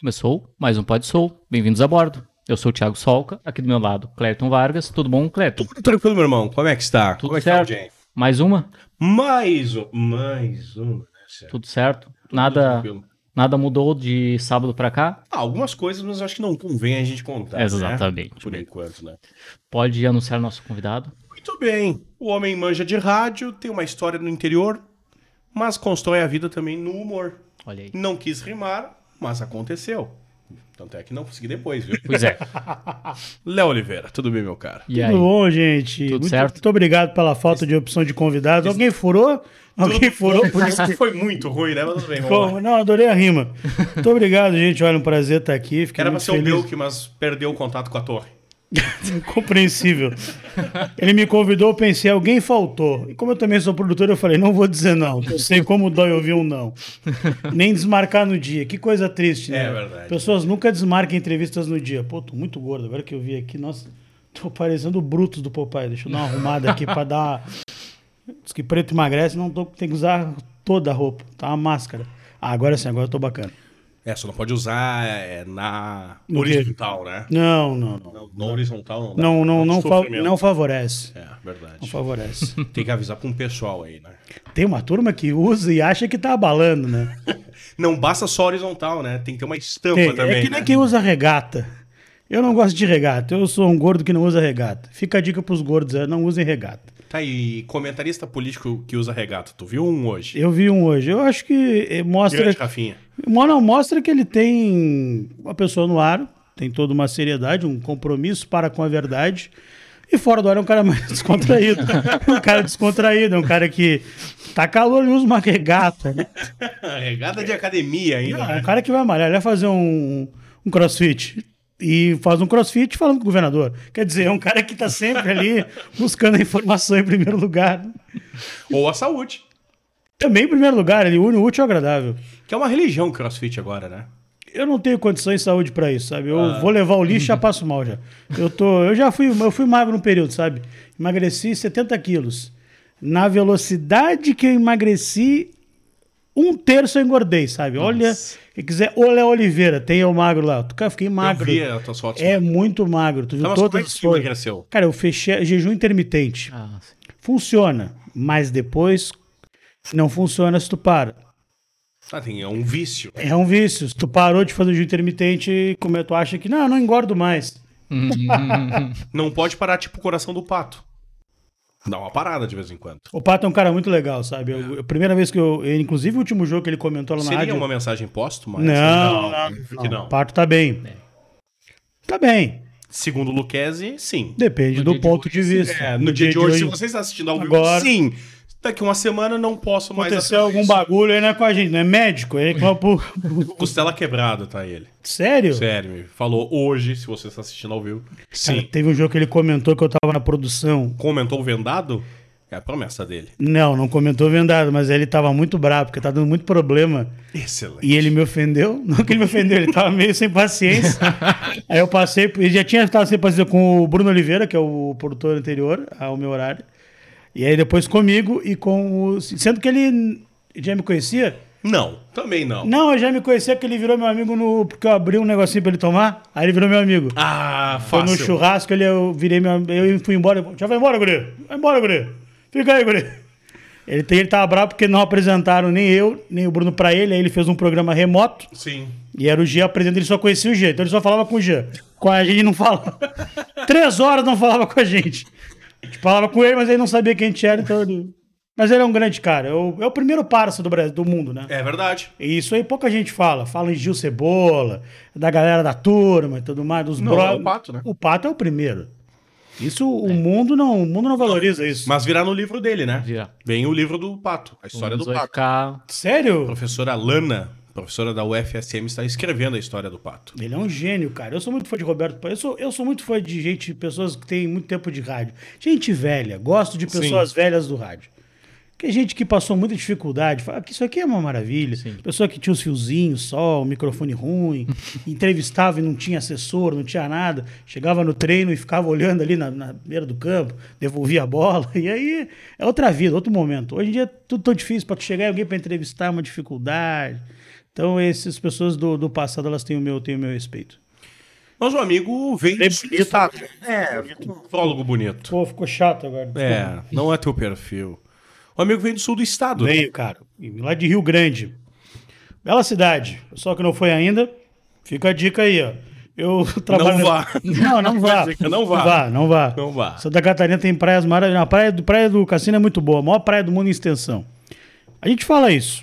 Começou mais um Pod Soul. Bem-vindos a bordo. Eu sou o Thiago Solca, aqui do meu lado, Clerton Vargas. Tudo bom, Clerton? Tudo tranquilo, meu irmão. Como é que está? Tudo Como é que certo. tá? Mais uma? Mais um. Mais uma, né, Sérgio? Tudo certo? Tudo Nada, tranquilo. nada mudou de sábado pra cá? Ah, algumas coisas, mas acho que não convém a gente contar. Exatamente. Né? Por enquanto, né? Pode anunciar nosso convidado? Muito bem. O homem manja de rádio, tem uma história no interior, mas constrói a vida também no humor. Olha aí. Não quis rimar, mas aconteceu. Tanto é que não consegui depois, viu? Pois é. Léo Oliveira, tudo bem, meu cara? E aí? Tudo bom, gente? Tudo muito, certo? muito obrigado pela falta de opção de convidados. Alguém furou? Alguém furou por isso que... Foi muito ruim, né? Mas tudo bem, vamos lá. Como? Não, adorei a rima. Muito obrigado, gente. Olha, um prazer estar aqui. Fiquei Era pra ser o feliz. Belk, mas perdeu o contato com a torre. Compreensível. Ele me convidou, eu pensei, alguém faltou. E como eu também sou produtor, eu falei, não vou dizer não. Eu sei como dói ouvir um não. Nem desmarcar no dia. Que coisa triste, né? É verdade. Pessoas nunca desmarcam entrevistas no dia. Pô, tô muito gordo. Agora que eu vi aqui, nossa, tô parecendo o Brutus do Popeye. Deixa eu dar uma arrumada aqui pra dar. Diz que preto emagrece, não tô... tem que usar toda a roupa. Tá uma máscara. Ah, agora sim, agora eu tô bacana. É, só não pode usar é, na No quê? horizontal, né? Não, não, não. No horizontal não dá. Não, não, não, fa- não favorece. É, verdade. Não favorece. Tem que avisar pra um pessoal aí, né? Tem uma turma que usa e acha que tá abalando, né? Não basta só horizontal, né? Tem que ter uma estampa Tem, também. é que nem né? quem usa regata. Eu não gosto de regata. Eu sou um gordo que não usa regata. Fica a dica pros gordos, é, não usem regata. Tá aí, comentarista político que usa regata. Tu viu um hoje? Eu vi um hoje. Eu acho que eh, mostra, Grande Rafinha. Mostra que ele tem uma pessoa no ar, tem toda uma seriedade, um compromisso para com a verdade. E fora do ar é um cara mais descontraído. um cara descontraído, é um cara que tá calor e usa uma regata. né? regata de academia ainda. Não, é né? um cara que vai malhar, ele vai fazer um, um crossfit. E faz um crossfit falando com o governador. Quer dizer, é um cara que tá sempre ali buscando a informação em primeiro lugar. Ou a saúde. Também em primeiro lugar, ele une o útil ao agradável. Que é uma religião o crossfit agora, né? Eu não tenho condições de saúde pra isso, sabe? Eu Ah. vou levar o lixo e já passo mal já. Eu, tô, eu já fui, eu fui magro no período, sabe? Emagreci 70 quilos. Na velocidade que eu emagreci, um terço eu engordei, sabe? Olha, quem quiser, Léo Oliveira, tem eu magro lá. Cara, eu fiquei magro. Eu vi as tuas fotos. É muito magro. Tu viu mas todas é as tu fotos? Cara, eu fechei jejum intermitente. Ah. Funciona, mas depois não funciona se tu para. Ah, tem, é um vício. É um vício. Se tu parou de fazer jejum intermitente, como é, tu acha que não, eu não engordo mais. Não pode parar tipo o coração do pato. Dá uma parada de vez em quando. O Pato é um cara muito legal, sabe? Eu- a primeira vez que eu, inclusive o último jogo que ele comentou lá na Seria rádio. uma mensagem póstuma? Não, não, que não. O Pato tá bem. Tá bem. Segundo o Luquezzi, sim. Depende No do dia de ponto hoje, de vista. É, no, dia, de hoje, se você está assistindo ao vivo, Agora- sim. Daqui uma semana não posso mais aconteceu algum bagulho aí, não é com a gente, não é médico, é por... isso. Costela quebrada, tá ele. Sério? Sério, me falou hoje, se você está assistindo ao vivo. Cara, Sim. teve um jogo que ele comentou que eu tava na produção. Comentou vendado? É a promessa dele. Não, não comentou vendado, mas ele tava muito bravo, porque tá dando muito problema. Excelente. E ele me ofendeu. Não que ele me ofendeu, ele tava meio sem paciência. Aí eu passei, ele já tinha estado sem paciência com o Bruno Oliveira, que é o produtor anterior ao meu horário. E aí depois comigo e com o. Sendo que ele já me conhecia. Não, também não. Não, eu já me conhecia que ele virou meu amigo no. Porque eu abri um negocinho pra ele tomar. Aí ele virou meu amigo. Ah, Foi no fácil. churrasco, ele, eu virei meu. Eu fui embora. Já vai embora, guri. Vai embora, guri. Fica aí, guri. Ele, tem- ele tava bravo porque não apresentaram nem eu, nem o Bruno pra ele. Aí ele fez um programa remoto. Sim. E era o Jean apresentando, ele só conhecia o Jean. Então ele só falava com o Jean. Com a gente não falava. Três horas não falava com a gente. A gente falava com ele, mas ele não sabia quem a gente era. Então ele... Mas ele é um grande cara. É o, é o primeiro parça do Brasil, do mundo, né? É verdade. E isso aí pouca gente fala. Fala em Gil Cebola, da galera da turma e tudo mais, dos Não, bro- é o Pato, né? O Pato é o primeiro. Isso o mundo não, o mundo não valoriza isso. Mas virá no livro dele, né? Vira. Vem o livro do Pato, a história Vamos do Pato. ficar... Sério? Professora Lana, professora da UFSM, está escrevendo a história do Pato. Ele é um gênio, cara. Eu sou muito fã de Roberto Pato. Eu sou, eu sou muito fã de gente, pessoas que têm muito tempo de rádio. Gente velha, gosto de pessoas velhas do rádio. Que é gente que passou muita dificuldade, fala que isso aqui é uma maravilha. Pessoa que tinha os fiozinhos só, o microfone ruim, entrevistava e não tinha assessor, não tinha nada. Chegava no treino e ficava olhando ali na, na beira do campo, devolvia a bola. E aí é outra vida, outro momento. Hoje em dia é tudo tão difícil para tu chegar e alguém para entrevistar é uma dificuldade. Então, essas pessoas do, do passado, elas têm o meu, têm o meu respeito. Mas o amigo vem É do bonito. estado. É, prólogo bonito. Pô, ficou chato agora. É, não é teu perfil. O amigo vem do sul do estado. né? Veio, cara. E Lá de Rio Grande. Bela cidade. Pessoal que não foi ainda, fica a dica aí, ó. Eu trabalho. Não vá. Não, não vá. Não vá. Não vá, não vá. Não vá. Santa Catarina tem praias maravilhosas. A praia do, praia do Cassino é muito boa. A maior praia do mundo em extensão. A gente fala isso.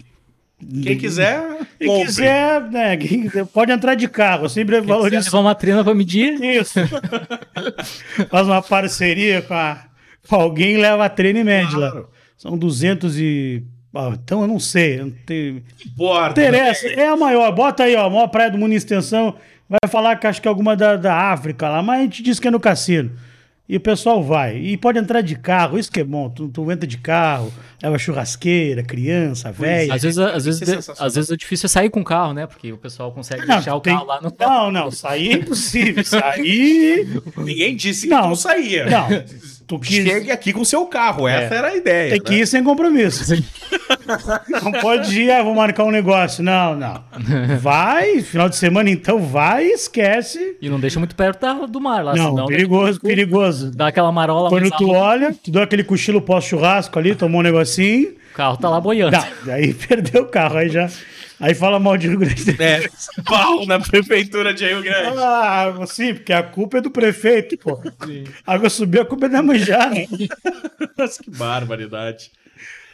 Quem quiser, Quem compre. quiser, né? Quem quiser, pode entrar de carro. Sempre Quiser valorizo levar uma trena pra medir, isso. Faz uma parceria com, a- com alguém e leva a treino e mede lá. Claro. São 200 e... Ah, então eu não sei. eu Não tenho... Importa. Interessa. É a maior. Bota aí, ó. A maior praia do mundo em extensão. Vai falar que acho que é alguma da, da África lá, mas a gente diz que é no cassino. E o pessoal vai. E pode entrar de carro, isso que é bom. Tu, tu entra de carro, leva churrasqueira, criança, velho. às vezes, às, vezes, é às vezes é difícil sair com o carro, né? Porque o pessoal consegue deixar o tem- carro lá no. Não, não, sair é impossível. Sair. Ninguém disse que Não. não saía. Não. Tu quis. Chegue aqui com seu carro. Essa era a ideia. Tem que né? ir sem compromisso. Não pode ir, ah, vou marcar um negócio. Não, não. Vai, final de semana então, vai e esquece. E não deixa muito perto da- do mar lá, Não, senão perigoso, perigoso. dá aquela marola Quando mais tu alta, olha, tu deu aquele cochilo pós-churrasco ali, tomou um negocinho. O carro tá lá boiando. Não, daí perdeu o carro. Aí já. Aí fala mal de Rio Grande. É, pau na prefeitura de Rio Grande. Ah, sim, porque a culpa é do prefeito, pô. A água subiu, a culpa é da manjá. né? Nossa, que barbaridade.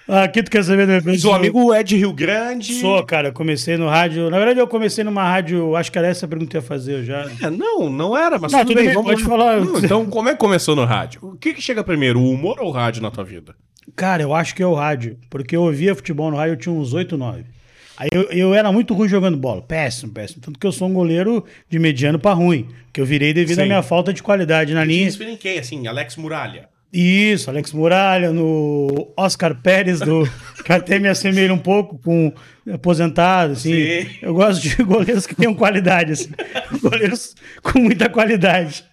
Ah, Aqui tu quer saber do o amigo é de Rio Grande. Sou, cara, eu comecei no rádio. Na verdade, eu comecei numa rádio. Acho que era essa a pergunta que eu ia fazer eu já. É, não, não era, mas Não, tudo, tudo bem, bem, vamos pode falar. Não, então, como é que começou no rádio? O que, que chega primeiro, o humor ou o rádio na tua vida? Cara, eu acho que é o rádio. Porque eu ouvia futebol no rádio, eu tinha uns 8, 9. Aí eu, eu era muito ruim jogando bola. Péssimo, péssimo. Tanto que eu sou um goleiro de mediano pra ruim. Que eu virei devido à Sim. minha falta de qualidade na linha. Inspira em quem, assim? Alex Muralha. Isso, Alex Muralha, no Oscar Pérez, do, que até me assemelha um pouco com aposentado, assim. Sim. Eu gosto de goleiros que tenham qualidade, assim. Goleiros com muita qualidade.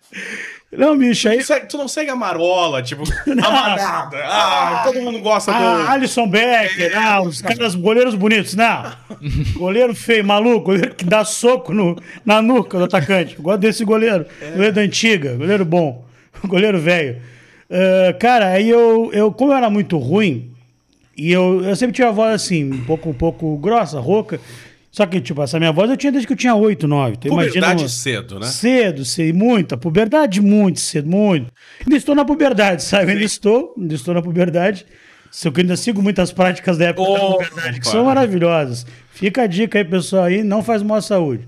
Não, bicho, aí... Tu, tu não segue a marola, tipo, a manada. Ah, todo mundo gosta Ah, do. Alisson Becker, ah, os caras, goleiros bonitos. Não, goleiro feio, maluco, goleiro que dá soco no, na nuca do atacante. Eu gosto desse goleiro, goleiro da antiga, goleiro bom, goleiro velho. Ah, cara, aí eu, eu, como eu era muito ruim, e eu, eu sempre tive a voz assim, um pouco, um pouco grossa, rouca, só que, tipo, essa minha voz eu tinha desde que eu tinha 8, 9. Então, imagina Puberdade uma- cedo, né? Cedo, sei, muita. Puberdade, muito cedo, muito. Ainda estou na puberdade, sabe? Ainda estou, ainda estou na puberdade. Se eu ainda sigo muitas práticas da época da Opa! puberdade, que são maravilhosas. Fica a dica aí, pessoal, aí, não faz mal à saúde.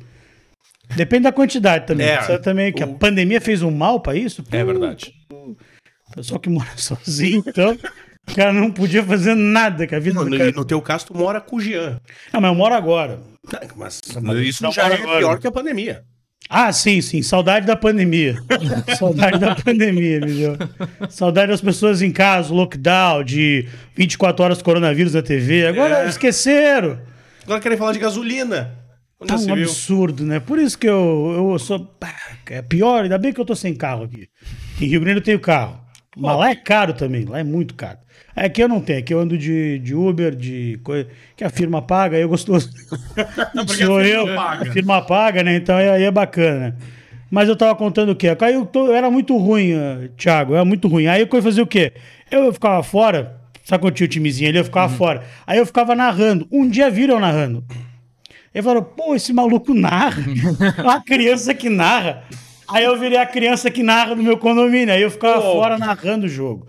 Depende da quantidade também. É, Sabe também que a o- pandemia fez um mal pra isso? É Pô, verdade. Pessoal que mora sozinho, então, o cara não podia fazer nada com a vida No, do cara. no teu caso, tu mora com o Jean. Não, mas eu moro agora. Mas mas isso não já é pior que a pandemia. Ah, sim, sim. Saudade da pandemia. Saudade da pandemia, meu. Saudade das pessoas em casa, lockdown, de 24 horas coronavírus na TV. Agora É. esqueceram. Agora querem falar de gasolina. Onde Tá um absurdo, né? Por isso que eu, eu sou. É pior, ainda bem que eu tô sem carro aqui. Em Rio Grande eu tenho carro. Mas lá é caro também, lá é muito caro. Aqui eu não tenho, aqui eu ando de, de Uber, de coisa que a firma paga, aí é gostoso. Porque a Sou firma eu, paga. a firma paga, né? Então aí é bacana. né? Mas eu tava contando o quê? Aí eu, tô- eu era muito ruim, eh, Thiago, era muito ruim. Aí eu ia fazer o quê? Eu ficava fora, sabe quando tinha o timezinho ali? Eu ficava fora. Aí eu ficava narrando. Um dia viram eu narrando. Aí falaram, pô, esse maluco narra. Uma criança que narra. Aí eu virei a criança que narra no meu condomínio. Aí eu ficava Pô. fora narrando o jogo.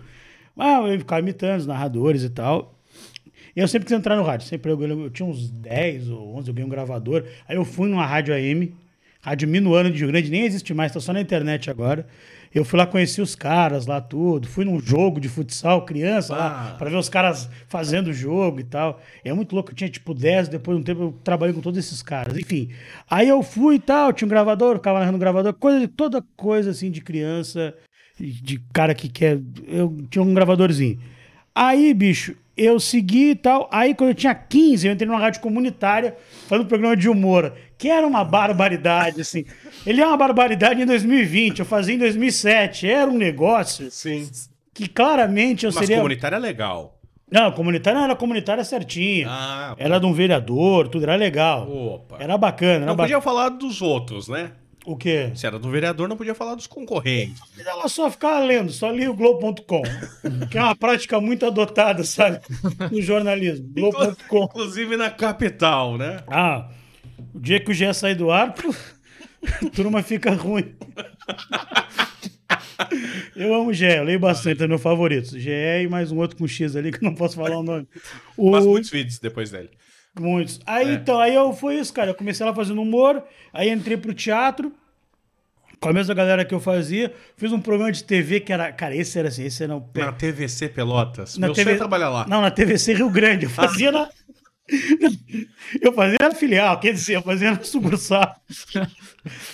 Mas eu ficava imitando os narradores e tal. E eu sempre quis entrar no rádio. Sempre eu, eu tinha uns 10 ou 11, eu ganhei um gravador. Aí eu fui numa rádio AM, rádio Minuano de Rio Grande, nem existe mais, tá só na internet agora. Eu fui lá conheci os caras lá, tudo. Fui num jogo de futsal, criança lá, Ah. pra ver os caras fazendo o jogo e tal. É muito louco, eu tinha tipo 10, depois de um tempo eu trabalhei com todos esses caras. Enfim, aí eu fui e tal, tinha um gravador, ficava narrando gravador, coisa, toda coisa assim de criança, de cara que quer. Eu tinha um gravadorzinho. Aí, bicho, eu segui e tal. Aí, quando eu tinha 15, eu entrei numa rádio comunitária fazendo um programa de humor, que era uma barbaridade, assim. Ele é uma barbaridade em 2020, eu fazia em 2007. Era um negócio Sim. que claramente eu Mas seria. comunitário é legal. Não, comunitária não, era comunitária certinha. Ah, Era de um vereador, tudo era legal. opa. Era bacana. Era Não ba- podia falar dos outros, né? O quê? Se era do vereador, não podia falar dos concorrentes. Ela só ficava lendo, só lia o Globo.com. que é uma prática muito adotada, sabe? No jornalismo. Globo.com. Inclusive na capital, né? Ah, o dia que o GE sair do ar, pô, a turma fica ruim. Eu amo o GE, eu leio bastante, é meu favorito. GE e mais um outro com X ali, que eu não posso falar o nome. O... Mas muitos vídeos depois dele. Muitos. Aí, É. então, aí eu foi isso, cara. Eu comecei lá fazendo humor, aí entrei pro teatro, com a mesma galera que eu fazia, fiz um programa de TV que era, cara, esse era assim, esse era um Na TVC Pelotas. na Meu TV sonho é trabalhar lá. Não, na TVC Rio Grande. Eu fazia na. Eu fazia na filial, quer dizer, eu fazia na sucursal.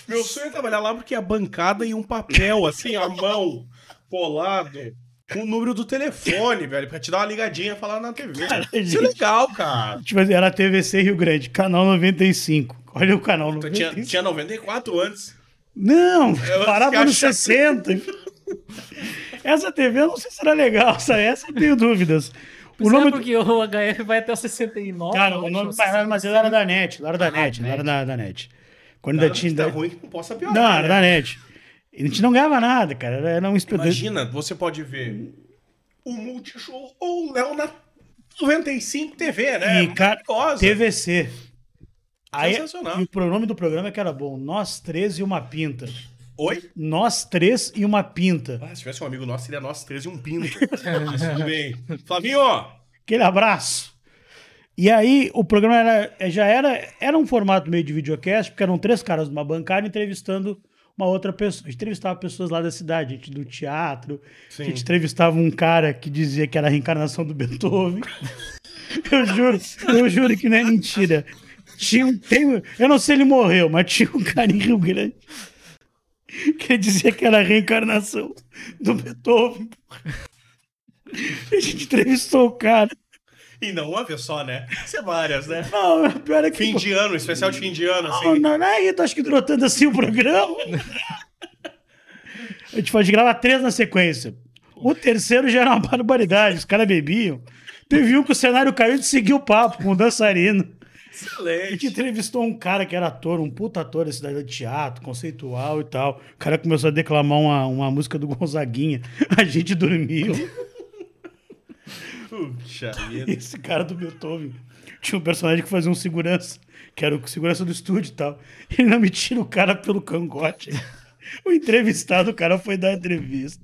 Meu sonho é trabalhar lá porque a bancada e um papel, assim, à mão, colado, com o número do telefone, velho, pra te dar uma ligadinha e falar na TV. Cara, Isso é legal, cara. Tipo, era a TVC Rio Grande, canal 95. Olha o canal Então, 95. tinha, tinha 94 antes. Não, Eu parava nos achava- 60. Essa TV eu não sei se era legal, essa, essa eu tenho dúvidas. O O nome do... porque o HF vai até o 69. Cara, o nome... mas ele era da NET, ele era da Ah, NET, ele era NET. da, da NET. Quando ainda Nada tinha... que tá ruim que não possa piorar. Não, era né? da NET. A gente não ganhava nada, cara. Era, um. Imagina, você pode ver o Multishow ou o Léo na 95 TV, né? E, cara. TVC. Aí, Sensacional. e o nome do programa é que era bom. Nós três e uma pinta. Oi? Nós três e uma pinta. Ah, se tivesse um amigo nosso, seria nós 13 e um pinto. Mas tudo bem. Flavinho, Aquele abraço. E aí, o programa era, já era, era um formato meio de videocast, porque eram três caras numa bancada entrevistando uma outra pessoa. A gente entrevistava pessoas lá da cidade, gente do teatro. Sim. A gente entrevistava um cara que dizia que era a reencarnação do Beethoven. eu juro, eu juro que não é mentira. Tinha um, tem, eu não sei se ele morreu, mas tinha um cara em Rio Grande que dizia que era a reencarnação do Beethoven. A gente entrevistou o cara. E não uma vez só, né? Isso é várias, né? Não, o pior é que. Fim de ano, especial de fim de ano, Não, assim. não, não é isso, acho que durou tanto assim o programa. A gente pode gravar três na sequência. O terceiro já era uma barbaridade, os caras bebiam. Teve um que o cenário caiu e seguiu o papo com o dançarino. A gente Excelente. entrevistou um cara que era ator, um puta ator da cidade de teatro, conceitual e tal. O cara começou a declamar uma, uma música do Gonzaguinha. A gente dormiu. Puxa vida. Esse cara do Beethoven tinha um personagem que fazia um segurança, que era o segurança do estúdio e tal. Ele não me tira o cara pelo cangote. O entrevistado, o cara foi dar entrevista.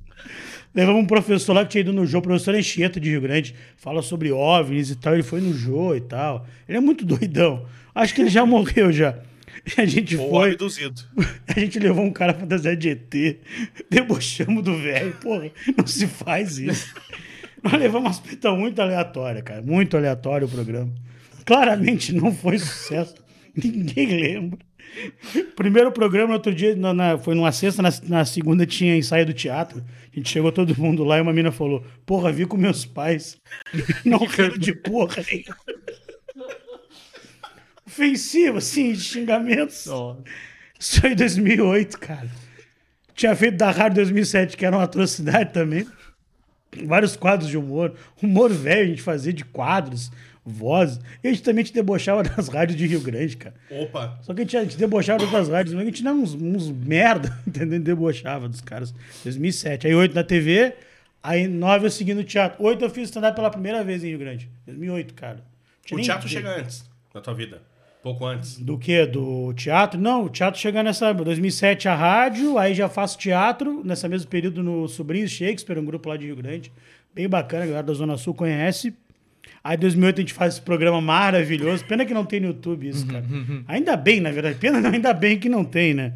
Levamos um professor lá que tinha ido no Jô, professor Enxeta de Rio Grande, fala sobre OVNIs e tal. Ele foi no Jô e tal. Ele é muito doidão. Acho que ele já morreu já. E a gente Ou foi. abduzido. A gente levou um cara fantasiado de ET, debochamos do velho. Porra, não se faz isso. Nós levamos umas pitas muito aleatórias, cara. Muito aleatório o programa. Claramente não foi sucesso. Ninguém lembra. Primeiro programa, outro dia, na- na- foi numa sexta, na, na segunda tinha ensaio do teatro. A gente chegou todo mundo lá e uma mina falou: Porra, vi com meus pais. Não riram de porra nenhuma. Ofensivo, assim, de xingamentos. Ó, Isso foi em 2008, cara. Tinha feito da Rádio 2007, que era uma atrocidade também. Vários quadros de humor. Humor velho a gente fazia de quadros, vozes. E a gente também te debochava das rádios de Rio Grande, cara. Opa. Só que a gente, a gente debochava das outras rádios, mas a gente dava uns, uns merda, entendeu? Debochava dos caras. 2007. Aí 8 na TV, aí 9 eu segui no teatro. 8 eu fiz stand-up pela primeira vez em Rio Grande. 2008, cara. O teatro chega antes da tua vida. Pouco antes. Do que? Do teatro? Não, o teatro chega nessa. 2007 a rádio, aí já faço teatro, nessa mesmo período no Sobrinhos Shakespeare, um grupo lá de Rio Grande. Bem bacana, a galera da Zona Sul conhece. Aí em 2008 a gente faz esse programa maravilhoso. Pena que não tem no YouTube isso, cara. Ainda bem, na verdade. Pena não, ainda bem que não tem, né?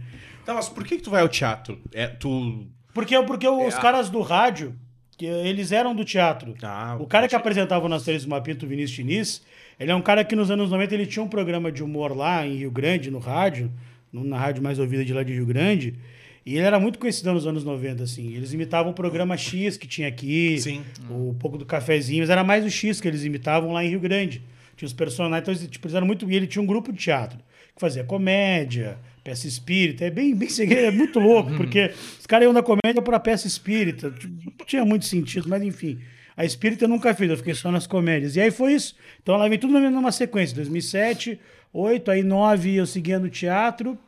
Tá, mas por que, que tu vai ao teatro? É, tu. Porque, porque os a- caras do rádio, que eles eram do teatro. Ah, o cara que apresentava o Nas Três do Mapinto, o Vinícius Diniz, ele é um cara que nos anos 90 ele tinha um programa de humor lá em Rio Grande, no rádio, na rádio mais ouvida de lá de Rio Grande. E ele era muito conhecido nos anos 90, assim. Eles imitavam o programa X que tinha aqui, Sim. o pouco do cafezinho, mas era mais o X que eles imitavam lá em Rio Grande. Tinha os personagens, então eles, tipo, eles eram muito. E ele tinha um grupo de teatro que fazia comédia, peça espírita. É bem, bem segredo, é muito louco, porque os caras iam da comédia para peça espírita. Tipo, Não tinha muito sentido, mas enfim. A espírita eu nunca fiz, eu fiquei só nas comédias. E aí foi isso. Então ela vem tudo na- numa sequência. 2007, 8, aí 9 eu seguia no teatro.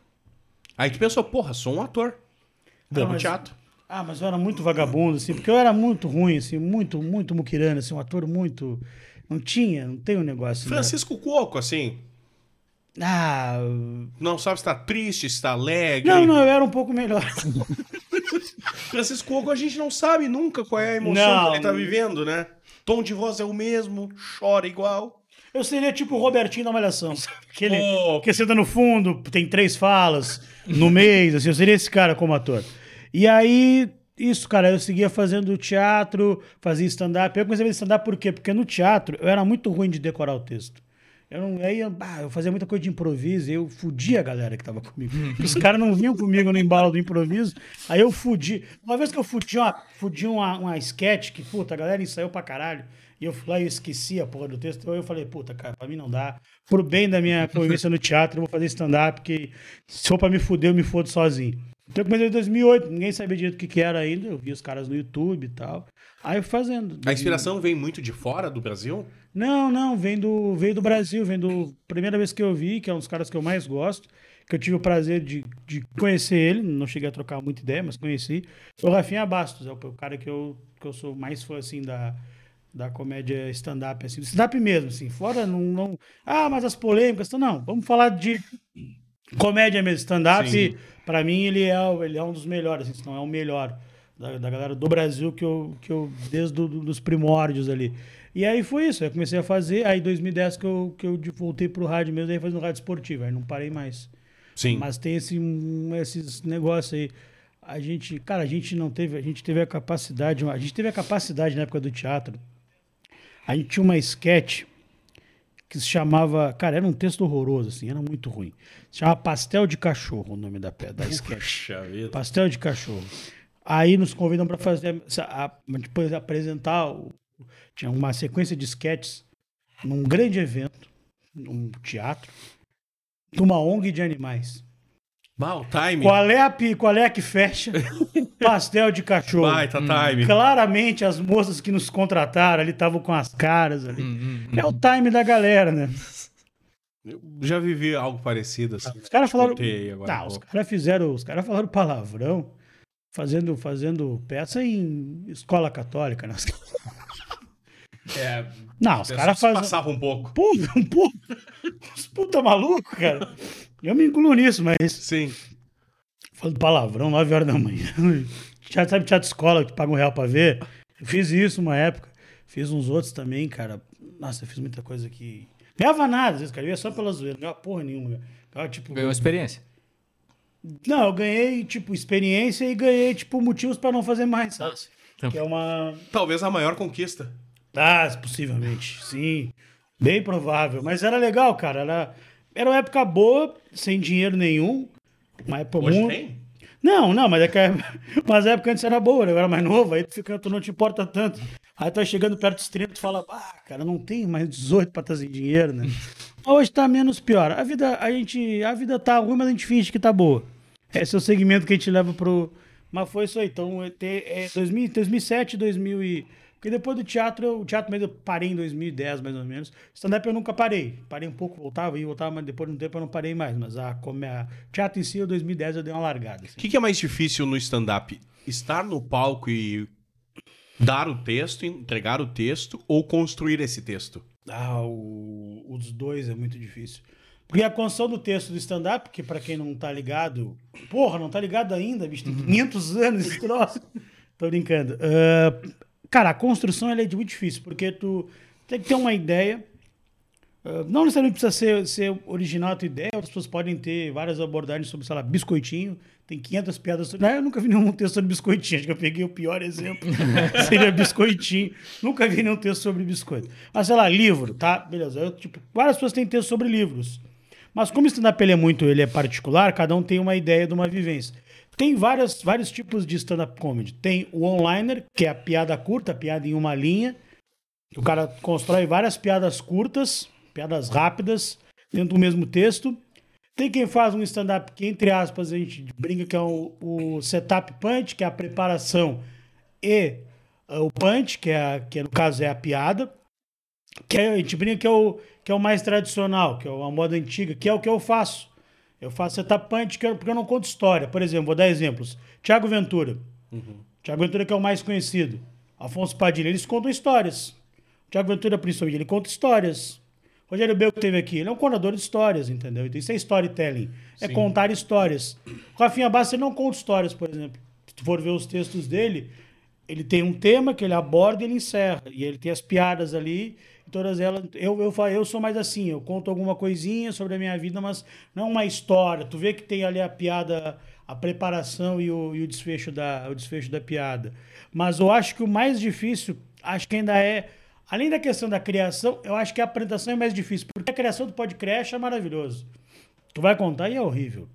Aí tu pensou, porra, sou um ator. Ah, pro mas- teatro. Ah, mas eu era muito vagabundo, assim, porque eu era muito ruim, assim, muito, muito muquirana, assim, um ator muito. Não tinha, não tem um negócio. né? Francisco Cuoco, assim. Ah. Não sabe se tá triste, se tá alegre. Não, não, eu era um pouco melhor. Francisco Cuoco, a gente não sabe nunca qual é a emoção Não. que ele tá vivendo, né? Tom de voz é o mesmo, chora igual. Eu seria tipo o Robertinho da Malhação, sabe? Aquele Pô. que senta no fundo, tem três falas no mês, assim, eu seria esse cara como ator. E aí, isso, cara, eu seguia fazendo teatro, fazia stand-up. Eu comecei a fazer stand-up por quê? Porque no teatro eu era muito ruim de decorar o texto. Eu não, aí eu, bah, eu fazia muita coisa de improviso e eu fudia a galera que tava comigo. Os caras não vinham comigo no embalo do improviso. Aí eu fudi. Uma vez que eu fudi uma, fudi uma, uma sketch que, puta, a galera ensaiou pra caralho. E eu fui lá e eu esqueci a porra do texto. Aí eu falei, puta, cara, pra mim não dá. Pro bem da minha convivência no teatro, eu vou fazer stand-up, porque se for pra me fuder, eu me fodo sozinho. Então eu comecei em 2008, ninguém sabia direito o que, que era ainda. Eu vi os caras no YouTube e tal. Aí eu fui fazendo. A inspiração vem muito de fora do Brasil? Não, não, vem do, veio do Brasil, vem do. Primeira vez que eu vi, que é um dos caras que eu mais gosto, que eu tive o prazer de, de conhecer ele, não cheguei a trocar muita ideia, mas conheci. O Rafinha Bastos, é o, o cara que eu, que eu sou mais fã, assim, da, da comédia stand-up, assim, stand-up mesmo, assim, fora não, não. Ah, mas as polêmicas, então, não, vamos falar de comédia mesmo, stand-up, Pra mim ele é, ele é um dos melhores, assim, se não é o melhor da, da galera do Brasil que eu, que eu desde do, dos primórdios ali. E aí foi isso, eu comecei a fazer, aí em 2010 que eu, que eu voltei pro rádio mesmo, aí fazendo rádio esportivo, aí não parei mais. Sim. Mas tem esse, esses negócios aí. A gente, cara, a gente não teve, a gente teve a capacidade, a gente teve a capacidade na época do teatro. A gente tinha uma sketch que se chamava, cara, era um texto horroroso assim, era muito ruim. Se chamava Pastel de Cachorro, o nome da da sketch. Puxa vida. Pastel de cachorro. Aí nos convidam para fazer, a- depois apresentar, o- tinha uma sequência de sketches num grande evento, num teatro, de uma ONG de animais. O time. Qual é a, qual é a que fecha? Pastel de cachorro. Baita time. Claramente as moças que nos contrataram ali estavam com as caras ali. É o time da galera, né? Eu já vivi algo parecido assim. Os caras falaram. Tá, os caras fizeram. Os caras falaram palavrão fazendo, fazendo peça em escola católica, né? É, Não, os os caras fazem. passava um pouco. Pô, um pouco. Os puta maluco, cara. Eu me incluo nisso, mas. Sim. Falando palavrão, 9 horas da manhã. Já sabe teatro escola que paga um real pra ver? Eu fiz isso uma época. Fiz uns outros também, cara. Nossa, eu fiz muita coisa que. Ganhava nada, às vezes, cara. Eu ia só pela zoeira, não ganhava porra nenhuma. Ganhava, tipo, Ganhou experiência. Não, eu ganhei, tipo, experiência e ganhei, tipo, motivos pra não fazer mais, sabe? Então- Que é uma. Talvez a maior conquista. Ah, possivelmente, sim. Bem provável. Mas era legal, cara. Era, era uma época boa, sem dinheiro nenhum. Uma época Hoje muito- tem? Não, não, mas é que a- mas a época antes era boa, né? eu era mais novo, aí tu, fica, tu não te importa tanto. Aí tu vai chegando perto dos 30, tu fala, ah, cara, não tenho mais 18 pra estar sem dinheiro, né? Hoje tá menos pior. A vida, a gente, a vida tá ruim, mas a gente finge que tá boa. Esse é o segmento que a gente leva pro. Mas foi isso aí. Então, é, é 2000, 2007, 2000 e. Porque depois do teatro, eu- o teatro mesmo eu parei em 2010, mais ou menos. Stand-up eu nunca parei. Parei um pouco, voltava e voltava, mas depois de um tempo eu não parei mais. Mas a, come- a teatro em si, em 2010 eu dei uma largada. assim. O que, que é mais difícil no stand-up? Estar no palco e dar o texto, entregar o texto ou construir esse texto? Ah, o, os dois é muito difícil. Porque a construção do texto do stand-up, que pra quem não tá ligado, porra, não tá ligado ainda, bicho, tem 500 anos esse troço. Tô brincando. Ah, cara, a construção é muito difícil, porque tu tem que ter uma ideia. Ah, não necessariamente precisa ser, ser original a tua ideia, outras pessoas podem ter várias abordagens sobre, sei lá, biscoitinho. Tem 500 piadas sobre. Não, eu nunca vi nenhum texto sobre biscoitinho, acho que eu peguei o pior exemplo. Seria biscoitinho. Nunca vi nenhum texto sobre biscoito. Mas, sei lá, livro, tá? Beleza. Eu, tipo, várias pessoas têm texto sobre livros. Mas como o stand-up é muito, ele é particular, cada um tem uma ideia de uma vivência. Tem várias, vários tipos de stand-up comedy. Tem o onliner, que é a piada curta, a piada em uma linha. O cara constrói várias piadas curtas, piadas rápidas, dentro do mesmo texto. Tem quem faz um stand-up que, entre aspas, a gente brinca que é o, o setup punch, que é a preparação e o punch, que, é, a- que no caso é a piada, que é, a gente brinca que é, o, que é o mais tradicional, que é a moda antiga, que é o que eu faço. Eu faço setup punch porque eu não conto história. Por exemplo, vou dar exemplos. Tiago Ventura. Tiago Ventura que é o mais conhecido. Afonso Padilha, eles contam histórias. Tiago Ventura, principalmente, ele conta histórias. Rogério Bel que teve aqui, ele é um contador de histórias, entendeu? Então isso é storytelling. É contar histórias. Rafinha Bastos, ele não conta histórias, por exemplo. Se tu for ver os textos dele, ele tem um tema que ele aborda e ele encerra. E ele tem as piadas ali, todas elas. Eu, eu, eu sou mais assim, eu conto alguma coisinha sobre a minha vida, mas não uma história. Tu vê que tem ali a piada, a preparação e o, e o desfecho, da, o desfecho da piada. Mas eu acho que o mais difícil, acho que ainda é. Além da questão da criação, eu acho que a apresentação é mais difícil, porque a criação do podcast é maravilhoso. Tu vai contar e é horrível.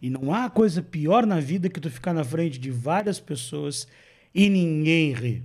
E não há coisa pior na vida que tu ficar na frente de várias pessoas e ninguém ri.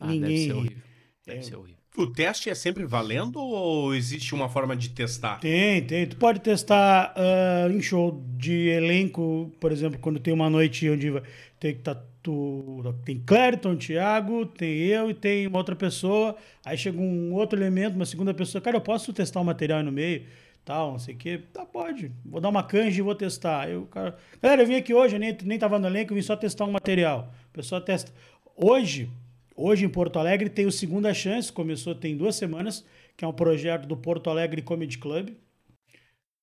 Ah, deve ninguém ser ri. horrível. Deve ser horrível. O teste é sempre valendo ou existe uma forma de testar? Tem, tem. Tu pode testar ah, em show de elenco, por exemplo, quando tem uma noite onde tem que tá tu, tem Clériton, Thiago, tem eu e tem uma outra pessoa. Aí chega um outro elemento, uma segunda pessoa. Cara, eu posso testar o material aí no meio? Tal, não sei o quê. Tá, pode. Vou dar uma canja e vou testar. O cara, galera, eu vim aqui hoje, eu nem, nem tava no elenco, eu vim só testar um material. A pessoa testa. Hoje, hoje em Porto Alegre tem o Segunda Chance, começou tem duas semanas, que é um projeto do Porto Alegre Comedy Club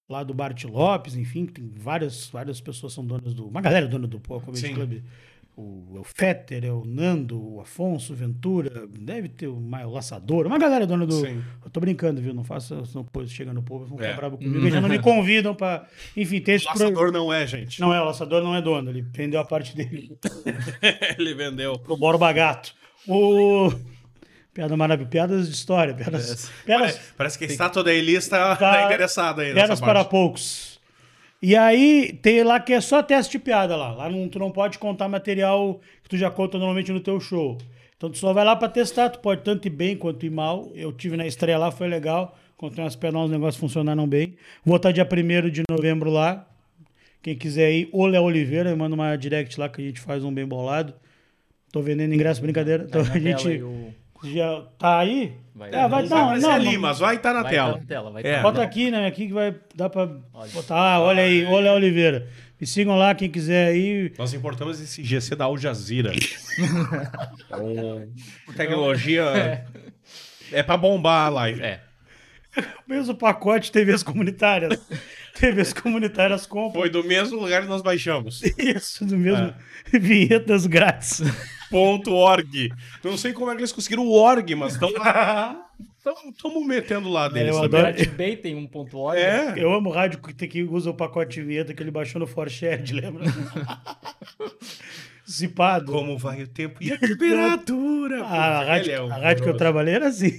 lá do Bart Lopes, enfim, tem várias, várias pessoas são donas do. Uma galera é dona do Comedy Sim. Club. O, o Fetter, é o Nando, o Afonso, o Ventura, deve ter o, o Laçador, uma galera é dona do. Sim. Eu tô brincando, viu? Não faça, senão depois chega no povo, vão ficar É. bravos comigo, eles já não me convidam pra. Enfim, tem esse O pro- laçador não é, gente. Não é, o Laçador não é dono, ele vendeu a parte dele Ele vendeu. pro Borba Gato. O. Piada maravilhosa, piadas de história, piadas. piadas Parece, parece que a estátua da Elis tá, Tá- interessada aí Piadas parte. para poucos. E aí tem lá que é só teste de piada lá. Lá não, tu não pode contar material que tu já conta normalmente no teu show. Então tu só vai lá pra testar, tu pode tanto ir bem quanto ir mal. Eu tive na estreia lá, foi legal. Contei umas pernas, os negócios funcionaram bem. Vou estar dia 1 de novembro lá. Quem quiser ir, o Léo Oliveira, manda uma direct lá que a gente faz um bem bolado. Tô vendendo ingresso, brincadeira. Então Tá a gente já tá aí? Vai É, dar. vai, Não não, Vai não, ali, não, mas vai estar na Vai tela. tá na tela, vai É. tá. Bota aqui, né? Aqui que vai dar pra botar. Ah, olha aí, olha Oliveira. Me sigam lá, quem quiser aí. Nós importamos esse GC da Al Jazeera. Então, tecnologia é pra bombar a live. É. Mesmo pacote TVs comunitárias. TVs comunitárias compram Foi do mesmo lugar que nós baixamos. isso do mesmo. Vinhetas grátis. Ponto .org. Eu não sei como é que eles conseguiram o org, mas estamos metendo lá deles Eu adoro- Bay tem um ponto .org. É. Eu amo rádio que, tem que usa o pacote de vinheta que ele baixou no Forshared, lembra? Zipado. Como vai o tempo e a temperatura? A rádio, Ele é a rádio que eu trabalhei era assim.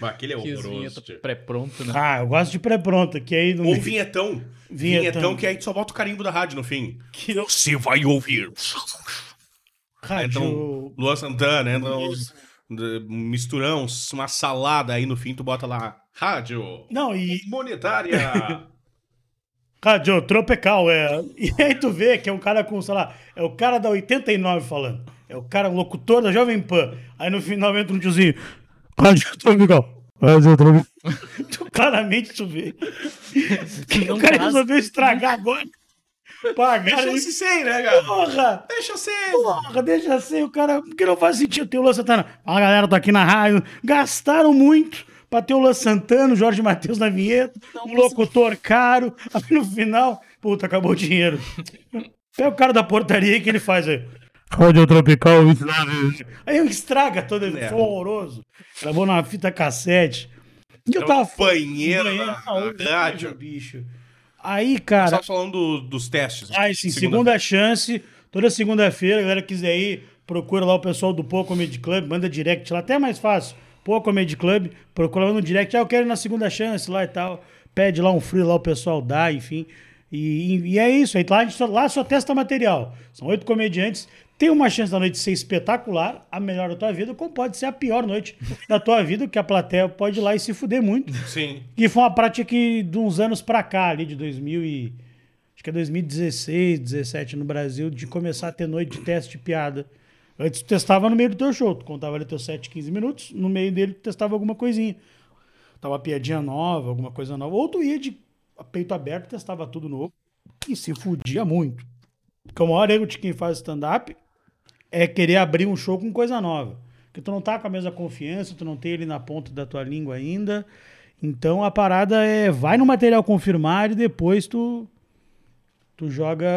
Mas Aquele é horroroso. tio. pré-pronto, né? Ah, eu gosto de pré-pronta, que aí no Ou vinhetão. Vinhetão. vinhetão. que aí tu só bota o carimbo da rádio no fim. que Você vai ouvir. rádio. Então, Luan Santana, entra uns de- misturão, uma salada, aí no fim tu bota lá, rádio Não, e monetária. Rádio Tropical, é. E aí tu vê que é um cara com, sei lá, é o cara da 89 falando. É o cara, um locutor da Jovem Pan. Aí no final entra um tiozinho. Rádio Tropical. Rádio Tropical. Tu claramente tu vê. Que o Não cara resolveu estragar agora. Pagar Deixa aí. se ser, né, cara? Porra! Deixa ser. Porra, deixa assim, o cara. Porque não faz sentido ter o Luan Santana. Fala galera, tô aqui na rádio. Gastaram muito pra ter o Luan Santana, o Jorge Matheus na vinheta, um locutor caro. Aí no final, puta, acabou o dinheiro. Pega o cara da portaria aí que ele faz aí. Rádio Tropical 29. Aí estraga todo, É. foi horroroso. Gravou numa fita cassete. E eu É tava. Banheiro, horrível, rádio. bicho. Aí, cara. Só falando do- dos testes. Ah, sim, segunda chance. Toda segunda-feira, a galera quiser ir, procura lá o pessoal do Pô Comedy Club, manda direct lá, até é mais fácil. Pô Comedy Club, procura lá no direct, ah, eu quero ir na segunda chance lá e tal. Pede lá um free lá, o pessoal dá, enfim. E, e é isso, aí lá, a gente só, lá só testa material. São oito comediantes. Tem uma chance da noite ser espetacular, a melhor da tua vida, como pode ser a pior noite da tua vida, que a plateia pode ir lá e se fuder muito. Sim. Que foi uma prática que de uns anos pra cá, ali de 2000 e... Acho que é 2016, 17 no Brasil, de começar a ter noite de teste de piada Antes tu testava no meio do teu show, tu contava ali teus 7, 15 minutos, no meio dele tu testava alguma coisinha. Tava uma piadinha nova, alguma coisa nova. Ou tu ia de peito aberto, testava tudo novo e se fudia muito. Porque o maior erro de quem faz stand-up é querer abrir um show com coisa nova. Porque tu não tá com a mesma confiança, tu não tem ele na ponta da tua língua ainda. Então a parada é vai no material confirmado e depois tu tu joga.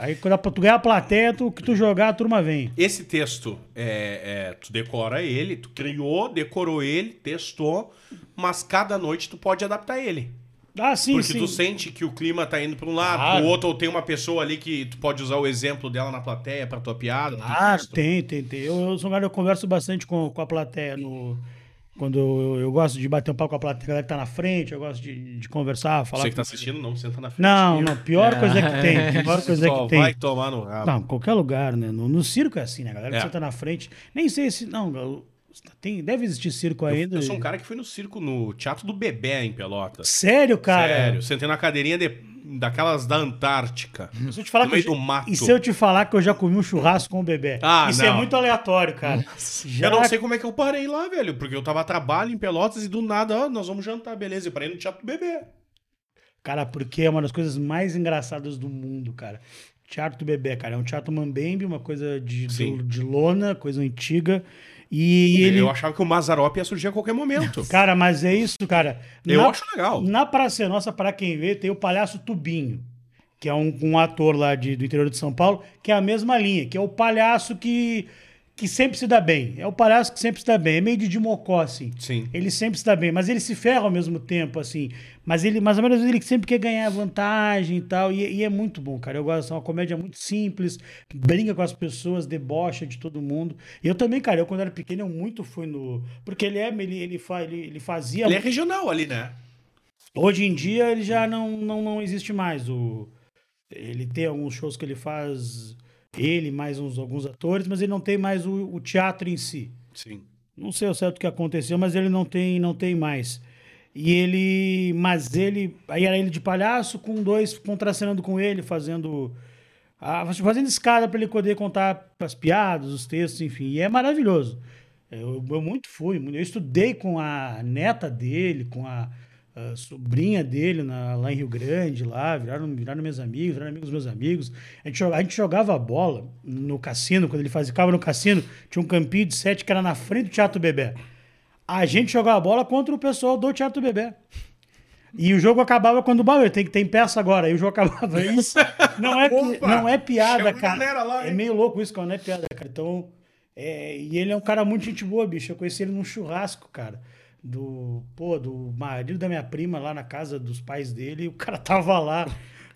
Aí quando tu ganhar a plateia, tu, que tu jogar, a turma vem. Esse texto, é, é, tu decora ele, tu criou, decorou ele, testou, mas cada noite tu pode adaptar ele. Ah, sim, Porque sim. tu sente que o clima tá indo pra um lado, Claro. pro outro, ou tem uma pessoa ali que tu pode usar o exemplo dela na plateia pra tua piada. Ah, tem, tem, tem. Eu, eu sou um cara, eu converso bastante com, com a plateia no. Quando eu, eu gosto de bater um papo com a plateia, a galera que tá na frente, eu gosto de, de conversar, falar. Você que tá assistindo, não senta na frente. Não, não, pior coisa que tem. Pior coisa Só que tem. vai tomar no rabo. Não, qualquer lugar, né? No, no circo é assim, né? A galera É. que senta na frente. Nem sei se. Não, tem, deve existir circo ainda. Eu sou um cara que foi no circo, no Teatro do Bebê, em Pelotas. Sério, cara? Sério, sentei na cadeirinha de- daquelas da Antártica. Se eu te falar No meio eu do mato. E se eu te falar que eu já comi um churrasco com o bebê? Ah, Isso é não. muito aleatório, cara. Já... Eu não sei como é que eu parei lá, velho, porque eu tava a trabalho em Pelotas e do nada, ó, nós vamos jantar, beleza. Eu parei no Teatro do Bebê. Cara, porque é uma das coisas mais engraçadas do mundo, cara. Teatro do bebê, cara. É um teatro mambembe, uma coisa de, de, de lona, coisa antiga. E ele. Eu achava que o Mazarop ia surgir a qualquer momento. Cara, mas é isso, cara. Eu Na- acho legal. Na Praça Nossa, pra quem vê, tem o Palhaço Tubinho, que é um, um ator lá de- do interior de São Paulo, que é a mesma linha, que é o palhaço que, que sempre se dá bem. É o palhaço que sempre se dá bem. É meio de Dimocó, assim. Sim. Ele sempre se dá bem, mas ele se ferra ao mesmo tempo, assim. Mas ele, mais ou menos, ele sempre quer ganhar vantagem e tal. E, e é muito bom, cara. Eu gosto, é uma comédia muito simples, brinca com as pessoas, debocha de todo mundo. E eu também, cara, eu quando era pequeno, eu muito fui no. Porque ele é, ele, ele, fa, ele, ele fazia. Ele é regional ali, né? Hoje em dia ele já não, não, não existe mais. O, ele tem alguns shows que ele faz, ele mais uns, alguns atores, mas ele não tem mais o, o teatro em si. Sim. Não sei ao certo o que aconteceu, mas ele não tem, não tem mais. E ele. Mas ele. Aí era ele de palhaço, com dois contracenando com ele, fazendo. ah, fazendo escada para ele poder contar as piadas, os textos, enfim. E é maravilhoso. Eu, eu muito fui. Eu estudei com a neta dele, com a, a sobrinha dele na- lá em Rio Grande, lá, viraram, viraram meus amigos, viraram amigos dos meus amigos. A gente, joga- a gente jogava bola no cassino, quando ele fazia, ficava no cassino, tinha um campinho de sete que era na frente do Teatro Bebê. A gente jogava bola contra o pessoal do Teatro Bebê. E o jogo acabava quando o Bauer tem que tem peça agora. Aí o jogo acabava. Isso não é, Opa! não é piada, cara. lá, é meio louco isso, cara. Não é piada, cara. Então, é, e ele é um cara muito gente boa, bicho. Eu conheci ele num churrasco, cara. Do, pô, do marido da minha prima lá na casa dos pais dele. E o cara tava lá.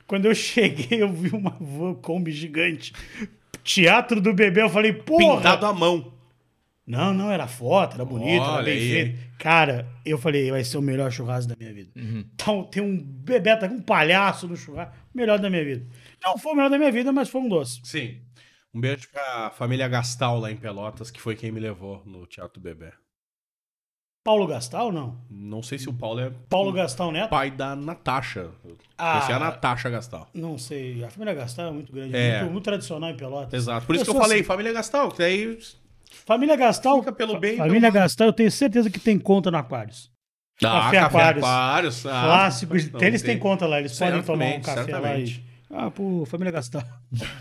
Quando eu cheguei, eu vi uma van Kombi gigante. Teatro do bebê. Eu falei, porra. Pintado à mão. Não, não, era foto, era bonito, era Olha bem aí. feito. Cara, eu falei, vai ser o melhor churrasco da minha vida. Então, tem um bebê, tá com um palhaço no churrasco, melhor da minha vida. Não foi o melhor da minha vida, mas foi um doce. Sim. Um beijo pra família Gastal lá em Pelotas, que foi quem me levou no Teatro do Bebê. Paulo Gastal, não? Não sei se o Paulo é Paulo Gastal Neto? pai da Natasha. Ah. Conheci a Natasha Gastal. Não sei, a família Gastal é muito grande, É. muito, muito tradicional em Pelotas. Exato. Por isso que eu falei, assim. família Gastal, que daí. Família Gastal, Fica pelo bem, família Gastal, eu tenho certeza que tem conta no Aquários. Ah, Café Aquários. Aquários. ah, Clássico, mas não eles têm conta lá, eles podem tomar um Certamente, café lá e... certamente. Ah, pô, família Gastal.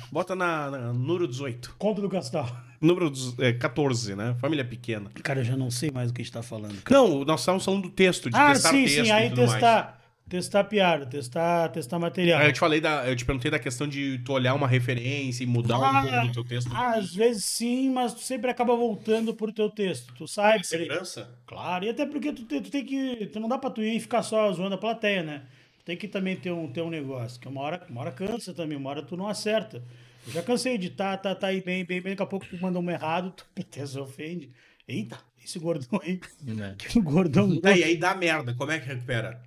Bota na, na número 18. Conta do Gastal. Número dos- é, 14, né? Família pequena. Cara, eu já não sei mais o que a gente tá falando. cara. Não, nós estávamos falando do texto, de Ah, testar sim, texto sim. Aí tudo mais. testar, testar piada, testar, testar material. Aí eu te falei da. Eu te perguntei da questão de tu olhar uma referência e mudar um Ah, pouco do teu texto. Às vezes sim, mas tu sempre acaba voltando pro teu texto. Tu sabe. Segurança? Claro, e até porque tu, tu tem que. Tu não dá pra tu ir e ficar só zoando a plateia, né? Tu tem que também ter um, ter um negócio. Que uma hora, uma hora cansa também, uma hora tu não acerta. Eu já cansei de tá, tá, tá aí bem, bem, bem. Daqui a pouco tu manda um errado, tu até se ofende. Eita, esse gordão aí. Né? Que gordão. Daí aí dá merda. Como é que recupera?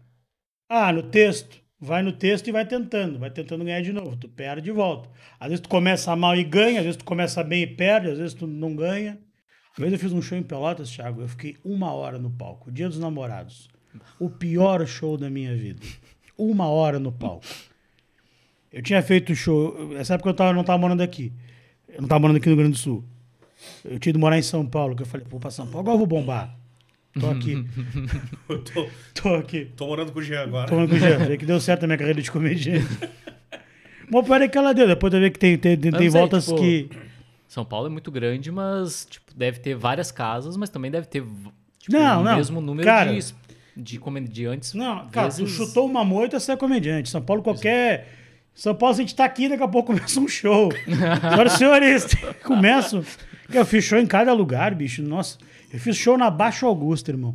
Ah, no texto. Vai no texto e vai tentando. Vai tentando ganhar de novo. Tu perde de volta. Às vezes tu começa mal e ganha, às vezes tu começa bem e perde, às vezes tu não ganha. Uma vez eu fiz um show em Pelotas, Thiago, eu fiquei uma hora no palco. Dia dos Namorados. O pior show da minha vida. Uma hora no palco. Eu tinha feito show. Nessa época eu tava, não tava morando aqui. Eu não tava morando aqui no Rio Grande do Sul. eu tinha ido morar em São Paulo, que eu falei, vou pra São Paulo, agora eu vou bombar. Tô aqui, tô, tô aqui. tô morando com o Jean agora. Tomando com jeito. Vê que deu certo a minha carreira de comediante. Mas pior é que ela deu. Depois eu ver que tem, tem, tem, tem sei, voltas tipo, que. São Paulo é muito grande, mas tipo, deve ter várias casas, mas também deve ter tipo, Não, o não. mesmo número Cara- de, de comediantes. Não, cara, tu vezes- chutou uma moita, você é comediante. São Paulo, qualquer. São Paulo, a gente tá aqui, daqui a pouco começa um show. Senhoras e senhores, começo. Eu fiz show em cada lugar, bicho. Nossa, eu fiz show na Baixo Augusta, irmão.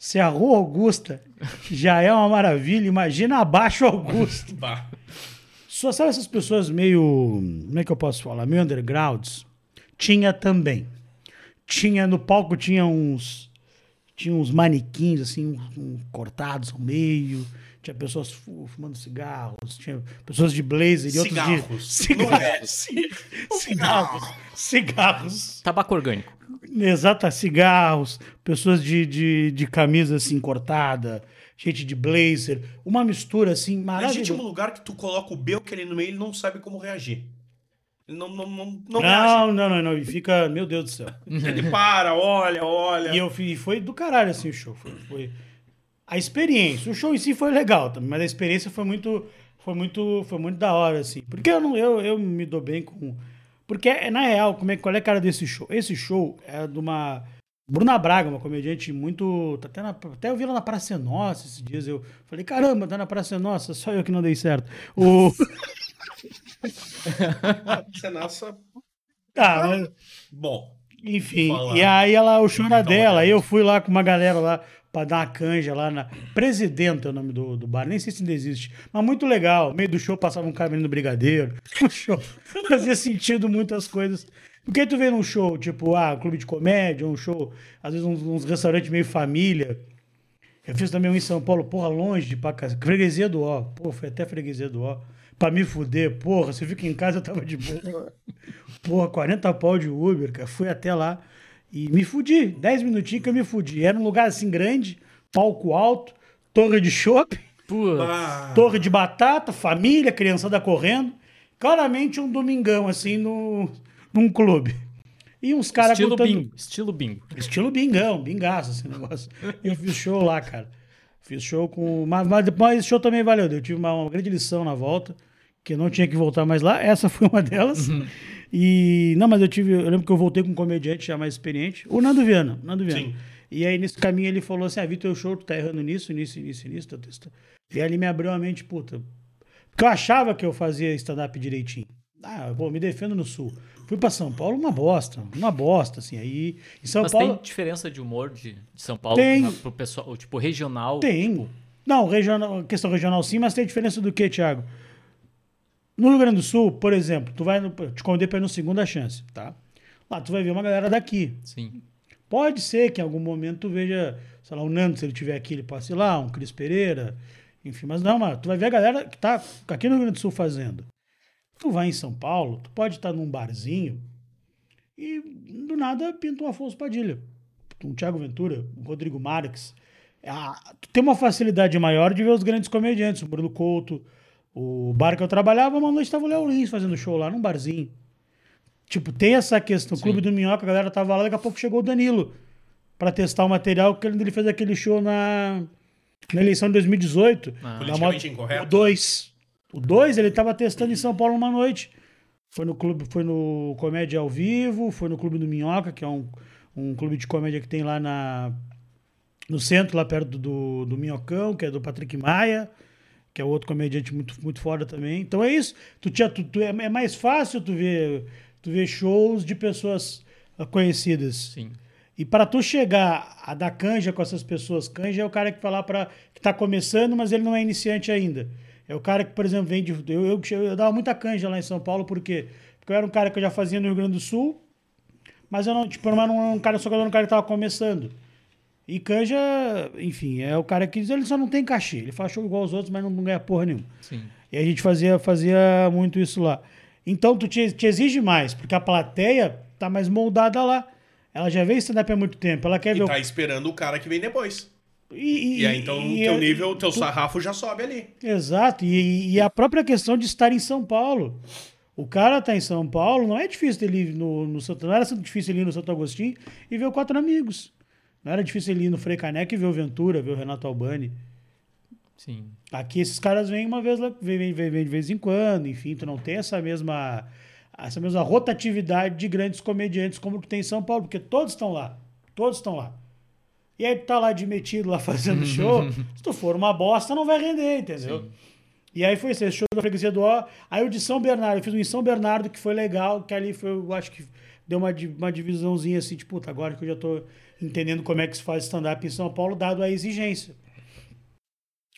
Se a Rua Augusta já é uma maravilha, imagina a Baixo Augusta. Só sabe essas pessoas meio. Como é que eu posso falar? Meio undergrounds? Tinha também. Tinha no palco, tinha uns. Tinha uns manequins, assim, um- um cortados ao meio. Tinha pessoas fu- fumando cigarros. Tinha pessoas de blazer e outros Cigarros. de. Não é. Cigarros. Cigarros. Cigarros. Tabaco orgânico. Exato, cigarros, pessoas de, de, de camisa assim cortada, gente de blazer, uma mistura assim Legítimo maravilhosa. lugar que tu coloca o Belk ali no meio, ele não sabe como reagir. Ele não, não, não, não. Não, não, não, não. E fica, meu Deus do céu. Ele para, olha, olha. E eu fui, foi do caralho assim o show. Foi, foi- a experiência, o show em si foi legal também, mas a experiência foi muito, foi muito, foi muito da hora assim. Porque eu não, eu, eu me dou bem com, porque é, na real, como é, qual é a cara desse show? Esse show é de uma Bruna Braga, uma comediante muito. tá Até, na- até eu vi ela na Praça Nossa esses dias. Eu falei, caramba, tá na Praça Nossa, só eu que não dei certo. O... Você nasce... tá, mas, Bom, enfim. E aí ela, o show era dela. Aí eu fui lá com uma galera lá pra dar uma canja lá na. Presidenta é o nome do, do bar, nem sei se ainda existe. Mas muito legal. No meio do show passava um cara vendendo brigadeiro. O show fazia sentido muitas coisas. Porque tu vê num show, tipo, ah, clube de comédia, um show, às vezes uns, uns restaurantes meio família. Eu fiz também um em São Paulo, porra, longe de pra casa. Freguesia do Ó. Pô, foi até freguesia do Ó. Pra me fuder, porra, você viu que em casa eu tava de boa. Porra, 40 pau de Uber, cara. Fui até lá e me fudi. 10 minutinhos que eu me fudi. Era um lugar assim grande, palco alto, torre de chopp, ah, torre de batata, família, criançada correndo. Claramente um domingão, assim, no, num clube. E uns caras Estilo contando- bingo. Estilo bingo. Estilo bingão, bingaço esse negócio. Eu fiz show lá, cara. Fiz show com. Mas, mas depois esse show também valeu. Eu tive uma, uma grande lição na volta, que eu não tinha que voltar mais lá. Essa foi uma delas. E. Não, mas eu tive. Eu lembro que eu voltei com um comediante já mais experiente. O Nando Viana. o Nando Viana. Sim. E aí, nesse caminho, ele falou assim: Ah, Vitor, o show, tu tá errando nisso, nisso, nisso, nisso. Tá, tá, tá. E aí ele me abriu a mente, puta. Porque eu achava que eu fazia stand-up direitinho. Ah, pô, me defendo no sul. Fui pra São Paulo, uma bosta. Uma bosta, assim. Aí, em São Mas Paulo. tem diferença de humor de, de São Paulo Tem. na- pro pessoal, tipo, regional? Tem. Tipo, Não, regional, questão regional sim, mas tem diferença do que, Thiago? No Rio Grande do Sul, por exemplo, tu vai no, te convidei para ir no Segunda Chance, tá? Lá tu vai ver uma galera daqui. sim. Pode ser que em algum momento tu veja, sei lá, o Nando, se ele tiver aqui, ele passe lá, um Cris Pereira, enfim, mas não, mas tu vai ver a galera que tá aqui no Rio Grande do Sul fazendo. Tu vai em São Paulo, tu pode estar num barzinho e do nada pinta um Afonso Padilha, um Thiago Ventura, um Rodrigo Marques. Ah, tu tem uma facilidade maior de ver os grandes comediantes, o Bruno Couto, o bar que eu trabalhava, uma noite estava o Léo Lins fazendo show lá num barzinho. Tipo, tem essa questão. O Clube do Minhoca, a galera tava lá, daqui a pouco chegou o Danilo pra testar o material, que ele fez aquele show na, na eleição de 2018. Ah. Politicamente incorreto. O 2. O 2 ele tava testando em São Paulo uma noite. Foi no clube, foi no Comédia ao Vivo, foi no Clube do Minhoca, que é um, um clube de comédia que tem lá na, no centro, lá perto do, do Minhocão, que é do Patrick Maia, que é outro comediante muito, muito foda também. Então é isso. Tu, tinha, tu, tu- é, é mais fácil tu ver, tu ver shows de pessoas ah, conhecidas. Sim. E para tu chegar a dar canja com essas pessoas, canja é o cara que falar para que tá começando, mas ele não é iniciante ainda. É o cara que, por exemplo, vem de eu, eu, eu dava muita canja lá em São Paulo por quê? Porque eu era um cara que eu já fazia no Rio Grande do Sul, mas eu não, tipo, eu não era um cara só que eu era um cara que tava começando. E canja, enfim, é o cara que ele só não tem cachê, ele faz show igual os outros, mas não, não ganha porra nenhuma. Sim. E a gente fazia, fazia muito isso lá. Então tu te, te exige mais, porque a plateia tá mais moldada lá. Ela já vê stand-up há muito tempo. Ela quer ver E o tá esperando o cara que vem depois. e, E aí, então, o e- teu e- nível, o teu tu- sarrafo já sobe ali. Exato. E, e a própria questão de estar em São Paulo. O cara tá em São Paulo, não é difícil ele ir no, no Santo, não era difícil ele ir no Santo Agostinho e ver o Quatro Amigos. Não era difícil ele ir no Frei Caneca e ver o Ventura, ver o Renato Albani. Sim. Aqui esses caras vêm uma vez, lá- vêm, vêm, vêm, de vez em quando, enfim, tu não tem essa mesma essa mesma rotatividade de grandes comediantes como tu tem em São Paulo, porque todos estão lá, todos estão lá. E aí tu tá lá de metido lá fazendo show, se tu for uma bosta não vai render, entendeu? E aí foi esse show da freguesia do Ó, aí o de São Bernardo, eu fiz um em São Bernardo que foi legal, que ali foi, eu acho que deu uma, uma divisãozinha assim, tipo, puta, agora que eu já tô entendendo como é que se faz stand-up em São Paulo, dado a exigência.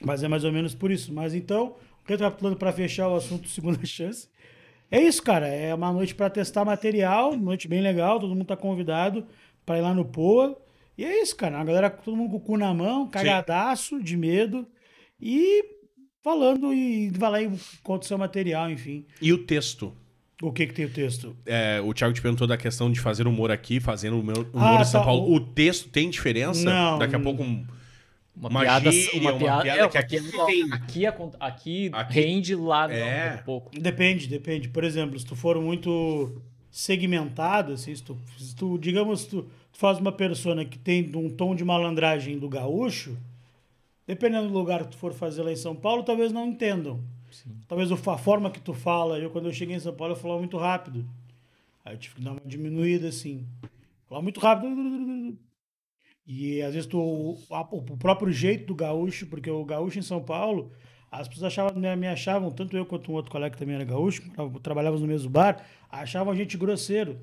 Mas é mais ou menos por isso. Mas então, recapitulando para fechar o assunto segunda chance. É isso, cara. É uma noite para testar material, noite bem legal, todo mundo tá convidado para ir lá no Poa. E é isso, cara. A galera, todo mundo com o cu na mão, cagadaço, de medo. E falando e vai lá e conta o seu material, enfim. E o texto? O que que tem o texto? É, o Thiago te perguntou da questão de fazer humor aqui, fazendo humor, humor Ah, em São tá, Paulo. o- O... texto tem diferença? Não, Daqui a pouco um... Uma, Uma piada, gíria, uma uma piada, piada é, que aqui piada- tem. aqui, aqui, Aqui- rende lá não, É. um pouco. Depende, depende. Por exemplo, se tu for muito segmentado, assim, se tu, se tu digamos, tu, tu faz uma persona que tem um tom de malandragem do gaúcho, dependendo do lugar que tu for fazer lá em São Paulo, talvez não entendam. Talvez o fa- a forma que tu fala, eu quando eu cheguei em São Paulo, eu falava muito rápido. Aí eu tive que dar uma diminuída, assim. Falava muito rápido. E às vezes tu, o próprio jeito do gaúcho, porque o gaúcho em São Paulo, as pessoas achavam, me, me achavam, tanto eu quanto um outro colega que também era gaúcho, trabalhávamos no mesmo bar, achavam a gente grosseiro.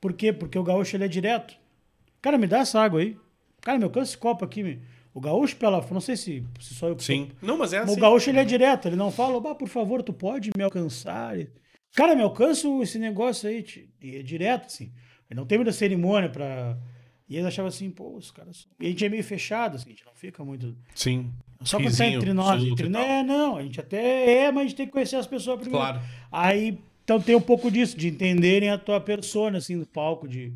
Por quê? Porque o gaúcho ele é direto. Cara, me dá essa água aí. Cara, me alcança esse copo aqui. Me. O gaúcho, pela, não sei se, se só eu que Sim. Não, mas é assim. o gaúcho ele é direto, ele não fala, bah, por favor, tu pode me alcançar. Cara, me alcança esse negócio aí. E é direto, assim. Ele não tem muita cerimônia pra. E eles achavam assim, pô, os caras. E a gente é meio fechado, assim, a gente não fica muito. Sim. Só quando tá entre nós. Entre... É, não, a gente até é, mas a gente tem que conhecer as pessoas primeiro. Claro. Aí, então tem um pouco disso, de entenderem a tua persona, assim, no palco, de.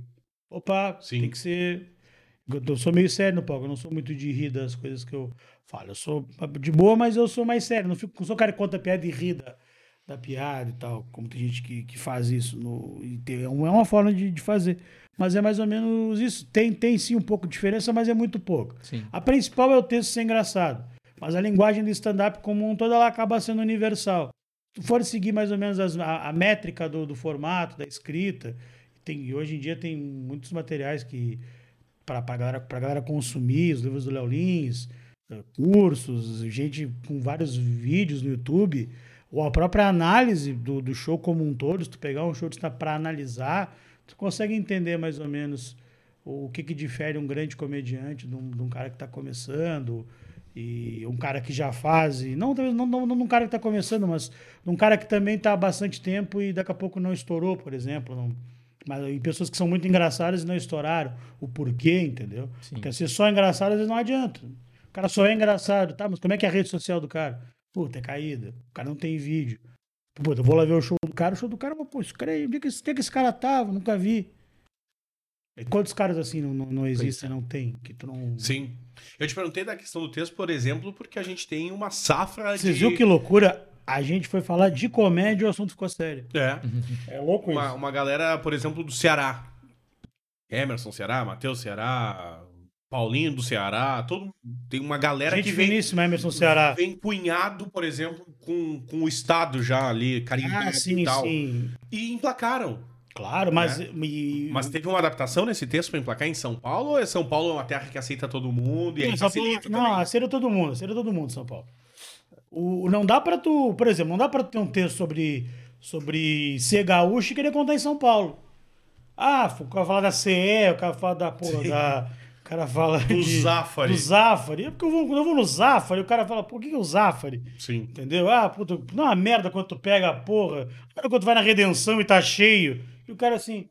Opa, Sim. tem que ser. Eu eu sou meio sério no palco, eu não sou muito de rir das coisas que eu falo. Eu sou de boa, mas eu sou mais sério. Não, fico, não sou o cara que conta piada e ri da, da piada e tal. Como tem gente que, que faz isso. No, e tem- é uma é uma forma de, de fazer. Mas é mais ou menos isso. Tem, tem sim um pouco de diferença, mas é muito pouco. Sim. A principal é o texto ser engraçado. Mas a linguagem do stand-up como um todo, ela acaba sendo universal. Se for seguir mais ou menos as- a, a métrica do, do formato, da escrita, tem, e hoje em dia tem muitos materiais que para a galera, galera consumir, os livros do Léo Lins, eh, cursos, gente com vários vídeos no YouTube, ou a própria análise do, do show como um todo, se tu pegar um show para analisar, tu consegue entender mais ou menos o que, que difere um grande comediante de um, de um cara que está começando e um cara que já faz, e não, não, não, não um cara que está começando, mas um cara que também está há bastante tempo e daqui a pouco não estourou, por exemplo, não, mas e pessoas que são muito engraçadas e não estouraram, o porquê, entendeu? Sim. Porque ser só engraçado às vezes não adianta. O cara só é engraçado, tá? Mas como é que é a rede social do cara? Puta, é caída. O cara não tem vídeo. Puta, eu vou lá ver o show do cara, o show do cara, mas, pô, esse cara aí, onde é que onde é que esse cara tava? Nunca vi. E quantos caras assim não, não, não existem, não tem? Que tu não. Sim. Eu te perguntei da questão do texto, por exemplo, porque a gente tem uma safra Você de... viu que loucura? A gente foi falar de comédia e o assunto ficou sério. É. É louco Uma, uma galera, por exemplo, do Ceará. Emerson Ceará, Matheus Ceará, Paulinho do Ceará, todo tem uma galera Gente que vem, finíssima, Emerson Ceará. vem punhado, por exemplo, com, com o Estado já ali, carimbado Ah, sim, e tal. sim. E emplacaram. Claro, mas. Né? e- Mas teve uma adaptação nesse texto pra emplacar em São Paulo? Ou é São Paulo é uma terra que aceita todo mundo e aí São Paulo- não, aceita todo mundo, aceita todo mundo, São Paulo. O, não dá pra tu, por exemplo, não dá pra tu ter um texto sobre, sobre ser gaúcho e querer contar em São Paulo. Ah, o cara fala da CE, o cara fala da porra, Sim. da. O cara fala Do de- Zafari. Do Zafari. É porque eu vou, quando eu vou no Zafari, o cara fala, por que, que é o Zafari? Sim. Entendeu? Ah, puta, não é uma merda quando tu pega a porra. Quando tu vai na redenção e tá cheio. E o cara assim.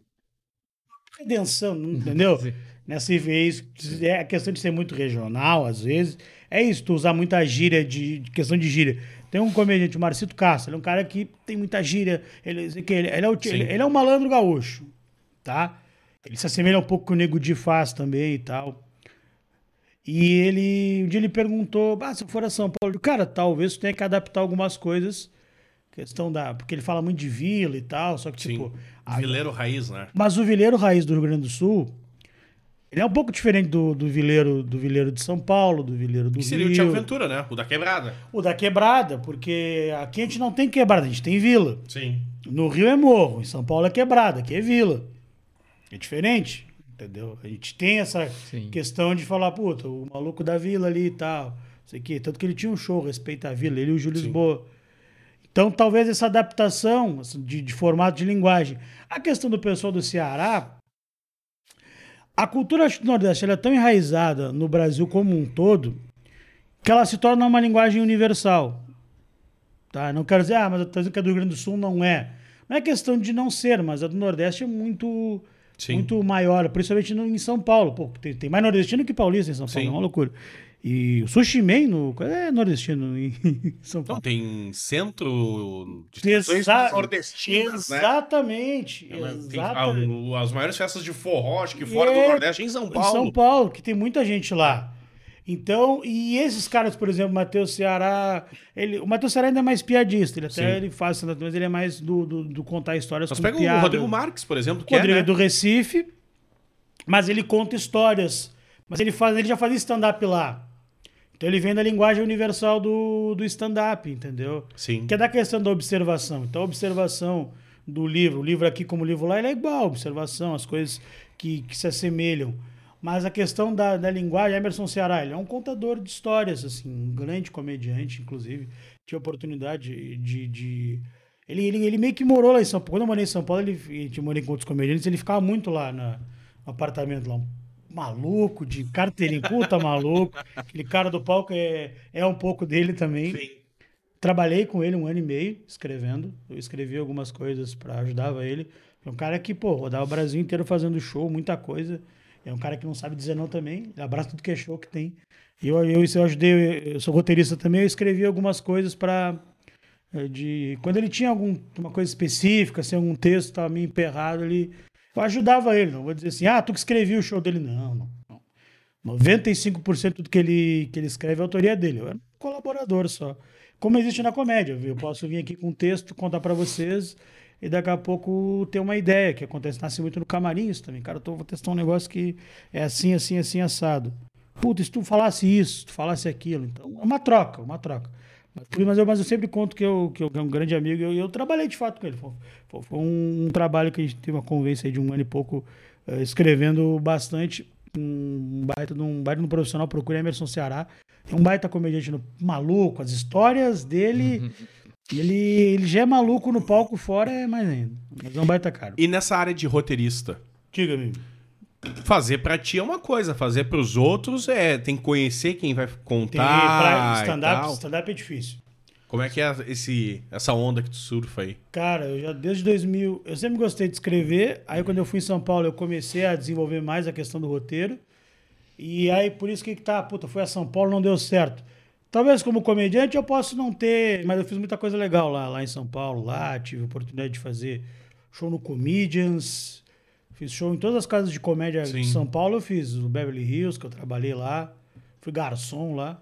Redenção, entendeu? Sim. Nessa vez, é a questão de ser muito regional, às vezes. É isso, tu usar muita gíria, de, de questão de gíria. Tem um comediante, o Marcito Castro, ele é um cara que tem muita gíria. Ele, que ele, ele é, o, ele, ele é um malandro gaúcho, tá? Ele se assemelha um pouco com o Nego Di faz também e tal. E ele, um dia ele perguntou, ah, se eu for a São Paulo, cara, talvez tu tenha que adaptar algumas coisas Questão da. Porque ele fala muito de vila e tal, só que, Sim. tipo. a- Vileiro raiz, né? mas o vileiro raiz do Rio Grande do Sul, ele é um pouco diferente do, do vileiro do vileiro de São Paulo, do vileiro do Que seria o Rio. Tiago Ventura, né? O da quebrada. O da quebrada, porque aqui a gente não tem quebrada, a gente tem vila. Sim. No Rio é morro, em São Paulo é quebrada, aqui é vila. É diferente, entendeu? A gente tem essa Sim. questão de falar, puta, o maluco da vila ali e tal. Sei que, tanto que ele tinha um show Respeita a Vila, ele e o Júlio Sim. Lisboa. Então, talvez essa adaptação assim, de, de formato de linguagem. A questão do pessoal do Ceará, a cultura do Nordeste é tão enraizada no Brasil como um todo que ela se torna uma linguagem universal. Tá? Não quero dizer, ah, mas dizendo que a do Rio Grande do Sul não é. Não é questão de não ser, mas a do Nordeste é muito, Sim. muito maior, principalmente em São Paulo. Pô, tem, tem mais nordestino que paulista em São Paulo, Sim. é uma loucura. E o Sushi Man no, é nordestino em São Não, Paulo. tem centro de Exa- nordestinas, né? Exatamente. Tem exatamente. a- as maiores festas de forró, acho que fora É, do Nordeste, em São Em Paulo. São Paulo, que tem muita gente lá. Então, e esses caras, por exemplo, Matheus Ceará, ele, o Matheus Ceará ainda é mais piadista, ele até Sim. ele faz, mas ele é mais do, do, do contar histórias Mas pega piada. o Rodrigo Marques, por exemplo, que Rodrigo é, é né? do Recife, mas ele conta histórias. Mas ele, faz, ele já fazia stand-up lá. Então ele vem da linguagem universal do, do stand-up, entendeu? Sim. Que é da questão da observação. Então a observação do livro, o livro aqui como o livro lá, ele é igual, a observação, as coisas que, que se assemelham. Mas a questão da, da linguagem, Emerson Ceará, ele é um contador de histórias, assim, um grande comediante, inclusive. Tive a oportunidade de. de- Ele, ele, ele meio que morou lá em São Paulo. Quando eu morei em São Paulo, ele, ele tinha morei com outros comediantes, ele ficava muito lá na- no apartamento lá. Um maluco, de carteirinha, puta maluco. Aquele cara do palco é, é um pouco dele também. Sim. Trabalhei com ele um ano e meio escrevendo. Eu escrevi algumas coisas para ajudava ele. É um cara que, pô, rodava o Brasil inteiro fazendo show, muita coisa. É um cara que não sabe dizer não também. Ele abraça tudo que é show que tem. E eu, eu, eu ajudei, eu sou roteirista também, eu escrevi algumas coisas para de quando ele tinha alguma coisa específica, assim, algum texto estava meio emperrado, ele eu ajudava ele, não vou dizer assim: "Ah, tu que escreveu o show dele". Não, não. não. 95% do que ele que ele escreve é autoria dele. Eu era um colaborador só. Como existe na comédia, eu posso vir aqui com um texto, contar para vocês e daqui a pouco ter uma ideia, que acontece, nasce muito no camarim isso também. Cara, eu tô, vou testar um negócio que é assim, assim, assim, assado. Puta, se tu falasse isso, se tu falasse aquilo. Então, é uma troca, uma troca. Mas eu, mas eu sempre conto que eu, que eu é um grande amigo e eu, eu trabalhei de fato com ele. Foi, foi- foi um, trabalho que a gente teve uma convivência aí de um ano e pouco eh, escrevendo bastante. Um baita de um, baita de um profissional, procura Emerson Ceará. É um baita comediante no- maluco, as histórias dele. ele, ele já é maluco no palco, fora é mais ainda. Mas é um baita cara. E nessa área de roteirista, Diga, amigo. Fazer pra ti é uma coisa, fazer pros outros é tem que conhecer quem vai contar. stand-up, tal. stand-up é difícil. Como é que é esse, essa onda que tu surfa aí? Cara, eu já desde 2000, eu sempre gostei de escrever. Aí quando eu fui em São Paulo, eu comecei a desenvolver mais a questão do roteiro. E aí por isso que tá, puta, fui a São Paulo, não deu certo. Talvez como comediante eu possa não ter, mas eu fiz muita coisa legal lá, lá em São Paulo, lá tive a oportunidade de fazer show no Comedians, fiz show em todas as casas de comédia Sim. de São Paulo, eu fiz o Beverly Hills, que eu trabalhei lá, fui garçom lá.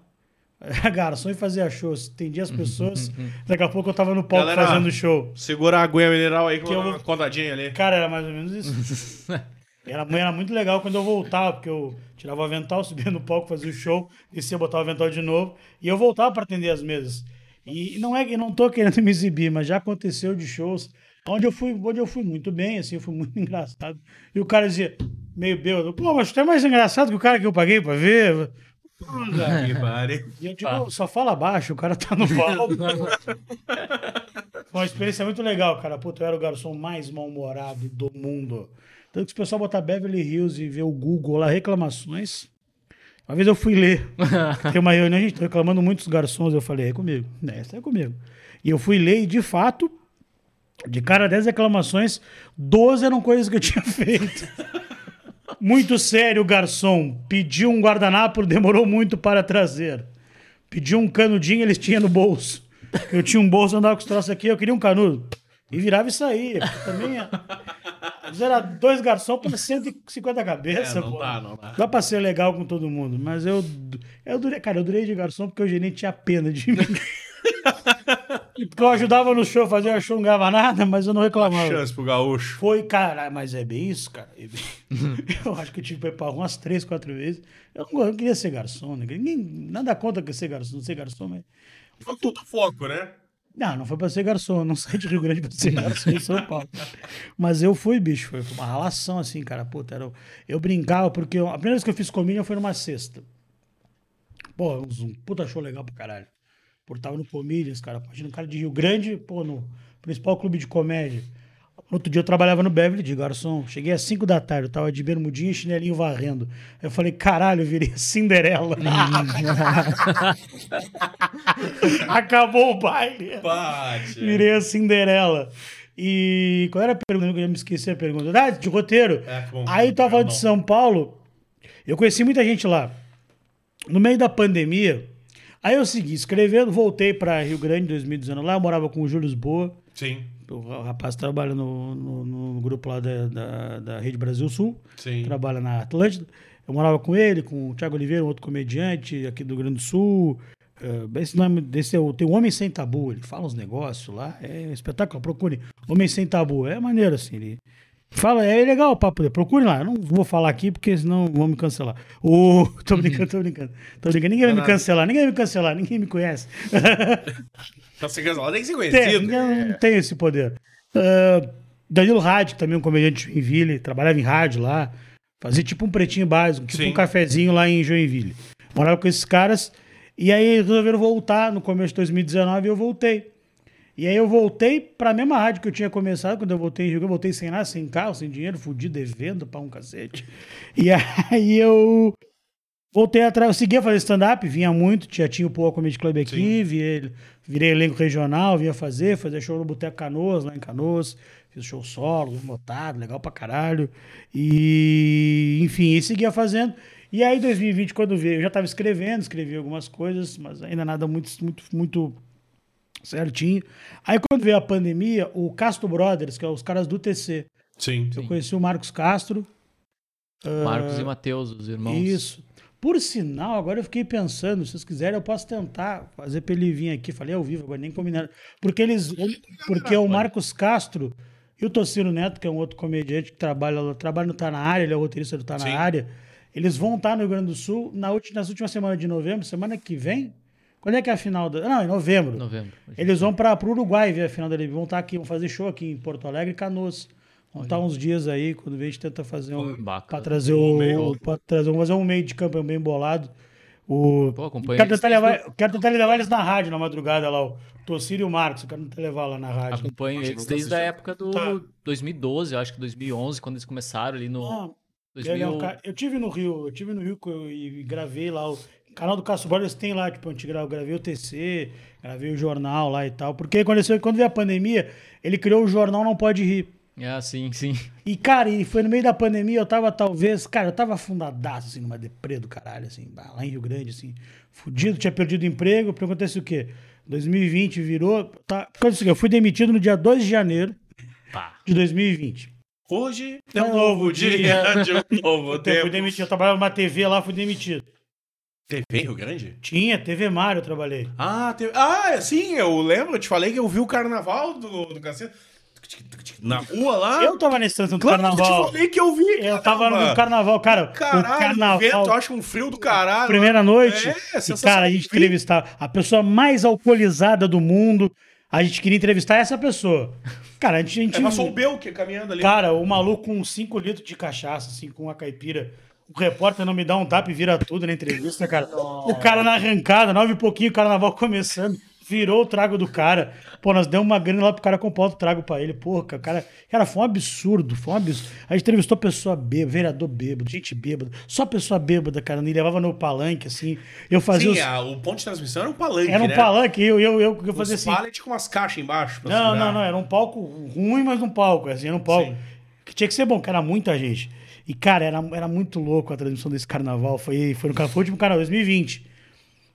garçom e fazia shows, atendia as pessoas. Daqui a pouco eu tava no palco Galera, fazendo show. Segura a aguinha mineral aí com Que eu uma contadinha ali. Cara, era mais ou menos isso. Era, era muito legal quando eu voltava, porque eu tirava o avental, subia no palco, fazia o show, descia, botava o avental de novo, e eu voltava para atender as mesas. E não é que não tô querendo me exibir, mas já aconteceu de shows onde eu fui, onde eu fui muito bem, assim, eu fui muito engraçado. E o cara dizia, meio bêbado, pô, mas tu é mais engraçado que o cara que eu paguei para ver. Que. E eu digo, só fala baixo, o cara tá no palco. Foi uma experiência muito legal, cara. Puta, eu era o garçom mais mal-humorado do mundo. Tanto que se o pessoal botar Beverly Hills e ver o Google lá, reclamações. Uma vez eu fui ler. Tem uma reunião, a gente tá reclamando muitos garçons. Eu falei, é comigo. É, essa é comigo. E eu fui ler e, de fato, de cada 10 reclamações, 12 eram coisas que eu tinha feito. Muito sério, o garçom. Pediu um guardanapo, demorou muito para trazer. Pediu um canudinho, eles tinham no bolso. Eu tinha um bolso, andava com os troços aqui, eu queria um canudo. E virava e saía. Também é... Era dois garçons para 150 cabeças, É, não pô. dá, não dá. Dá pra ser legal com todo mundo. Mas eu, eu durei, cara, eu durei de garçom porque o gerente tinha pena de mim. Porque eu ajudava no show, fazia show, não ganhava nada, mas eu não reclamava. Chance pro gaúcho. Foi, cara, mas é bem isso, cara. Eu acho que eu tive que ir umas três, quatro vezes. Eu não, eu não queria ser garçom, né? Ninguém, nada contra que ser garçom, ser garçom, mas. Foi tudo foco, né? Não, não foi pra ser garçom, eu não saí de Rio Grande pra ser garçom em São Paulo. Mas eu fui, bicho, foi uma relação assim, cara. Puta, era, eu brincava, porque eu- a primeira vez que eu fiz comédia foi numa sexta. Pô, um, um puta show legal pra caralho. Por tava no Comedians, cara. Imagina um cara de Rio Grande, pô, no principal clube de comédia. Outro dia eu trabalhava no Beverly de garçom. Cheguei às 5 da tarde, eu tava de bermudinha e chinelinho varrendo. Aí eu falei, caralho, eu virei Cinderela. Acabou o baile. Bate. Virei a Cinderela. E qual era a pergunta? Eu já me esqueci a pergunta. Ah, de roteiro. É, bom. Aí eu tava Não. de São Paulo. Eu conheci muita gente lá. No meio da pandemia. Aí eu segui escrevendo, voltei para Rio Grande em 2019. Lá eu morava com o Júlio Lisboa. Sim, O rapaz trabalha no, no, no grupo lá da, da, da Rede Brasil Sul. sim. Trabalha na Atlântida. Eu morava com ele, com o Thiago Oliveira, um outro comediante aqui do Rio Grande do Sul. Eh, esse nome desse é o, tem o Homem Sem Tabu, ele fala uns negócios lá, é espetáculo, procure. Homem Sem Tabu, é maneiro assim, ele fala, é legal o papo dele, procure lá, eu não vou falar aqui porque senão vão me cancelar. O, tô brincando, tô brincando, tô brincando, ninguém vai me cancelar, ninguém vai me cancelar, ninguém me conhece. Tá se cancelado, tem que ser Tem, conhecido. ninguém não tem esse poder. Ah, Danilo Rádio, também um comediante de Joinville, trabalhava em rádio lá, fazia tipo um pretinho básico, tipo Sim. um cafezinho lá em Joinville. Morava com esses caras, e aí resolveram voltar no começo de 2019 e eu voltei. E aí eu voltei pra mesma rádio que eu tinha começado, quando eu voltei em Rio eu voltei sem nada, sem carro, sem dinheiro, fudido, devendo pra um cacete. E aí eu voltei atrás, eu seguia fazer stand-up, vinha muito, já tinha o Poa Comedy Club aqui, Sim. vi- virei elenco regional, vinha fazer, fazer show no Boteco Canoas, lá em Canoas, fiz show solo, motado, legal pra caralho. E, enfim, e seguia fazendo. E aí, 2020, quando veio, eu já tava escrevendo, escrevi algumas coisas, mas ainda nada muito, muito, muito certinho. Aí, quando veio a pandemia, o Castro Brothers, que é os caras do TC, Sim. eu conheci o Marcos Castro, Marcos e Matheus, os irmãos. isso. Por sinal, agora eu fiquei pensando, se vocês quiserem, eu posso tentar fazer pra ele vir aqui. Falei ao vivo, agora nem combinaram. Porque eles. ele- Porque o Marcos Castro e o Tocino Neto, que é um outro comediante que trabalha, lá- trabalha no Tá na área, ele é o roteirista do Tá na Sim. área. Eles vão estar no Rio Grande do Sul na ulti- nas últimas semanas de novembro, semana que vem. Quando é que é a final da. Não, em novembro. Novembro. Eles vão para o Uruguai ver a final dele. Vão estar aqui, vão fazer show aqui em Porto Alegre e Canoas. Vão estar uns dias aí, quando vem a gente tenta fazer um. Pra trazer Um. Pra trazer, vamos fazer um meio de campo bem bolado. O, Pô, acompanha quero, tentar levar, quero tentar levar eles na rádio na madrugada lá, o Tocírio e o Marcos. Eu quero tentar levar lá na rádio. Acompanho eles desde a época do Tá. 2012, eu acho que 2011, quando eles começaram ali no Ah, 2000. ele é um cara- eu tive no Rio, eu tive no Rio e gravei lá o canal do Castro Brothers tem lá, tipo, a gente gra- eu gravei o TC, gravei o jornal lá e tal. Porque aconteceu que quando veio a pandemia, ele criou o jornal Não Pode Rir. Ah, sim, sim. E, cara, e foi no meio da pandemia, eu tava talvez, cara, eu tava afundadaço, assim, numa deprê do caralho, assim, lá em Rio Grande, assim, fudido, tinha perdido o emprego, porque acontece o quê? 2020 virou, tá, acontece o quê? Eu fui demitido no dia 2 de janeiro Pá. de 2020. Hoje é um novo dia de um novo Eu fui demitido, eu trabalhava numa TV lá, fui demitido. TV em Rio Grande? Tinha, TV Mário eu trabalhei. Ah, ah, sim, eu lembro, eu te falei que eu vi o carnaval do, do cacete. Na rua lá. Eu tava nesse trânsito do claro que eu carnaval. te falei que eu vi. Eu tava caramba. no carnaval, cara. o Caralho, carnaval. vento, eu acho um frio do caralho. primeira noite. É, e, cara, a gente entrevistava a pessoa mais alcoolizada do mundo. A gente queria entrevistar essa pessoa. Cara, a gente. A gente É, passou o Belk caminhando ali. Cara, o maluco com 5 litros de cachaça, assim, com uma caipira. O repórter não me dá um tapa e vira tudo na entrevista, cara. O cara na arrancada, nove e pouquinho, o carnaval começando. Virou o trago do cara. Pô, nós demos uma grana lá pro cara comprar outro trago pra ele. Porra, cara. Cara, foi um absurdo. Foi um absurdo. A gente entrevistou pessoa bêbada, vereador bêbado, gente bêbada. Só pessoa bêbada, cara. Me levava no palanque, assim. Eu fazia. Sim, os- a- o ponto de transmissão era um palanque, Era um né? palanque, eu, eu, eu, eu Os fazia assim. pallet com umas caixas embaixo. pra Não, segurar. não, não, era um palco ruim, mas um palco, assim, era um palco. Sim. Que tinha que ser bom, era muita gente. E, cara, era, era muito louco a transmissão desse carnaval. Foi, foi, no, foi o último carnaval, 2020.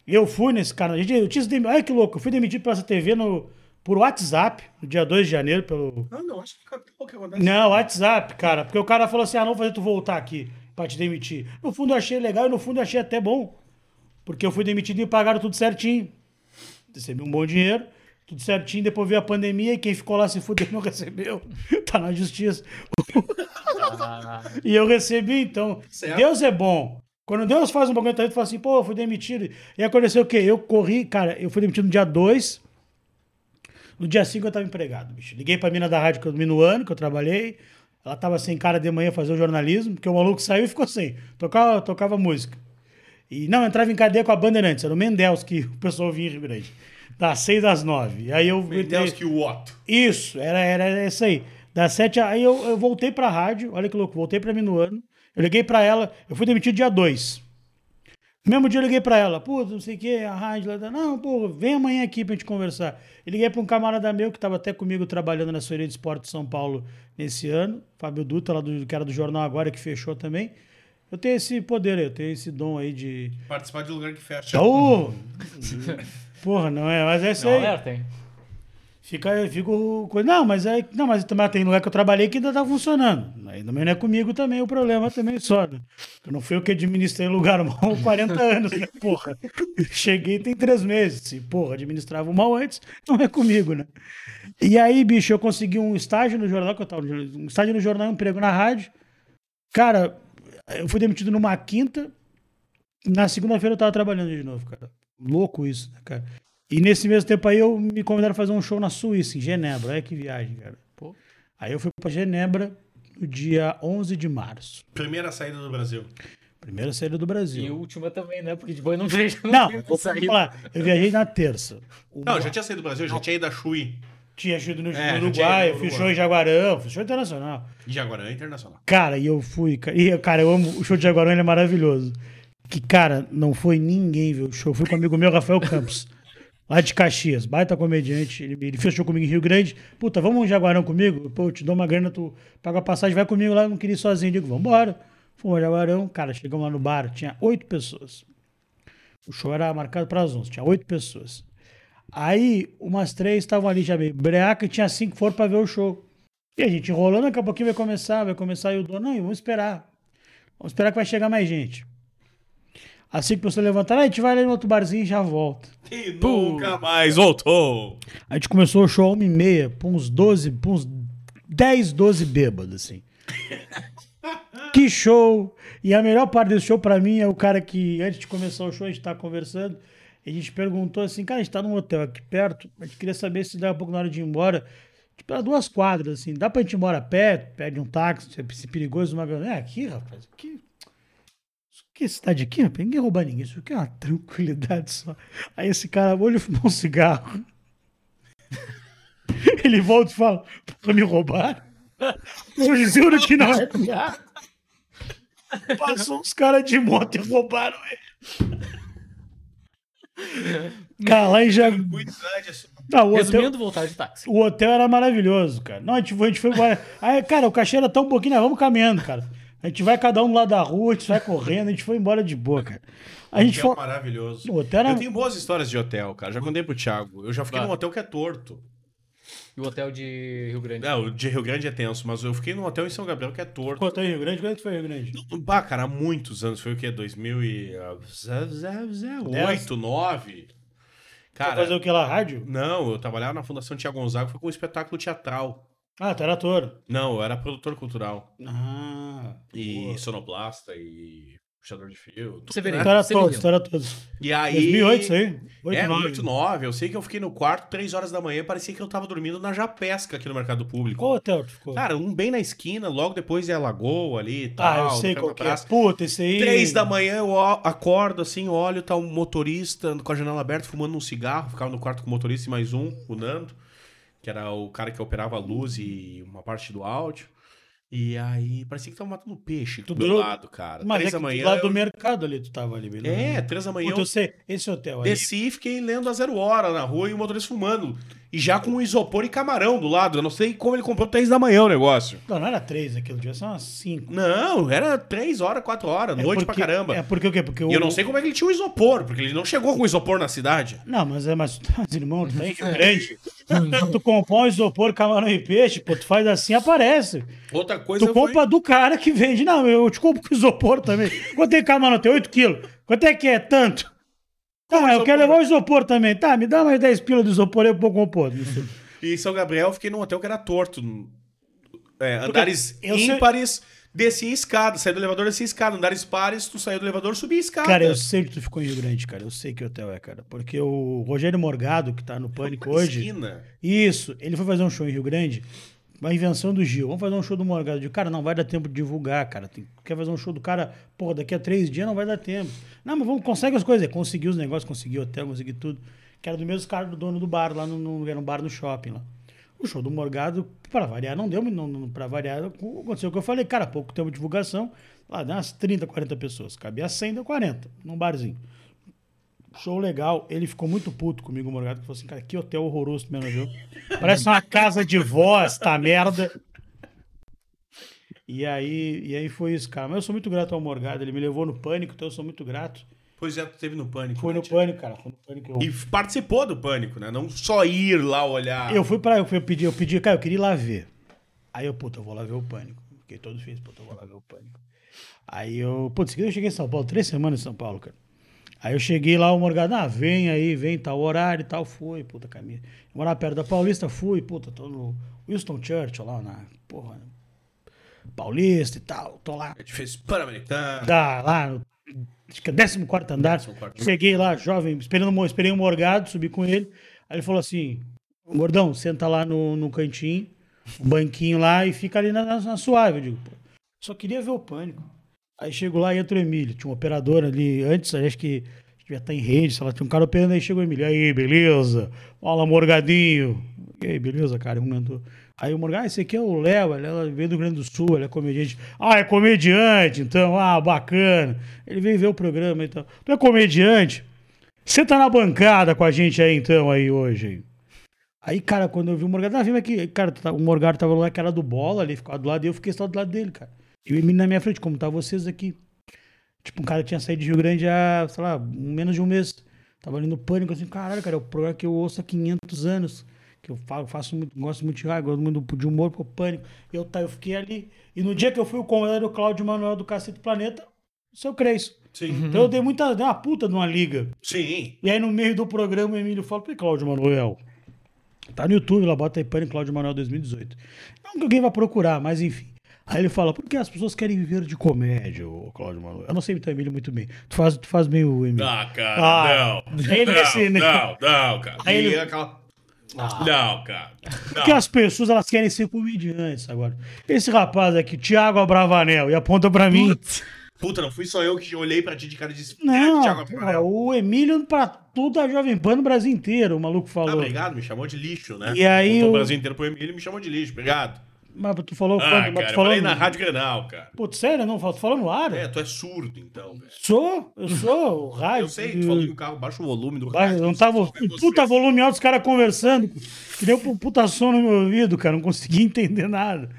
Eu fui nesse carnaval. Gente, eu tinha, sido olha que louco, eu fui demitido pela essa TV no, por WhatsApp, no dia 2 de janeiro, pelo. Não, não, acho que o que acontece. Não, WhatsApp, cara. Porque o cara falou assim: ah, não vou fazer tu voltar aqui pra te demitir. No fundo eu achei legal e no fundo eu achei até bom. Porque eu fui demitido e pagaram tudo certinho. Recebi um bom dinheiro. tudo certinho. Depois veio a pandemia e quem ficou lá se fudeu não recebeu. Tá na justiça. E eu recebi, então. Certo. Deus é bom. Quando Deus faz um bagulho, tu fala assim, pô, eu fui demitido. E aconteceu o quê? Eu corri, cara, eu fui demitido no dia 2. No dia 5 eu tava empregado, bicho. Liguei pra mina da rádio que eu no ano, que eu trabalhei. Ela tava sem cara de manhã fazer o jornalismo, porque o maluco saiu e ficou sem. Tocava, tocava música. E não, entrava em cadeia com a Bandeirantes, era o Mendels que o pessoal vinha em Rio Grande. Das 6 às 9. E aí eu Deus que o Otto. isso, era, era isso aí. Das sete, aí eu, eu voltei pra rádio, olha que louco, voltei pra mim no ano. Eu liguei pra ela, eu fui demitido dia 2. No mesmo dia eu liguei pra ela, pô, não sei o que, a rádio, ela, não, pô, vem amanhã aqui pra gente conversar. Eu liguei pra um camarada meu que tava até comigo trabalhando na Assessoria de Esporte de São Paulo nesse ano, Fábio Dutra, lá do, que era do Jornal Agora, que fechou também. Eu tenho esse poder aí, eu tenho esse dom aí de. Participar de lugar que fecha. Ô! Porra, não é, mas é isso aí. alerta, hein? Fica, eu fico. co- Não, mas aí. Não, mas também tem lugar que eu trabalhei que ainda tá funcionando. Aí não é comigo também, o problema também só. Né? Eu não fui eu que administrei lugar mal há 40 anos, né? Porra. Cheguei tem três meses. Se, porra, administrava mal antes, não é comigo, né? E aí, bicho, eu consegui um estágio no jornal, que eu tava. Um estágio no jornal e um emprego na rádio. Cara, eu fui demitido numa quinta. Na segunda-feira eu tava trabalhando de novo, cara. Louco isso, né, cara? E nesse mesmo tempo aí eu me convidaram a fazer um show na Suíça, em Genebra. Olha que viagem, cara. Pô. Aí eu fui pra Genebra no dia 11 de março. Primeira saída do Brasil. Primeira saída do Brasil. E última também, né? Porque de boa eu não vejo. Não, tem vou falar. Eu viajei na terça. O Não, eu já tinha saído do Brasil, eu já tinha ido a Chuí. Tinha ido no, É, no Uruguai, eu fiz show em Jaguarão, fiz show internacional. E Jaguarão Internacional. Cara, e eu fui, cara. E, cara, eu amo o show de Jaguarão, ele é maravilhoso. Que, cara, não foi ninguém ver o show. Fui com um amigo meu, Rafael Campos. Lá de Caxias, baita comediante. Ele, ele fez show comigo em Rio Grande. Puta, vamos um Jaguarão comigo? Pô, eu te dou uma grana, tu paga a passagem, vai comigo lá. Eu não queria ir sozinho. Digo, vambora. Fomos ao Jaguarão. Cara, chegamos lá no bar, tinha oito pessoas. O show era marcado para as 11, tinha oito pessoas. Aí, umas três estavam ali já meio breaca e tinha cinco foram para ver o show. E a gente enrolando, daqui a pouquinho vai começar, vai começar. E o dono, não, vamos esperar. Vamos esperar que vai chegar mais gente. Assim que você levantar, "Ah, a gente vai ali no outro barzinho e já volta. E nunca mais voltou. A gente começou o show a uma e meia, pra uns 12, pra uns 10, 12 bêbados, assim. que show! E a melhor parte desse show pra mim é o cara que, antes de começar o show, a gente tá conversando, e a gente perguntou assim, cara, a gente tá num hotel aqui perto, a gente queria saber se dá um pouco na hora de ir embora, tipo, era duas quadras, assim, dá pra gente ir embora a pé, pede um táxi, se é perigoso, uma... É, aqui, rapaz, aqui... Aqui, cidade aqui, rapaz, ninguém rouba ninguém, isso aqui é uma tranquilidade só. Aí esse cara, olha, fumou um cigarro. Ele volta e fala, pra me roubar? Eu juro que não é piada. Passou uns caras de moto e roubaram ele. Cara, lá em. Não, o, hotel, Resumindo, voltar de táxi. o hotel era maravilhoso, cara. Não, a gente foi, a gente foi embora. Aí, cara, o cachê era tão pouquinho, nós vamos caminhando, cara. A gente vai cada um do lado da rua, a gente vai correndo, a gente foi embora de boa, cara. A gente Hotel foi. maravilhoso. O hotel era- Eu tenho boas histórias de hotel, cara. Já contei pro Thiago. Eu já fiquei Vai. num hotel que é torto. E o hotel de Rio Grande. Não, o de Rio Grande é tenso, mas eu fiquei num hotel em São Gabriel que é torto. Hotel em Rio Grande, quando é que foi Rio Grande? Bah, cara, há muitos anos. Foi o quê? 2008, 9? Vai Cara, fazer o que lá? Rádio? não, eu trabalhava na Fundação Tiago Gonzaga, foi com um espetáculo teatral. Ah, tu era ator. Não, eu era produtor cultural. Ah. E boa. sonoplasta e puxador de fio. tudo, Severino. né? Tu era todos, tu era todos. E aí... 2008 isso aí? 8, é, 9. 8, 9. Eu sei que eu fiquei no quarto, 3 horas da manhã, parecia que eu tava dormindo na Japesca aqui no Mercado Público. Qual hotel tu ficou? Cara, um bem na esquina, logo depois é a Lagoa ali e tal. ah, eu sei qual que é. Puta, esse aí... Três da manhã eu acordo assim, olho, tá um motorista com a janela aberta fumando um cigarro. Ficava no quarto com o motorista e mais um, o Nando, que era o cara que operava a luz e uma parte do áudio. E aí parecia que tava matando peixe Tu do durou- lado, cara. Mas três é da manhã. do lado do eu- mercado ali tu tava ali, beleza? É, três da manhã Puta, eu eu sei. Esse hotel aí. desci e fiquei lendo a zero hora na rua e o motorista fumando. E já com isopor e camarão do lado. Eu não sei como ele comprou três da manhã o negócio. Não, não era três aquilo, devia ser umas cinco. Não, era três horas, quatro horas, É noite porque- pra caramba. É porque o quê? Porque E o... eu não sei como é que ele tinha o isopor, porque ele não chegou com isopor na cidade. Não, mas é, mas mas, irmão, tu tá em Rio Grande. tu compõe isopor, camarão e peixe, pô, tu faz assim, aparece. Outra coisa Tu compra do cara que vende. Não, eu te compro com isopor também. Quanto é camarão? Tem 8 quilos. Quanto é que é? Tanto. Tá, eu quero levar o isopor também. Tá, me dá mais 10 pilas do isopor e eu vou compor. E em São Gabriel eu fiquei num hotel que era torto. É, andares eu sei- ímpares, descia escada. Saía do elevador, descia escada. Andares pares, tu saía do elevador, subia escada. Cara, eu sei que tu ficou em Rio Grande, cara. Eu sei que hotel é, cara. Porque o Rogério Morgado, que tá no Pânico Uma hoje. esquina. Isso, ele foi fazer um show em Rio Grande. Uma invenção do Gil. Vamos fazer um show do Morgado. Digo, cara, não vai dar tempo de divulgar, cara. Tem, quer fazer um show do cara, porra, daqui a três dias não vai dar tempo. Não, mas vamos, consegue as coisas. Conseguiu os negócios, conseguiu hotel, conseguiu tudo. Que era do mesmo cara do dono do bar, lá no, no- era um bar no shopping lá. O show do Morgado, para variar, não deu, não, não, para variar, aconteceu o que eu falei, cara, pouco tempo de divulgação, lá deu umas 30, 40 pessoas. Cabia 100, deu 40, num barzinho. Show legal. Ele ficou muito puto comigo, Morgado, que falou assim, cara, que hotel horroroso tu mesmo, viu? Parece uma casa de vó, esta merda. E aí, e aí foi isso, cara. Mas eu sou muito grato ao Morgado, ele me levou no pânico, então eu sou muito grato. Pois é, tu teve no pânico. Foi né, no tia? pânico, cara. Foi no pânico. Eu, E participou do pânico, né? Não só ir lá olhar. eu fui pra. Eu, eu pedi, eu pedi, cara, eu queria ir lá ver. Aí eu, puta, eu vou lá ver o pânico. Fiquei todo feliz, puta, eu vou lá ver o pânico. Aí eu, putz, eu cheguei em São Paulo, três semanas em São Paulo, cara. Aí eu cheguei lá, o Morgado, ah, vem aí, vem, tal horário e tal, fui, puta, caminho. Eu morava perto da Paulista, fui, puta, tô no Winston Churchill lá na, porra, Paulista e tal, tô lá. A gente fez Pan-Americano. Tá, lá no acho que é 14 andar. 14º. Cheguei lá, jovem, esperando, esperei o Morgado, subi com ele. Aí ele falou assim: Gordão, senta lá no, no cantinho, um banquinho lá e fica ali na, na- na suave. Eu digo, pô, só queria ver o pânico. Aí chego lá e entra o Emílio. Tinha um operador ali antes, acho que devia estar em rede, sei lá, tinha um cara operando, aí chegou o Emílio. Aí, beleza? Fala, Morgadinho. E aí, beleza, cara? Um. Aí o Morgado, ah, esse aqui é o Léo, ele é- veio do Rio Grande do Sul, ele é comediante. Ah, é comediante, então, ah, bacana. Ele veio ver o programa e tal. Tu é comediante? Você tá na bancada com a gente aí, então, aí, hoje. Aí, aí cara, quando eu vi o Morgado, ah, vem aqui. Cara, tá- o Morgado tava lá, que era do bola, ali, ficava do lado, e eu fiquei só do lado dele, cara. E o Emílio na minha frente, como tá vocês aqui. Tipo, um cara tinha saído de Rio Grande há, sei lá, menos de um mês. Tava ali no pânico, assim, caralho, cara, é o programa que eu ouço há 500 anos. Que eu falo, faço muito, gosto muito de rádio, gosto muito de humor, pro pânico. Eu, tá, eu fiquei ali. E no dia que eu fui o convidado do Cláudio Manuel do Cacete Planeta, o seu Cresço. Sim. Então eu dei muita, dei uma puta de uma liga. Sim. E aí no meio do programa o Emílio fala, pô, Cláudio Manuel. Tá no YouTube, lá bota aí Pânico Cláudio Manuel 2018. Não que alguém vai procurar, mas enfim. Aí ele fala, porque as pessoas querem viver de comédia, o Cláudio Manuel. Eu não sei imitar o Emílio muito bem. Tu faz, tu faz bem o Emílio. Ah, cara, Ah, não. ele não, não, não, cara. Aí ele- E aquela- Não, cara. Não. Porque as pessoas elas querem ser comediantes agora. Esse rapaz aqui, Thiago Abravanel, e aponta pra mim. Puta, não fui só eu que olhei pra ti de cara e disse. Não, Thiago cara, Abravanel. o Emílio pra tudo a Jovem Pan no Brasil inteiro, o maluco Ah, falou. obrigado, me chamou de lixo, né? E aí o- o Brasil inteiro pro Emílio me chamou de lixo, obrigado. Mas tu falou Ah, quando? Mas cara, tu eu falou falei no- na Rádio Granal, cara. Putz, sério? Não, tu falou no ar? É, tu é surdo, então, velho. Sou, eu sou, o rádio. Eu sei, tu falou que o carro baixa o volume do rádio. não tava. É Um puta volume alto, os caras conversando. Que deu um puta som no meu ouvido, cara. Não conseguia entender nada.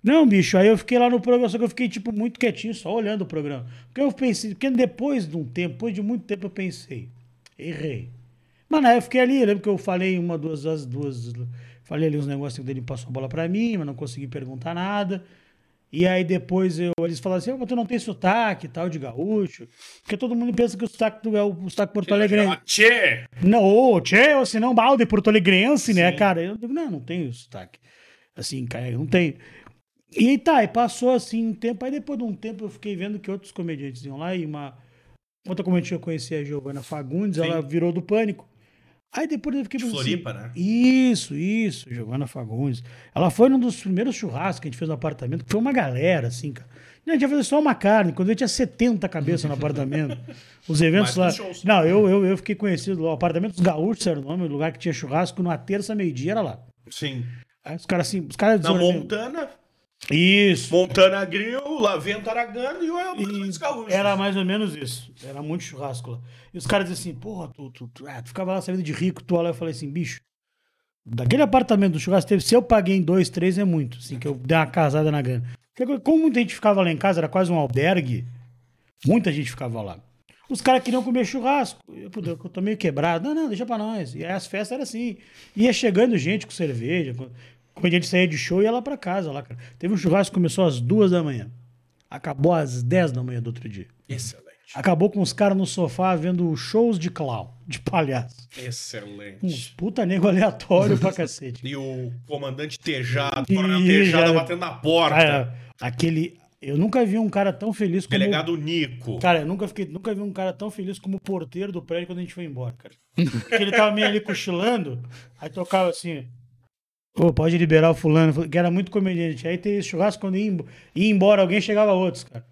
Não, bicho, aí eu fiquei lá no programa, só que eu fiquei, tipo, muito quietinho, só olhando o programa. Porque eu pensei, porque depois de um tempo, depois de muito tempo, eu pensei, errei. Mas na época eu fiquei ali, eu lembro que eu falei uma, duas, as duas. Falei ali uns negócios dele passou a bola pra mim, mas não consegui perguntar nada. E aí depois eu, eles falaram assim, "Ah, mas tu não tem sotaque e tal de gaúcho. Porque todo mundo pensa que o sotaque do é o sotaque porto alegre. Ah, Tchê! Não, tchê, ou se não, balde porto alegrense, né, cara? Eu digo, não, não tenho sotaque. Assim, cara, não tenho. E aí tá, e passou assim um tempo, aí depois de um tempo eu fiquei vendo que outros comediantes iam lá e uma outra comediante que eu conheci, a Giovana Fagundes, Sim. ela virou do pânico. Aí depois eu fiquei De pensando Floripa, assim, né? Isso, isso, Giovana Fagundes. Ela foi num dos primeiros churrascos que a gente fez no apartamento, que foi uma galera, assim, cara. A gente ia fazer só uma carne, quando eu tinha 70 cabeças no apartamento. Os eventos Mais lá. Não, eu, eu, eu fiquei conhecido lá. O apartamento dos Gaúchos era o nome, o lugar que tinha churrasco, numa terça, meio-dia era lá. Sim. Aí os caras assim, os caras Na Montana, Isso. Montana Grill, Lavento Aragano e o El dos Gaúchos. Era mais ou menos isso. Era muito churrasco lá. E os caras diziam assim, porra, tu, tu, tu, ah, tu ficava lá saindo de rico, tu lá. Eu falei assim, bicho, daquele apartamento do churrasco teve, se eu paguei em dois, três é muito. Assim, que eu dei uma casada na grana. Porque como muita gente ficava lá em casa, era quase um albergue, muita gente ficava lá. Os caras queriam comer churrasco. Eu, eu tô meio quebrado. Não, não, deixa pra nós. E as festas eram assim. Ia chegando gente com cerveja. Quando quando a gente saía de show, ia lá pra casa. Lá, cara. Teve um churrasco que começou às duas da manhã. Acabou às 10 da manhã do outro dia. Excelente. Acabou com os caras no sofá vendo shows de clown, de palhaço. Excelente. puta nego aleatório pra cacete. E o comandante Tejado, Tejado já- batendo na porta. Cara, aquele. Eu nunca vi um cara tão feliz como. Delegado Nico. Cara, eu nunca, fiquei, nunca vi um cara tão feliz como o porteiro do prédio quando a gente foi embora, cara. Porque ele tava meio ali cochilando, aí tocava assim. Ô, pode liberar o fulano, que era muito comediante. Aí tem esse churrasco, quando ia, embo- ia embora alguém, chegava outros, cara.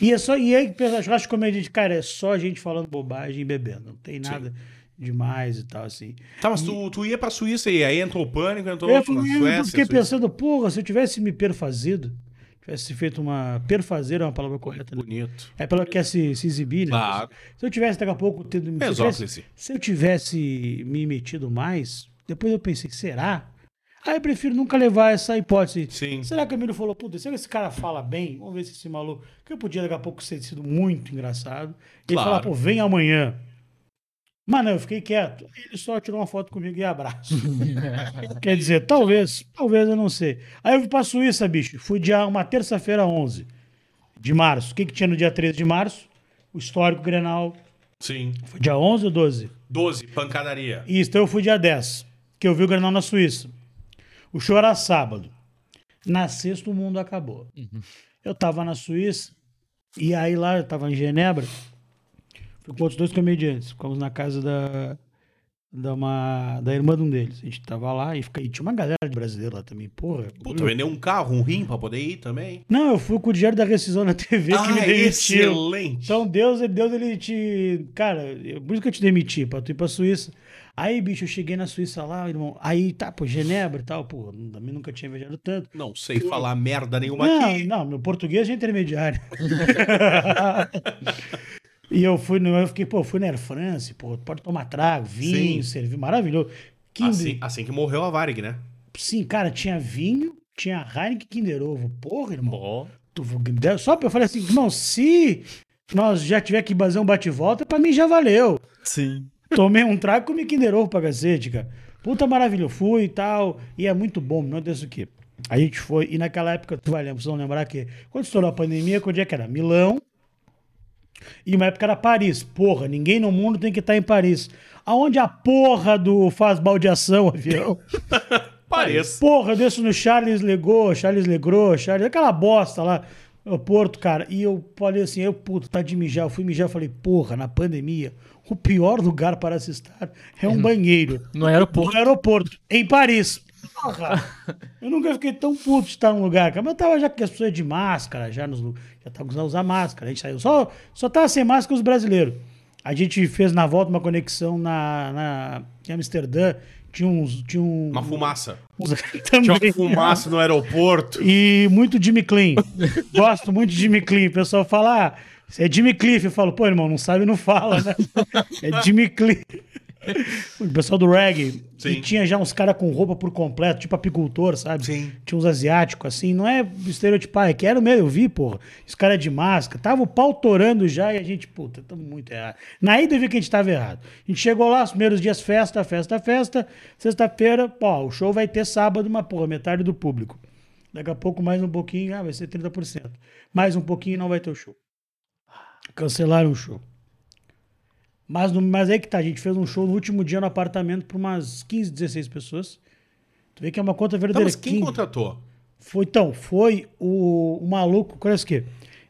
E é só. E aí, pensa, churrasco de comediante, cara, é só gente falando bobagem e bebendo. Não tem nada demais e tal, assim. Tá, mas tu, tu ia pra Suíça e aí entrou o pânico, entrou Eu, na eu Suécia. fiquei Suíça. pensando, porra, se eu tivesse me perfazido, tivesse feito uma. Perfazer é uma palavra correta, né? Bonito. É pela que quer se, se exibir, né? Claro. Se eu tivesse daqui a pouco tendo. Se eu, tivesse, se eu tivesse me metido mais, depois eu pensei, será? Aí eu prefiro nunca levar essa hipótese. Sim. Será que o Emílio falou, puta, será que esse cara fala bem? Vamos ver se esse maluco. Que eu podia daqui a pouco ter sido muito engraçado. Ele Claro. falar, pô, vem amanhã. Mas não, eu fiquei quieto. Ele só tirou uma foto comigo e abraço. Quer dizer, talvez, talvez eu não sei. Aí eu fui pra Suíça, bicho. Fui dia uma terça-feira 11 de março. O que, que tinha no dia 13 de março? O histórico Grenal. Sim. Foi dia 11 ou 12? 12, pancadaria. Isso, então eu fui dia 10, que eu vi o Grenal na Suíça. O show era sábado. Na sexta o mundo acabou. Eu tava na Suíça, e aí lá, eu tava em Genebra, fui com outros dois comediantes. Ficamos na casa da, da, uma, da irmã de um deles. A gente tava lá e, fica, e tinha uma galera de brasileiro lá também, porra. Puta, vendeu um carro, um rim pra poder ir também. Não, eu fui com o dinheiro da rescisão na TV que me ah, demitiu. excelente. Então Deus, Deus ele te. Cara, por isso que eu te demiti, pra tu ir pra Suíça. Aí, bicho, eu cheguei na Suíça lá, irmão. Aí, tá, pô, Genebra e tal, pô, também nunca tinha viajado tanto. Não sei falar merda nenhuma Não, aqui. não, meu português é intermediário. e eu fui, no, eu fiquei, pô, fui na Air France, pô, pode tomar trago, vinho, Sim. servir, maravilhoso. Kinder, Assim, assim que morreu a Varig, né? Sim, cara, tinha vinho, tinha Heineken Kinder Ovo. Porra, irmão. Ó, Tu- Só pra eu falei assim, irmão, se nós já tiver que fazer um bate-volta, pra mim já valeu. sim. Tomei um trago e comi Kinder Ovo pra cacete, cara. Puta maravilha, eu fui e tal. E é muito bom, não tem isso aqui. A gente foi, e naquela época, tu vai lembrar, vocês vão lembrar que quando estourou a pandemia, quando é que era? Milão. E uma época era Paris. Porra, ninguém no mundo tem que estar em Paris. Aonde a porra do faz baldeação avião? Pareça. Porra, eu desço no Charles Legou, Charles Legros, Charles, aquela bosta lá, o Porto, cara. E eu falei assim, eu, puto, tá de mijar. Eu fui mijar, falei, porra, na pandemia, o pior lugar para se estar é um banheiro. No aeroporto. No aeroporto, em Paris. Porra, eu nunca fiquei tão puto de estar num lugar, cara. Mas eu tava já com as pessoas de máscara, já, nos, já tava usando usar máscara. A gente saiu, só, só tava sem máscara os brasileiros. A gente fez na volta uma conexão na, na, em Amsterdã. Tinha uns. Tinha um, Uma fumaça. uns Tinha também. uma fumaça no aeroporto. E muito Jimmy Clean. Gosto muito de Jimmy Clean. O pessoal fala, ah, é Jimmy Cliff. Eu falo, pô, irmão, não sabe, não fala, né? É Jimmy Cliff. O pessoal do reggae. Sim. E tinha já uns caras com roupa por completo, tipo apicultor, sabe? Sim. Tinha uns asiáticos, assim. Não é estereotipar, é que era mesmo, eu vi, porra. Os caras de máscara. Tava o pau torando já e a gente, puta, tamo muito errado. Na ida eu vi que a gente tava errado. A gente chegou lá, os primeiros dias, festa, festa, festa. Sexta-feira, pô, o show vai ter sábado, uma porra, metade do público. Daqui a pouco mais um pouquinho, ah, vai ser 30%. Mais um pouquinho não vai ter o show. Cancelaram o show. Mas, no- mas aí que tá, a gente fez um show no último dia no apartamento para umas 15, 16 pessoas. Tu vê que é uma conta Tá, verdadeira. mas quem 15. contratou? Foi, então, foi o, o maluco, conhece o quê?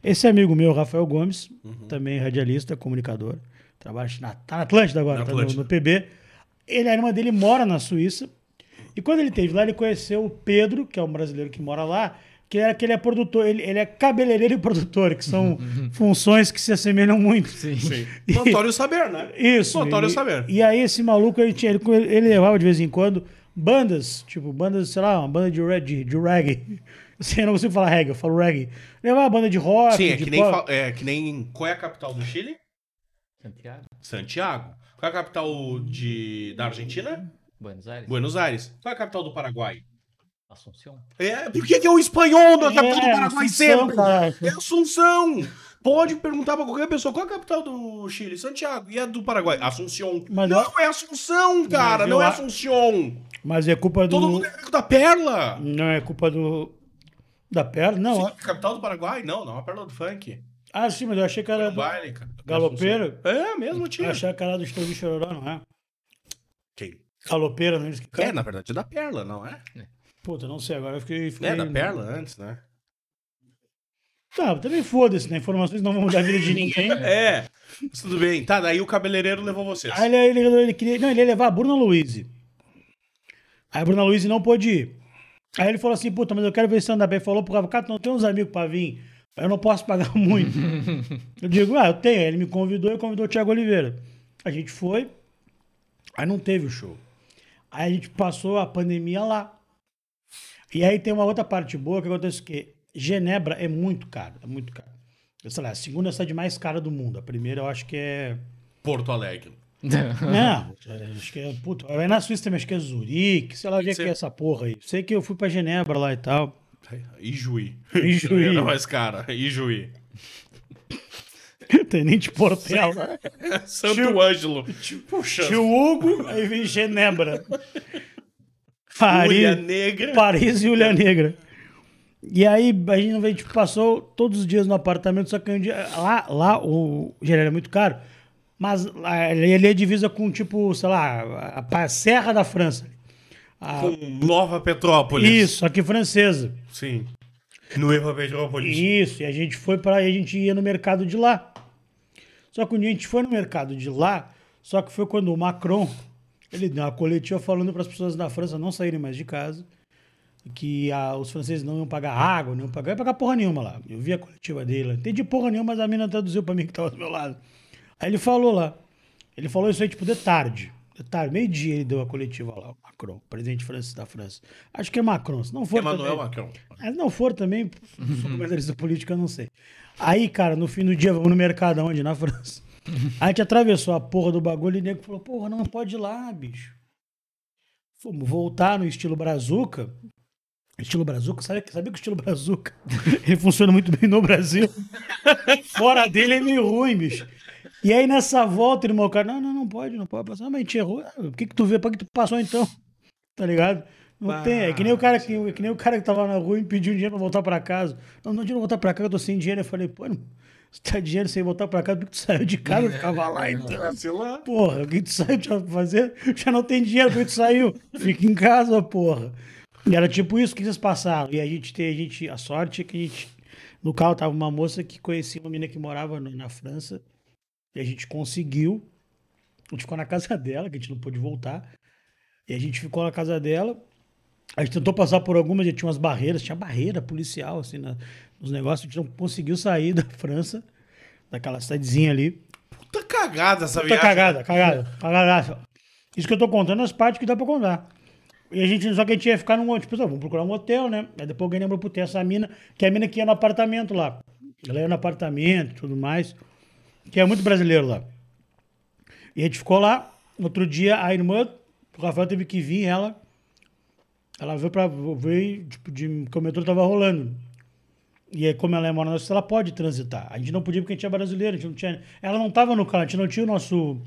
Esse amigo meu, Rafael Gomes, Uhum. também radialista, comunicador, trabalha na, tá na Atlântida agora, Na tá no, Atlântida. no PB. Ele, a irmã dele mora na Suíça. E quando ele teve lá, ele conheceu o Pedro, que é um brasileiro que mora lá, que era que ele é produtor, ele, ele é cabeleireiro e produtor, que são funções que se assemelham muito. Sim. Notório saber, né? Isso. Notório e, saber. E aí esse maluco, ele, tinha, ele, ele levava de vez em quando bandas, tipo, bandas, sei lá, uma banda de, de, de reggae. Assim, eu não consigo falar reggae, eu falo reggae. Levava banda de rock, Sim, é de que, nem, é que nem. Qual é a capital do Chile? Santiago, Santiago. Qual é a capital de, da Argentina? Buenos Aires, Buenos Aires. Qual é a capital do Paraguai? Assunção. É, por que, que é o espanhol da capital do É, Paraguai Assunção, sempre? caralho. É Assunção. Pode perguntar pra qualquer pessoa qual é a capital do Chile? Santiago. E a do Paraguai? Assunção. Mas não, eu- é Assunção, cara. Não eu é a- Assunção. Mas é culpa do. Todo mundo é da Perla. Não é culpa do. Da perna? Não, Sim, ó. capital do Paraguai? Não, não. É a Perla do Funk. Ah, sim, mas eu achei que era baile, cara. galopeiro. É, mesmo Eu tinha. achei que era do Estourinho Chororó, não é? Quem? Galopeira, não é? isso que É, canta? na verdade, é da Perla, não é? Puta, não sei, agora eu fiquei... fiquei... É, da Perla antes, né? Tá, também foda-se, né? Informações não vão mudar a vida de ninguém. É, mas tudo bem. Tá, daí o cabeleireiro levou vocês. Aí ele, ele, ele queria. Não, ele ia levar a Bruna Luiz. Aí a Bruna Luiz não pôde ir. Aí ele falou assim: puta, mas eu quero ver esse stand-up. Ele falou pro cara, cara, não tem uns amigos pra vir. Eu não posso pagar muito. eu digo, ah, eu tenho. Aí ele me convidou e convidou o Thiago Oliveira. A gente foi, aí não teve o show. Aí a gente passou a pandemia lá. E aí tem uma outra parte boa que acontece que Genebra é muito caro, é muito caro. Eu sei lá, a segunda é a cidade mais cara do mundo. A primeira eu acho que é Porto Alegre. não, acho que é. Puta, vai na Suíça também, acho que é Zurique, sei lá é que Você- é essa porra aí. Sei que eu fui pra Genebra lá e tal. E Juí. E Juí. Era mais cara. E Juí. Tem nem de Portela. Santo Tio- Ângelo. Puxa. Tio Hugo, aí vem Genebra. Paris, Ulha Negra. Paris e Ulha Negra. E aí a gente, a gente passou todos os dias no apartamento, só que um dia, lá, lá o Genebra é muito caro, mas lá, ele é divisa com tipo, sei lá, a, a Serra da França. A- Com Nova Petrópolis. isso, aqui francesa. Sim. Nova Petrópolis. Isso, e a gente foi para a gente ia no mercado de lá. Só que um dia a gente foi no mercado de lá, só que foi quando o Macron, ele deu uma coletiva falando para as pessoas da França não saírem mais de casa, que ah, os franceses não iam pagar água, não iam pagar, ia pagar porra nenhuma lá. Eu vi a coletiva dele, não entendi porra nenhuma, mas a mina traduziu para mim que estava do meu lado. Aí ele falou lá, ele falou isso aí tipo de tarde, de tarde, meio-dia ele deu a coletiva lá, o Macron, presidente da França. Acho que é Macron, se não for Emanuel também- Macron. mas não for também, sou comentarista político, eu não sei. Aí, cara, no fim do dia, vamos no mercado onde? Na França. A gente atravessou a porra do bagulho e o nego falou, porra, não pode ir lá, bicho. Fomos voltar no estilo brazuca. Estilo brazuca, sabe, sabe que o estilo brazuca ele funciona muito bem no Brasil. Fora dele é meio ruim, bicho. E aí nessa volta, irmão, o cara, não, não, não pode, não pode passar. Mas a gente errou. Ah, O que que tu vê? Pra que tu passou então? Tá ligado? Não Bah, tem. É que nem o cara que, é que nem o cara que tava na rua e pediu um dinheiro pra voltar pra casa. Não, não pra voltar pra casa, eu tô sem dinheiro. Eu falei, pô, não, você tá dinheiro sem voltar pra casa, porque tu saiu de casa, ficava lá então. Sei lá. Porra, o que tu saiu de fazer? Já não tem dinheiro, porque tu saiu. Fica em casa, porra. E era tipo isso que vocês passaram. E a gente tem, a gente, a sorte é que a gente. No carro tava uma moça que conhecia uma menina que morava na França. E a gente conseguiu. A gente ficou na casa dela, que a gente não pôde voltar. E a gente ficou na casa dela. A gente tentou passar por algumas, já tinha umas barreiras, tinha barreira policial, assim, na- nos negócios. A gente não conseguiu sair da França, daquela cidadezinha ali. Puta cagada essa Puta viagem. cagada, cagada, cagadaça. Isso que eu tô contando as partes que dá pra contar. E a gente, só que a gente ia ficar num tipo, vamos procurar um hotel, né? Aí depois alguém lembrou, puta, essa mina, que é a mina que ia no apartamento lá. Ela ia no apartamento e tudo mais. Que é muito brasileiro lá. E a gente ficou lá. Outro dia, a irmã, o Rafael teve que vir, ela. Ela veio pra. veio, tipo, de. que o metrô tava rolando. E aí, como ela é mora na ela pode transitar. A gente não podia porque a gente é brasileiro, a gente não tinha. Ela não tava no carro, a gente não tinha o nosso.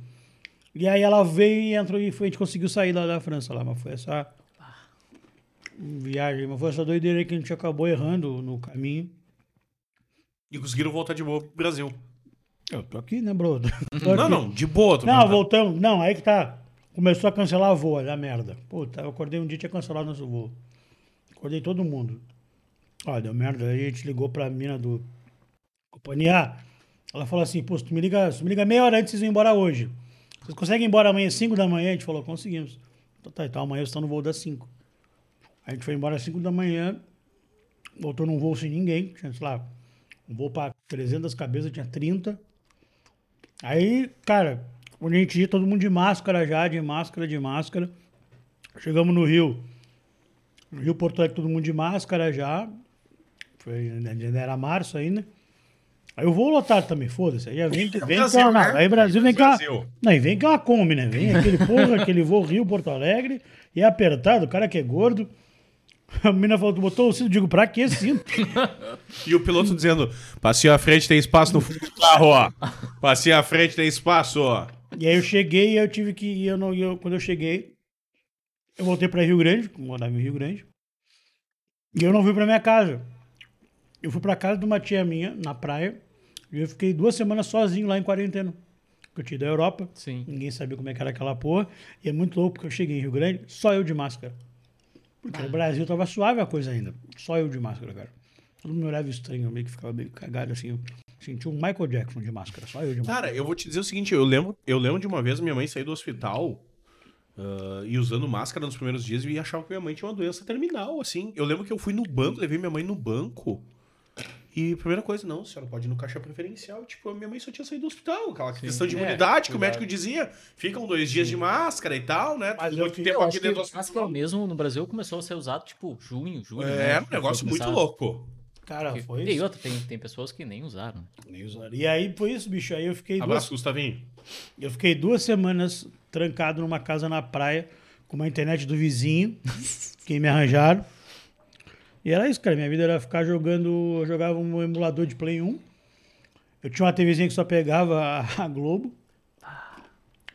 E aí ela veio e entrou e foi, a gente conseguiu sair lá da França lá, mas foi essa viagem, mas foi essa doideira aí que a gente acabou errando no caminho. E conseguiram voltar de boa pro Brasil. Eu tô aqui, né, bro? Tô Não, aqui. não, de boa. tô Não, voltamos. Não, aí que tá. Começou a cancelar voo, da merda. Puta, eu acordei um dia e tinha cancelado nosso voo. Acordei todo mundo. Ó, deu merda. Aí a gente ligou pra mina do companhia. Ela falou assim, pô, tu me liga, tu me liga meia hora antes, vocês vão embora hoje. Vocês conseguem ir embora amanhã às 5 da manhã? A gente falou, conseguimos. Então tá, então amanhã vocês estão no voo das 5. A gente foi embora às 5 da manhã, voltou num voo sem ninguém, tinha, sei lá, um voo pra 300 cabeças, tinha 30. Aí, cara, quando a gente ia, todo mundo de máscara já, de máscara, de máscara. Chegamos no Rio. No Rio Porto Alegre, todo mundo de máscara já. Ainda era março ainda. Aí eu vou lotar também, foda-se. Aí vem, vem Brasil, cá, né? Aí Brasil vem cá. Não, e vem cá uma Kombi, né? Vem aquele porra, aquele voo Rio Porto Alegre. E é apertado, o cara que é gordo. A menina falou, tu botou o cinto? Eu digo, pra que cinto? E o piloto dizendo: passinho à frente tem espaço no fundo do carro, ó. Passinho à frente tem espaço, ó. E aí eu cheguei e eu tive que ir. Eu não, eu, quando eu cheguei, eu voltei para Rio Grande, morava em Rio Grande. E eu não fui para minha casa. Eu fui para casa de uma tia minha, na praia. E eu fiquei duas semanas sozinho lá em quarentena. Porque eu tinha ido da Europa, Sim. ninguém sabia como é que era aquela porra. E é muito louco porque eu cheguei em Rio Grande, só eu de máscara. Porque no Brasil tava suave a coisa ainda. Só eu de máscara, cara. Todo mundo me olhava estranho, eu meio que ficava meio cagado assim. Eu senti um Michael Jackson de máscara, só eu de máscara. Cara, eu vou te dizer o seguinte, eu lembro, eu lembro de uma vez minha mãe sair do hospital ah, e usando máscara nos primeiros dias e achava que minha mãe tinha uma doença terminal, assim. Eu lembro que eu fui no banco, levei minha mãe no banco e primeira coisa, não, a senhora pode ir no caixa preferencial. Tipo, a minha mãe só tinha saído do hospital, aquela questão de É, imunidade que o médico dizia. Ficam dois dias de máscara e tal, né? Mas eu Muito fiz- tempo Eu aqui acho que dentro do máscara hospital. mesmo no Brasil começou a ser usado, tipo, junho, julho. É, né? um negócio muito louco. Cara, foi E isso. outra, tem, tem pessoas que nem usaram. Nem usaram. E aí foi isso, bicho. Aí eu fiquei duas, Abraço, Gustavinho. eu fiquei duas semanas trancado numa casa na praia com uma internet do vizinho, que me arranjaram. E era isso, cara. Minha vida era ficar jogando. Eu jogava um emulador de Play 1. Eu tinha uma TVzinha que só pegava a, Globo.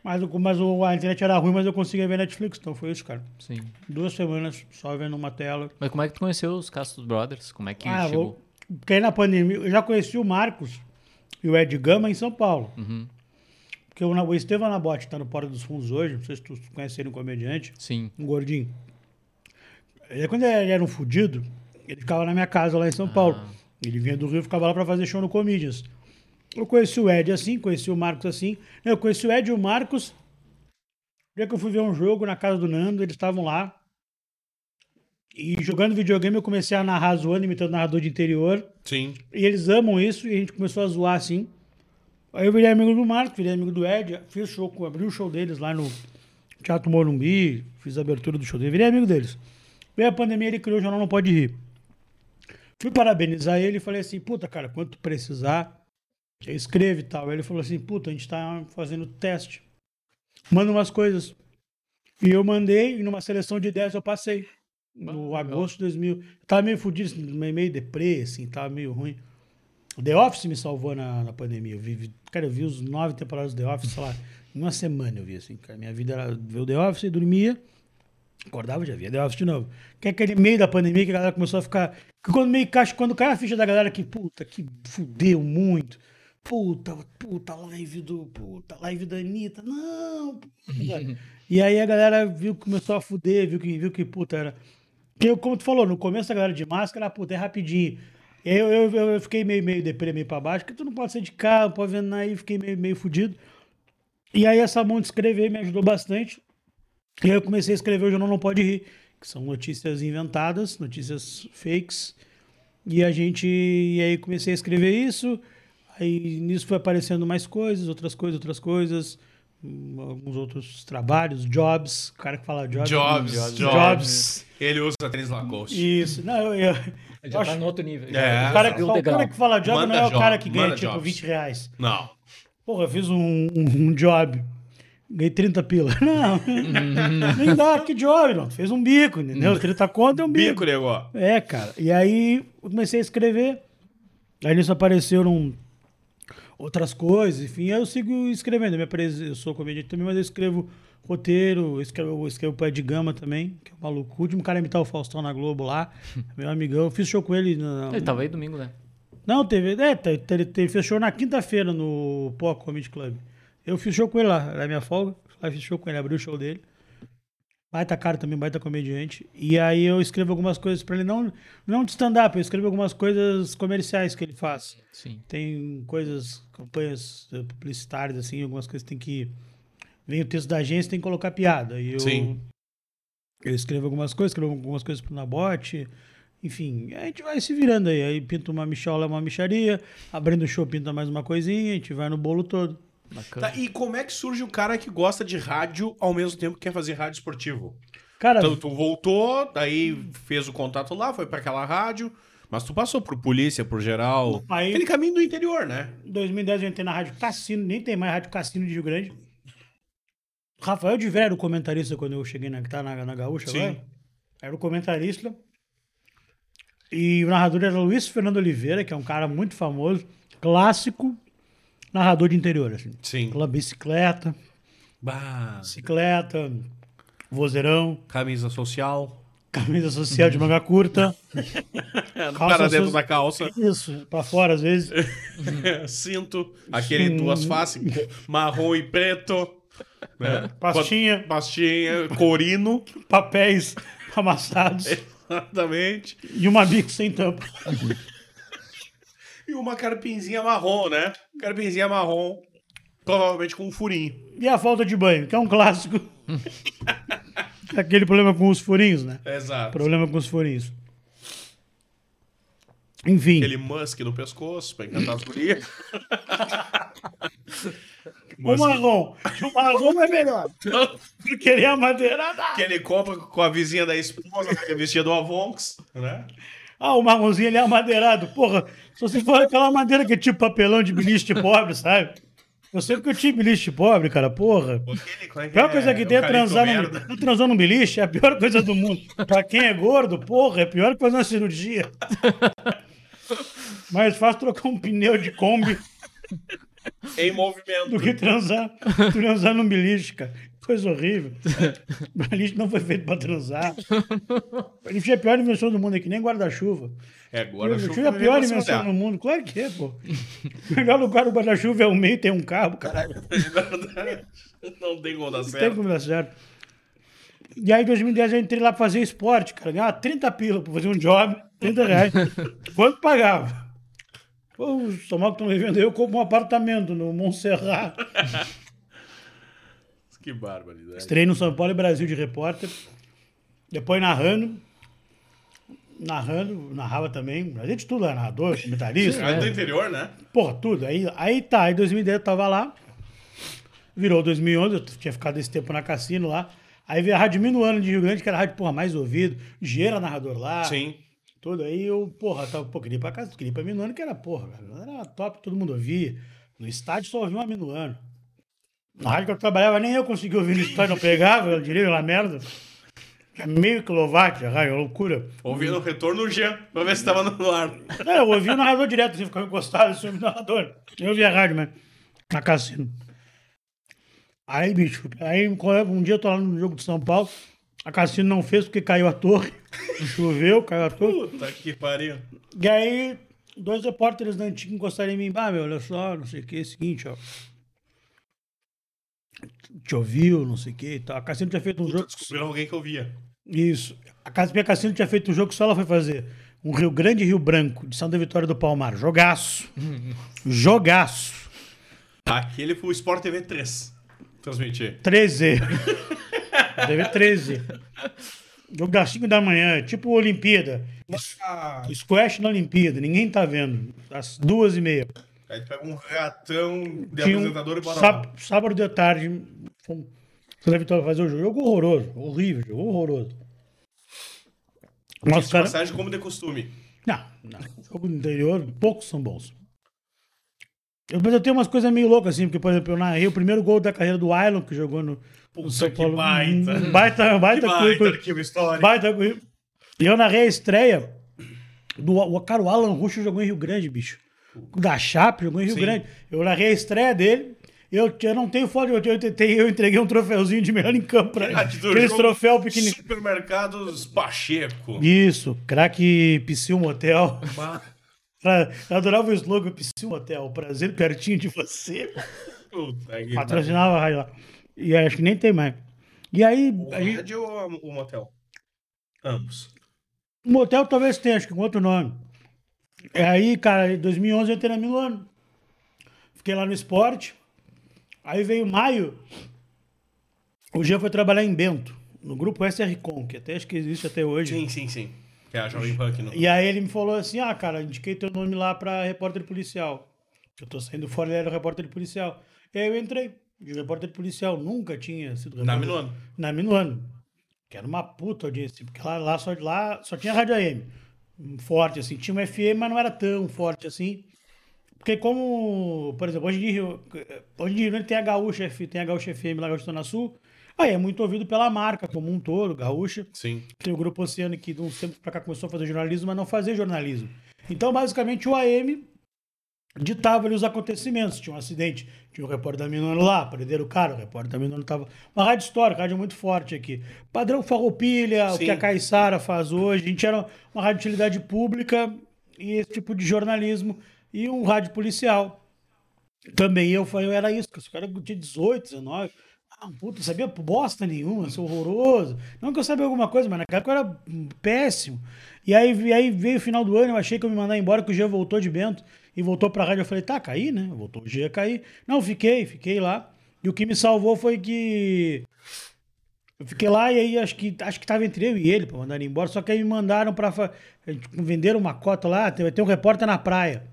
Mas, mas a internet era ruim, mas eu conseguia ver Netflix. Então foi isso, cara. Sim. Duas semanas só vendo uma tela. Mas como é que tu conheceu os Castos Brothers? Como é que Ah, chegou? vou, porque aí na pandemia, eu já conheci o Marcos e o Ed Gama em São Paulo. Uhum. Porque o, o Estevam Nabote está no Porta dos Fundos hoje, não sei se tu conhece ele, um comediante, Sim. um gordinho. Quando ele era um fudido, ele ficava na minha casa lá em São Paulo. Ele vinha do Rio e ficava lá para fazer show no Comedians. Eu conheci o Ed assim, conheci o Marcos assim. Eu conheci o Ed e o Marcos. No dia que eu fui ver um jogo na casa do Nando, eles estavam lá. E jogando videogame, eu comecei a narrar zoando, imitando narrador de interior. Sim. E eles amam isso e a gente começou a zoar assim. Aí eu virei amigo do Marcos, virei amigo do Ed, fiz show, abri o show deles lá no Teatro Morumbi, fiz a abertura do show deles, virei amigo deles. Veio a pandemia, ele criou o Jornal Não Pode Rir. Fui parabenizar ele e falei assim, puta, cara, quando tu precisar, escreve e tal. Aí ele falou assim, puta, a gente tá fazendo teste. Manda umas coisas. E eu mandei, e numa seleção de 10 eu passei. No Ah, legal. agosto de 2000. Tava meio fudido, assim, meio deprê, assim, tava meio ruim. O The Office me salvou na, na pandemia. Eu vi, cara, eu vi os nove temporadas do The Office, sei lá, em uma semana eu vi, assim, cara. Minha vida era ver o The Office, dormia, acordava já via The Office de novo. Que é aquele meio da pandemia que a galera começou a ficar. Que quando meio caixa, quando cai a ficha da galera que, puta, que fudeu muito. Puta, puta, live do. Puta, live da Anitta. Não, puta. E aí a galera viu que começou a fuder, viu que, viu que puta, era. Que eu, como tu falou, no começo a galera de máscara, puta, é rapidinho. E eu, eu, eu- fiquei meio, meio deprê, meio pra baixo, porque tu não pode sair de não pode ver nada, aí fiquei meio, meio fudido. E aí essa mão de escrever me ajudou bastante. E aí eu comecei a escrever o Jornal Não Pode Rir, que são notícias inventadas, notícias fakes. E a gente. E aí comecei a escrever isso. Aí nisso foi aparecendo mais coisas, outras coisas, outras coisas. hum, Alguns outros trabalhos, jobs. O cara que fala jobs. Jobs, Jobs. Jobs. Ele usa tênis Lacoste. Isso. Não, eu, eu, já acho- tá no outro nível. É. o, cara que, fala, o cara que fala job Manda não é o job, cara que ganha manda tipo jobs. 20 reais. Não. Porra, eu fiz um, um, um job. Ganhei 30 pila. Não, nem dá, que job, não. Tu fez um bico, entendeu? 30 conto é um bico. Bico, negócio. É, cara. E aí eu comecei a escrever. Aí nisso apareceram outras coisas, enfim. Aí eu sigo escrevendo. Eu, sou comediante também, mas eu escrevo roteiro, eu escrevo, eu escrevo pro Ed Gama também, que é o maluco. O último cara a imitar o Faustão na Globo lá, meu amigão. Eu fiz show com ele. Na, Ele tava aí domingo, né? não, teve. É, ele fechou na quinta-feira no Pó Comedy Club. Eu fiz show com ele lá, era minha folga. Fiz show com ele, abri o show dele. Baita cara também, baita comediante. E aí eu escrevo algumas coisas pra ele, não, não de stand-up, eu escrevo algumas coisas comerciais que ele faz. Sim. Tem coisas, campanhas publicitárias, assim, algumas coisas que tem que. Vem o texto da agência, tem que colocar piada. E eu, Sim. eu escrevo algumas coisas, escrevo algumas coisas pro Nabote. Enfim, a gente vai se virando aí. Aí pinta uma michola, uma micharia. Abrindo o show, pinta mais uma coisinha. A gente vai no bolo todo. Bacana. Tá, e como é que surge o cara que gosta de rádio ao mesmo tempo que quer fazer rádio esportivo? Cara, Então, tu voltou, daí fez o contato lá, foi pra aquela rádio, mas tu passou por polícia, por geral. Aí- Aquele caminho do interior, né? em 2010 eu entrei na Rádio Cassino. Nem tem mais Rádio Cassino de Rio Grande. Rafael de Vera era o comentarista quando eu cheguei na, que tá na, na Gaúcha Sim. agora. Era o comentarista. E o narrador era Luiz Fernando Oliveira, que é um cara muito famoso, clássico, narrador de interior, assim. Sim. Aquela bicicleta, Bah, bicicleta, vozeirão. camisa social. Camisa social de manga curta. No Calça cara dentro da calça. Isso, pra fora às vezes. Cinto. Aquele duas faces. Marrom e preto. Né? Pastinha. Pastinha. Corino. Papéis amassados. Exatamente. e uma bico sem tampa. E uma carpinzinha marrom, né? Carpinzinha marrom. Provavelmente com um furinho. E a falta de banho, que é um clássico. Aquele problema com os furinhos, né? Exato. Problema com os furinhos. Enfim. Aquele musk no pescoço pra encantar as gurias. O marrom. O marrom é melhor. Porque ele é amadeirado. Que ele compra com a vizinha da esposa, que é vestida do Avonx, né? Ah, o marronzinho ele é amadeirado. Porra, se você for aquela madeira que é tipo papelão de beliche de pobre, sabe? Eu sei que eu tinha beliche de pobre, cara, porra. A pior coisa que é? tem é transar num, transar num beliche, é a pior coisa do mundo. Pra quem é gordo, porra, é pior que fazer uma cirurgia. Mais fácil trocar um pneu de Kombi Em movimento. do que transar, transar num beliche, cara. Coisa horrível. Beliche não foi feito pra transar. Beliche é a pior invenção do mundo, é que nem guarda-chuva. É, Guarda-chuva é a pior invenção do mundo. Claro que é, pô. O melhor lugar do guarda-chuva é o meio, tem um carro, caralho. Não tem como dar Tem certo. como dar certo. E aí, em 2010, eu entrei lá pra fazer esporte, cara. Ganhava 30 pila pra fazer um job, 30 reais. Quanto pagava? Pô, o estômago que estão vivendo, eu compro um apartamento no Montserrat. Que barbaridade. Estrei no São Paulo e Brasil de repórter. Depois narrando. Narrando, narrava também. A gente tudo, era narrador, comentarista. Ah, do interior, né? Porra, tudo. Aí, aí tá, aí 2010 eu tava lá. Virou 2011, eu tinha ficado esse tempo na cassino lá. Aí veio a Rádio Minuano de Rio Grande, que era a rádio, porra, mais ouvido. Gera narrador lá. Sim. Tudo. Aí eu, porra, tava, pô, queria ir pra casa, queria ir pra Minuano, que era, porra, era top, todo mundo ouvia. No estádio só ouvia uma Minuano. Na rádio que eu trabalhava, nem eu conseguia ouvir no estádio, não pegava, eu diria aquela merda. Tinha meio quilowatt a rádio, loucura. Ouvindo o retorno no Jean, pra ver se tava no ar. Não, eu ouvia o narrador direto, assim, ficava encostado assim, o narrador. Eu ouvia a rádio, mas na cassino. Aí, bicho, aí um dia eu tô lá no jogo de São Paulo, a cassino não fez porque caiu a torre, choveu, caiu torre. Puta que pariu. E aí, dois repórteres da antiga encostaram em mim, ah, meu, olha só, não sei o que, é o seguinte, ó. Te ouviu, não sei o que e tal. A Cassino tinha feito um jogo. Descobriram alguém que eu via. Isso. A Pia Cassino tinha feito um jogo que só ela foi fazer. Um Rio Grande e Rio Branco, de Santa Vitória do Palmar. Jogaço. Jogaço. Aquele foi o Sport TV 3. Transmitir. 13. Deve 13. Jogo das 5 da manhã, tipo Olimpíada. Squash na Olimpíada, ninguém tá vendo. Às duas e meia. Aí tu pega um ratão de Tinha um apresentador e bora lá. sá- sábado de tarde, fomos- Santa Vitória fazer o jogo. Jogo horroroso, horrível, jogo horroroso. Nossa, cara... passagem como de costume. Não, não. Jogo do interior, poucos são bons. Eu, mas eu tenho umas coisas meio loucas, assim, porque, por exemplo, eu narrei o primeiro gol da carreira do Ailon, que jogou no Puta, São que Paulo. baita. Um baita, Que baita, baita arquivo histórico. baita. E eu narrei a estreia do. O cara, o Alan Russo jogou em Rio Grande, bicho. Da Chape jogou em Rio Sim. Grande. Eu narrei a estreia dele. Eu, eu não tenho foto, eu, eu, eu entreguei um troféuzinho de melhor em campo pra ele. Ah, que Aqueles jogo troféu pequenininho. Supermercados Pacheco. Isso, craque Psyu Motel. Bah, Pra- Eu adorava o slogan Psyu Motel, prazer pertinho de você. Puta que Patrocinava a rádio lá. E acho que nem tem mais. E aí, O a gente, ou o motel? Ambos. o motel talvez tenha, acho que com outro nome. E aí, cara, em 2011 eu entrei na Milano. Fiquei lá no esporte. Aí veio maio. O Jean foi trabalhar em Bento, no grupo SRCom, que até acho que existe até hoje. Sim, sim, sim. Que é a Jovem aqui no... E aí ele me falou assim: ah, cara, indiquei teu nome lá pra repórter policial. Eu tô saindo fora, ele era repórter policial. E aí eu entrei de repórter policial. Nunca tinha sido Na repórter- Minuano. Na Minuano. Que era uma puta audiência, porque lá, lá, só, lá só tinha rádio AM. Forte, assim. Tinha um FM, mas não era tão forte assim. Porque como, por exemplo, hoje em dia, hoje em dia tem a Gaúcha, tem a Gaúcha FM lá, Gaúcha Zona Sul. Aí é muito ouvido pela marca como um todo, Gaúcha. Sim. Tem o Grupo Oceano que de uns tempos pra cá começou a fazer jornalismo, mas não fazer jornalismo. Então, basicamente, o AM ditava ali os acontecimentos. Tinha um acidente, tinha o repórter da Minuano lá, prenderam o cara, o repórter da Minuano estava... Uma rádio histórica, rádio muito forte aqui. Padrão Farroupilha, o Sim. que a Caiçara faz hoje. A gente era uma rádio de utilidade pública e esse tipo de jornalismo. E um rádio policial. Também eu, eu era isso, porque esse cara tinha 18, 19. Ah, puta, sabia bosta nenhuma, sou horroroso. Não que eu sabia alguma coisa, mas naquela época eu era hum, péssimo. E aí, aí veio o final do ano, eu achei que eu me mandar embora, que o Jean voltou de Bento e voltou pra rádio. Eu falei, tá, caí, né? Voltou o a cair. Não, fiquei, fiquei lá. E o que me salvou foi que. Eu fiquei lá e aí acho que, acho que tava entre eu e ele pra mandar ele embora. Só que aí me mandaram pra. Venderam uma cota lá, tem, tem um repórter na praia.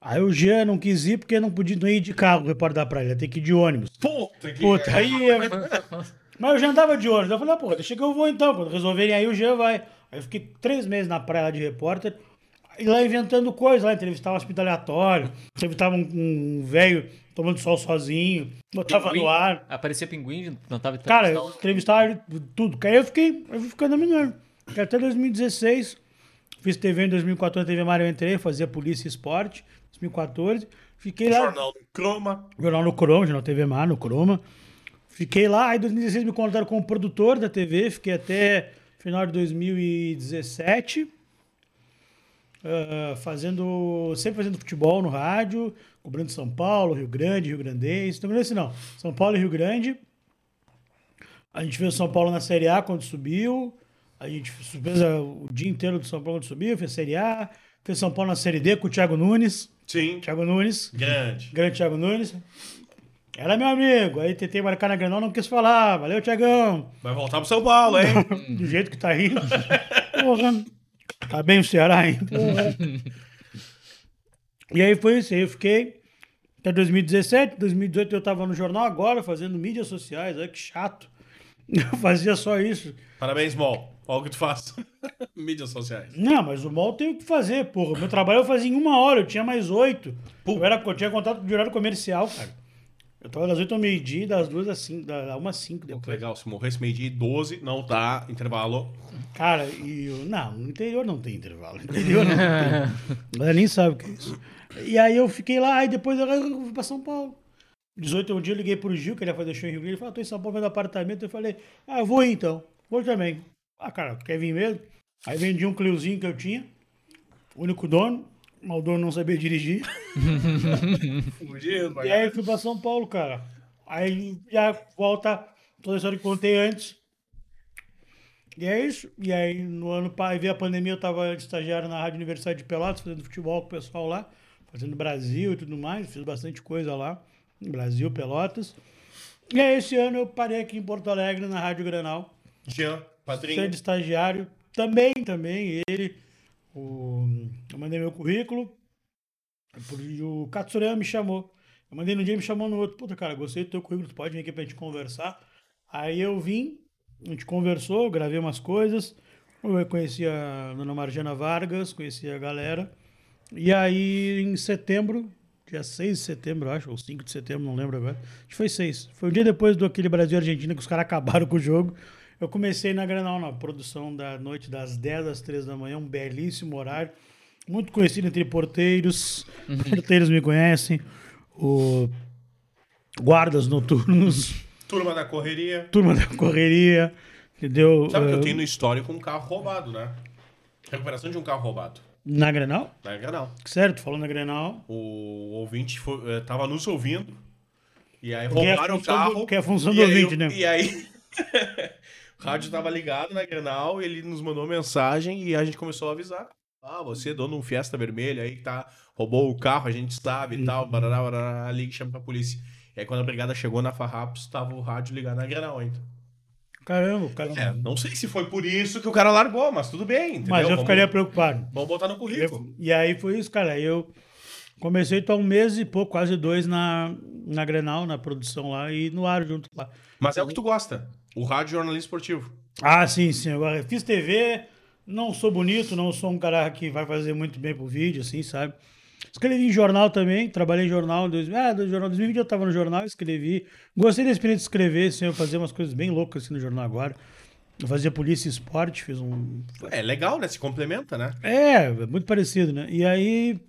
Aí o Jean não quis ir porque não podia não ir de carro, o repórter da praia, ter que ir de ônibus. Puta que. Puta, aí. eu- Mas eu já andava de ônibus. Eu falei, ah, porra, deixa que eu vou então. Quando resolverem aí, o Jean vai. Aí eu fiquei três meses na praia lá de repórter. E lá inventando coisas, lá entrevistava um hospital aleatório, entrevistava um, um velho tomando sol sozinho, botava Pinguim? no ar. Aparecia pinguim, não tava Cara, eu entrevistava tudo. Aí eu fiquei, eu fui ficando menor. Até 2016, fiz TV em 2014, na TV Mário eu entrei, fazia Polícia e Esporte, 2014. Fiquei lá. Jornal do Croma. Jornal no Croma, Jornal TV Mar, no Croma. Fiquei lá, aí em 2016 me contrataram como produtor da TV, fiquei até final de 2017, ah, fazendo, sempre fazendo futebol no rádio, cobrindo São Paulo, Rio Grande, Rio Grandense, não assim não, São Paulo e Rio Grande. A gente fez São Paulo na Série A quando subiu, a gente fez o dia inteiro do São Paulo quando subiu, fez Série A, fez São Paulo na Série D com o Thiago Nunes, Sim. Thiago Nunes, Grande. grande Thiago Nunes. Era meu amigo. Aí tentei marcar na Granal, não quis falar. Valeu, Thiagão. Vai voltar pro São Paulo, hein? Do jeito que tá indo. Porra. Tá bem o Ceará, hein? Porra. E aí foi isso. Aí eu fiquei até 2017. 2018 eu tava no jornal agora, fazendo mídias sociais. Olha que chato. Eu fazia só isso. Parabéns, Mol. Olha o que tu faz. Mídias sociais. Não, mas o mal tem o que fazer, porra. Meu trabalho eu fazia em uma hora, eu tinha mais oito. Eu, era, eu tinha contato de horário comercial, cara. Eu tava das oito ao meio-dia, das duas às cinco, da uma às cinco Que depois. legal, se morresse meio-dia e 12, não dá intervalo. Cara, e eu, não, no interior não tem intervalo. No interior não tem. Ela nem sabe o que é isso. E aí eu fiquei lá, e depois eu fui pra São Paulo. 18 um dia eu liguei pro Gil, que ele ia fazer show em Rio Grande. Ele falou, "Ah, tô em São Paulo vendo apartamento. Eu falei, ah, eu vou ir então. Vou também. Ah, cara, quer vir mesmo? Aí vendi um Cliozinho que eu tinha. Único dono. Mas o dono não sabia dirigir. Fugindo, E aí eu fui pra São Paulo, cara. Aí já volta toda a história que contei antes. E é isso. E aí no ano pa- veio a pandemia, eu tava de estagiário na Rádio Universidade de Pelotas, fazendo futebol com o pessoal lá, fazendo Brasil e tudo mais. Fiz bastante coisa lá. Brasil, Pelotas. E aí esse ano eu parei aqui em Porto Alegre, na Rádio Granal. Jean, padrinho. Sendo estagiário. Também, também. Ele. O, eu mandei meu currículo. O Katsuraya me chamou. Eu mandei num dia e me chamou no outro. Puta, cara, gostei do teu currículo, tu pode vir aqui pra gente conversar. Aí eu vim, a gente conversou, gravei umas coisas. Eu conheci a dona Marjana Vargas, conheci a galera. E aí, em setembro, dia 6 de setembro, acho, ou 5 de setembro, não lembro agora. Acho que foi 6. Foi um dia depois do aquele Brasil e Argentina que os caras acabaram com o jogo. Eu comecei na Granal, na produção da noite das 10 às 3 da manhã, um belíssimo horário. Muito conhecido entre porteiros. Porteiros me conhecem. O guardas noturnos, Turma da correria. turma da correria, entendeu? Sabe que eu Eh, tenho no histórico um carro roubado, né? Recuperação de um carro roubado. Na Granal? Na Granal. Sério, tu falou na Granal. O ouvinte foi, eh, tava nos ouvindo. E aí é roubaram o função do- carro. que é a função do aí ouvinte, eu- né? E aí. o rádio tava ligado na Granal, ele nos mandou mensagem e a gente começou a avisar. Ah, você, dono de um Fiesta Vermelha aí que tá, roubou o carro, a gente sabe e Uhum. tal, barará, barará, liga e chama pra polícia. E aí quando a brigada chegou na Farrapos, tava o rádio ligado na Granal ainda. Caramba, cara. É, não sei se foi por isso que o cara largou, mas tudo bem, entendeu? Mas eu Vamos- ficaria preocupado. Vamos botar no currículo. Eu- e aí foi isso, cara. Eu comecei então um mês e pouco, quase dois na, na Grenal, na produção lá e no ar junto lá. Mas é o que tu gosta. O rádio jornalismo esportivo. Ah, sim, sim. Agora, fiz TV, não sou bonito, não sou um cara que vai fazer muito bem pro vídeo, assim, sabe? Escrevi em jornal também, trabalhei em jornal. em dois- Ah, do jornal 2020 eu tava no jornal, escrevi. Gostei da experiência de escrever, assim, eu fazia umas coisas bem loucas assim no jornal agora. Eu fazia polícia e esporte, fiz um. É legal, né? Se complementa, né? É, muito parecido, né? E aí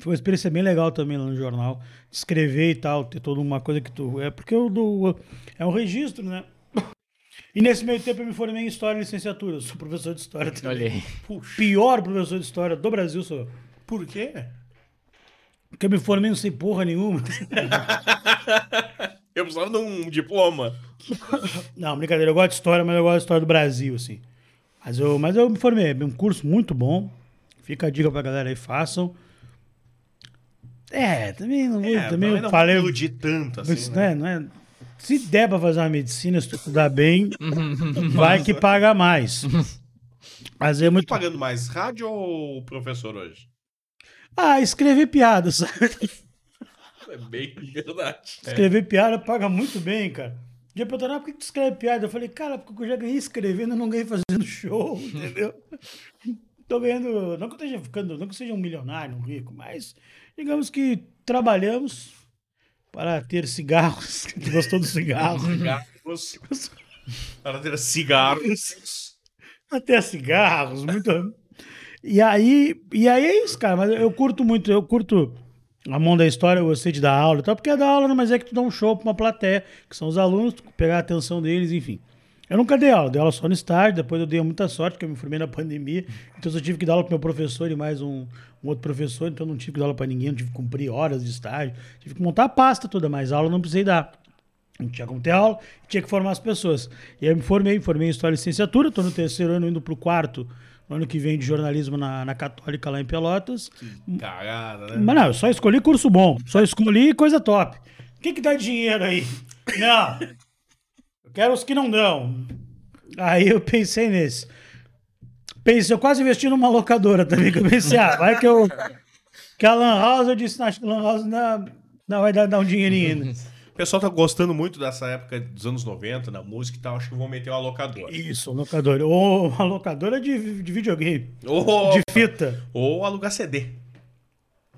Foi uma experiência bem legal também lá no jornal. Escrever e tal, ter toda uma coisa que tu. É porque eu do. É um registro, né? E nesse meio tempo eu me formei em História e Licenciatura. Eu sou professor de História também. Olha aí. Puxa. Pior professor de História do Brasil sou eu. Por quê? Porque eu me formei não sei porra nenhuma. Eu precisava de um diploma. Não, brincadeira. Eu gosto de História, mas eu gosto de História do Brasil, assim. Mas eu, mas eu me formei. É um curso muito bom. Fica a dica pra galera aí, façam. É, também não, É, também eu não falei. vou iludir tanto assim, Isso, né? né? Não é, se der pra fazer uma medicina, se tu estudar bem, vai que paga mais. Mas é muito. Tá pagando mais rádio ou professor hoje? Ah, escrever piada, sabe? É bem verdade. Escrever piada paga muito bem, cara. Um dia perguntaram, ah, por que tu escreve piada? Eu falei, cara, porque eu já ganhei escrevendo, eu não ganhei fazendo show, entendeu? Tô ganhando, não que eu esteja ficando, não que eu seja um milionário, um rico, mas digamos que trabalhamos para ter cigarros. Tu gostou do cigarro? Cigarros. Para ter cigarros. Até cigarros, muito. E aí, e aí é isso, cara. Mas eu curto muito, eu curto a mão da história, eu gostei de dar aula e tal, porque é dar aula, mas é que tu dá um show pra uma plateia, que são os alunos, tu pegar a atenção deles, enfim. Eu nunca dei aula, dei aula só no estágio, depois eu dei muita sorte, porque eu me formei na pandemia, então eu só tive que dar aula pro meu professor e mais um, um outro professor, então eu não tive que dar aula pra ninguém, não tive que cumprir horas de estágio, tive que montar a pasta toda, mas aula eu não precisei dar. Não tinha como ter aula, tinha que formar as pessoas. E aí eu me formei, me formei em História e Licenciatura, estou no terceiro ano, indo para o quarto, no ano que vem de jornalismo na, na Católica, lá em Pelotas. Cagada, né? Mas não, eu só escolhi curso bom, só escolhi coisa top. O que, que dá dinheiro aí? Não, eu quero os que não dão. Aí eu pensei nesse. Pensei, eu quase investi numa locadora também, que eu pensei, ah, vai que eu... Que a Lan House, eu disse, acho que a Lan House não, não vai dar, dar um dinheirinho ainda. O pessoal tá gostando muito dessa época dos anos 90, da música e tal. Acho que vão meter uma locadora. Isso, locadora. Ou uma locadora de, de videogame. Ou, De fita. ou alugar CD.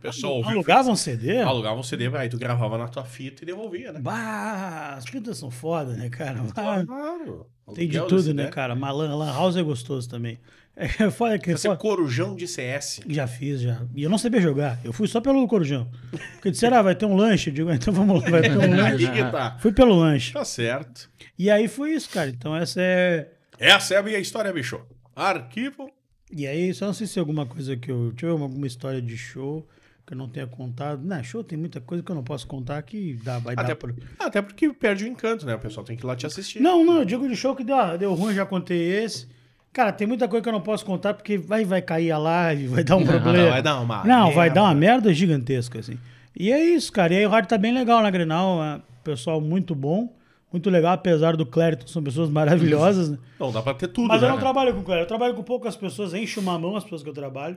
Pessoal Alugavam CD? Alugava um CD, aí tu gravava na tua fita e devolvia, né? Bah, as fitas são foda, né, cara? Claro. tem de tudo, né, cara? Mas Lan, House é gostoso também. É foda que Esse é corujão de CS. Já fiz, já. E eu não sabia jogar. Eu fui só pelo corujão. Porque disseram, ah, vai ter um lanche. Eu digo, "Ah, então vamos lá, vai ter um lanche. Tá. Fui pelo lanche. Tá certo. E aí foi isso, cara. Então essa é... Essa é a minha história, bicho. Arquivo. E aí, só não sei se é alguma coisa que eu... Tive alguma história de show que eu não tenha contado. Não, show tem muita coisa que eu não posso contar que dá, vai Até, dar pra... até porque perde o encanto, né? O pessoal tem que ir lá te assistir. Não, não, eu digo de show que deu, deu ruim, já contei esse. Cara, tem muita coisa que eu não posso contar porque vai, vai cair a live, vai dar um problema. vai dar uma Não, vai merda. dar uma merda gigantesca, assim. E é isso, cara. E aí o rádio tá bem legal na Grenal, é, pessoal muito bom, muito legal, apesar do Clériton, são pessoas maravilhosas, né? Não, dá pra ter tudo, Mas né? eu não trabalho com o Clériton, eu trabalho com poucas pessoas, enche uma mão as pessoas que eu trabalho.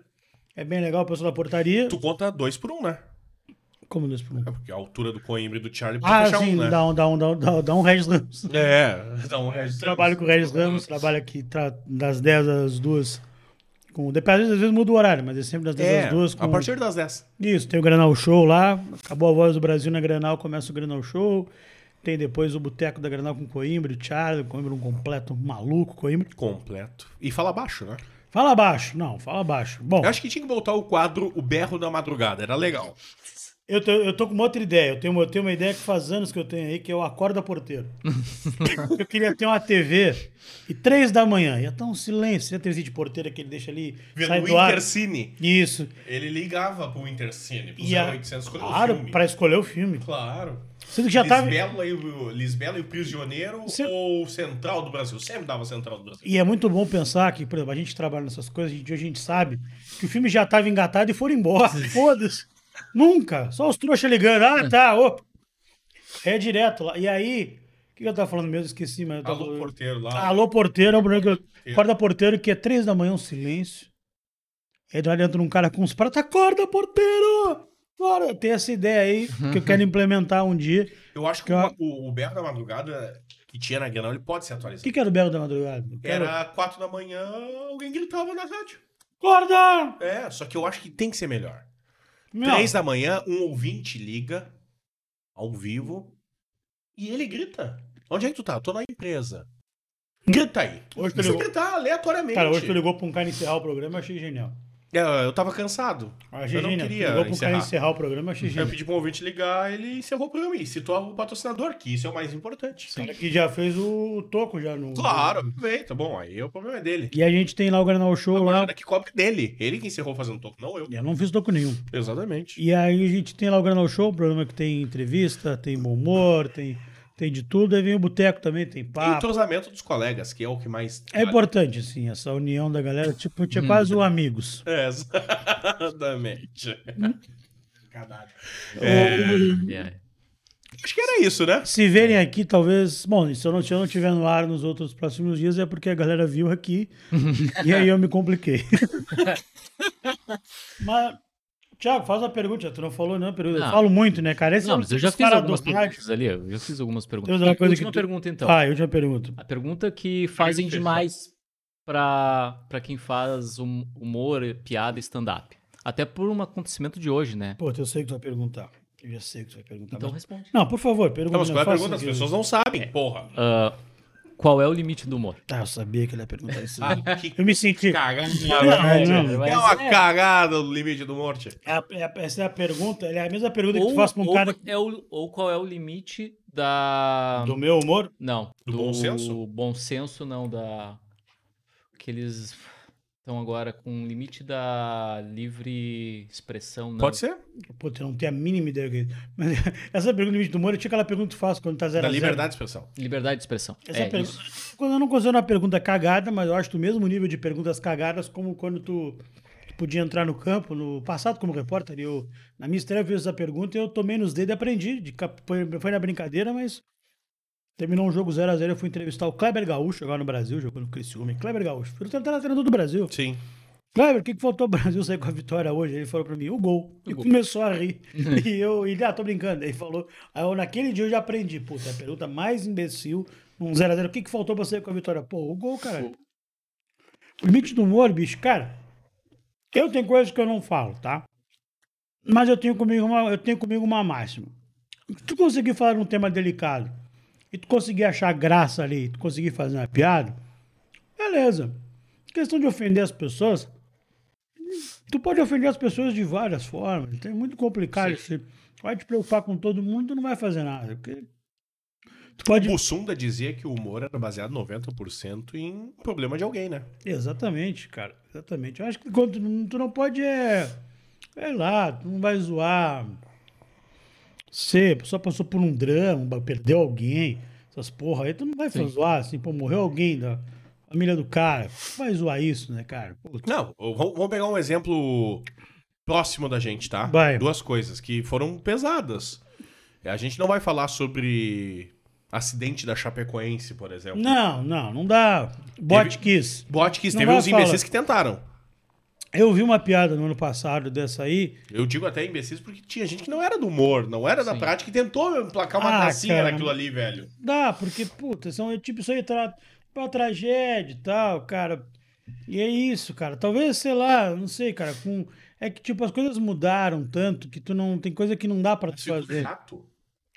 É bem legal, o pessoal da portaria. Tu conta dois por um, né? Como dois por um? É porque a altura do Coimbra e do Charlie pode Ah, fechar sim, um, né? dá um, dá um, dá um, dá um, dá um Regis Ramos. É, dá um resto. Trabalho com o Regis Ramos, trabalho aqui tra- das 10 às 2. Com, depende, às vezes muda o horário, mas é sempre das 10 É, às 2. Com... a partir das 10. Isso, tem o Granal Show lá. Acabou a voz do Brasil na Granal, começa o Granal Show. Tem depois o Boteco da Granal com Coimbra, o Charlie, o Coimbra um completo maluco, Coimbra. Completo. E fala baixo, né? Fala baixo, não, fala baixo. Bom, Eu acho que tinha que voltar o quadro O Berro da Madrugada. Era legal. eu tô, eu tô com uma outra ideia. Eu tenho, uma- eu tenho uma ideia que faz anos que eu tenho aí, que é o Acorda Porteiro. eu queria ter uma TV e três da manhã. Ia estar um silêncio. Você a TV de porteira que ele deixa ali, sai Vendo do o ar. Intercine. Isso. Ele ligava pro Intercine, pro E a- 0800 escolher o claro, pra escolher o filme. Claro. Sendo que já tava. Lisbela, e o, Lisbela e o Prisioneiro Você- ou Central do Brasil? Sempre dava Central do Brasil. E é muito bom pensar que, por exemplo, a gente trabalha nessas coisas, a gente, hoje a gente sabe que o filme já estava engatado e foram embora. Foda-se. Nunca. Só os trouxas ligando. Ah, tá, opa. É direto lá. E aí, o que eu tava falando mesmo? Esqueci, mas eu tava... Alô, porteiro lá. Alô, porteiro, é um programa que eu- acorda porteiro, que é três da manhã, um silêncio. Aí do lado entra um cara com uns pratos, acorda, porteiro! Bora. Tem essa ideia aí que eu quero implementar um dia. Eu acho que Que eu- o, o Berro da Madrugada que tinha na Granal, ele pode ser O atualizado. que, que era o Belo da Madrugada? Eu quero- Era quatro da manhã, alguém gritava na rádio. Acorda! É, só que eu acho que tem que ser melhor. Meu, Três da manhã, um ouvinte liga ao vivo e ele grita. Onde é que tu tá? Tô na empresa. Grita aí. Hoje tu Você ligou- gritar aleatoriamente. Cara, hoje tu ligou pra um cara encerrar o programa, eu achei genial. É, Eu tava cansado. A eu não Gigina, queria ligou pro cara encerrar. encerrar o programa, a Eu Gigina. pedi pro ouvinte ligar, ele encerrou o programa e citou o patrocinador, que isso é o mais importante. O cara que já fez o toco já no... Claro, aproveita. Bom, aí o problema é dele. E a gente tem lá o Granal Show lá. Agora que cobre dele. Ele que encerrou fazendo toco, não eu. Eu não fiz toco nenhum. Exatamente. E aí a gente tem lá o Granal Show, programa que tem entrevista, tem bom humor, tem, tem de tudo. Aí vem o Boteco também, tem E papo. entrosamento dos colegas, que é o que mais. É importante, assim, essa união da galera. Tipo, tinha Hum. quase o amigos. É, exatamente. Caralho. É. Acho que era isso, né? Se verem aqui, talvez. Bom, se eu não, se eu não tiver no ar nos outros próximos dias, é porque a galera viu aqui. e aí eu me compliquei. Mas, Thiago, faz uma pergunta. Tu não falou, não, pergunta. Eu Não. falo muito, né, cara? Esse Não, é um mas eu já fiz algumas perguntas ali. Eu já fiz algumas perguntas. Uma coisa última que tu- pergunta, então. Ah, última pergunta. A pergunta que fazem demais pra, pra quem faz hum- humor, piada e stand-up. Até por um acontecimento de hoje, né? Pô, eu sei que tu vai perguntar. Eu já sei que tu vai perguntar. Então mas- responde. Não, por favor, pergunta. Não, mas qual é a pergunta? As pessoas não sabem, porra. Ah, qual é o limite do humor? Ah, eu sabia que ele ia perguntar isso. Ah, que Eu me senti. cagada. Não, não. É uma cagada do limite do morte. É a- é a- essa é a pergunta, é a mesma pergunta que Ou, tu faz pra um ou cara é o, ou qual é o limite da. do meu humor. Não. Do bom senso? bom senso, não, da. Que eles estão agora com o limite da livre expressão. Não. Pode ser? Putz, eu não tenho a mínima ideia. que- Mas essa pergunta do limite do humor, eu tinha aquela pergunta faz quando tá zero Da a zero. liberdade de expressão. Liberdade de expressão. Essa é pergunta- isso. Quando eu não considero uma pergunta cagada, mas eu acho do mesmo nível de perguntas cagadas como quando tu, tu podia entrar no campo, no passado como repórter. Eu, na minha estreia, eu fiz essa pergunta e eu tomei nos dedos e aprendi. De, foi na brincadeira, mas terminou um jogo 0x0. Eu fui entrevistar o Kleber Gaúcho, agora no Brasil, jogou no Criciúma. Kleber Gaúcho. Foi o treinador do Brasil. Sim. Kleber, o que, que faltou o Brasil sair com a vitória hoje? Ele falou pra mim, o gol. e começou a rir. e eu, ele, ah, tô brincando. Aí falou, aí eu, naquele dia eu já aprendi. Puta, a pergunta mais imbecil, um 0x0. O que, que faltou pra sair com a vitória? Pô, o gol, cara. O limite do humor, bicho, cara. Eu tenho coisas que eu não falo, tá? Mas eu tenho comigo uma, eu tenho comigo uma máxima. Se tu conseguir falar um tema delicado e tu conseguir achar graça ali, tu conseguir fazer uma piada, beleza. Questão de ofender as pessoas, tu pode ofender as pessoas de várias formas. É muito complicado. Você vai te preocupar com todo mundo, tu não vai fazer nada. Porque tu pode. O Bussunda dizia que o humor era baseado 90% em problema de alguém, né? Exatamente, cara. Exatamente. Eu acho que quando tu não- tu não pode é. Sei lá, tu não vai zoar. Você, a pessoa passou por um drama, perdeu alguém, essas porra aí, tu não vai Sim. zoar assim, pô, morreu alguém da família do cara. Tu vai zoar isso, né, cara? Putz. Não, vamos pegar um exemplo próximo da gente, tá? Vai. Duas coisas que foram pesadas. A gente não vai falar sobre acidente da Chapecoense, por exemplo. Não, não, não dá. Bot Kiss. Botkiss, Não teve uns imbecis falar. que tentaram. Eu vi uma piada no ano passado dessa aí. Eu digo até imbecis porque tinha gente que não era do humor, não era da Sim. prática e tentou emplacar uma Ah, gracinha cara. naquilo ali, velho. Dá, porque, puta, são, tipo, isso aí tra uma tragédia e tal, cara. E é isso, cara. Talvez, sei lá, não sei, cara, com. É que, tipo, as coisas mudaram tanto que tu não. Tem coisa que não dá pra tu Ficou fazer. chato.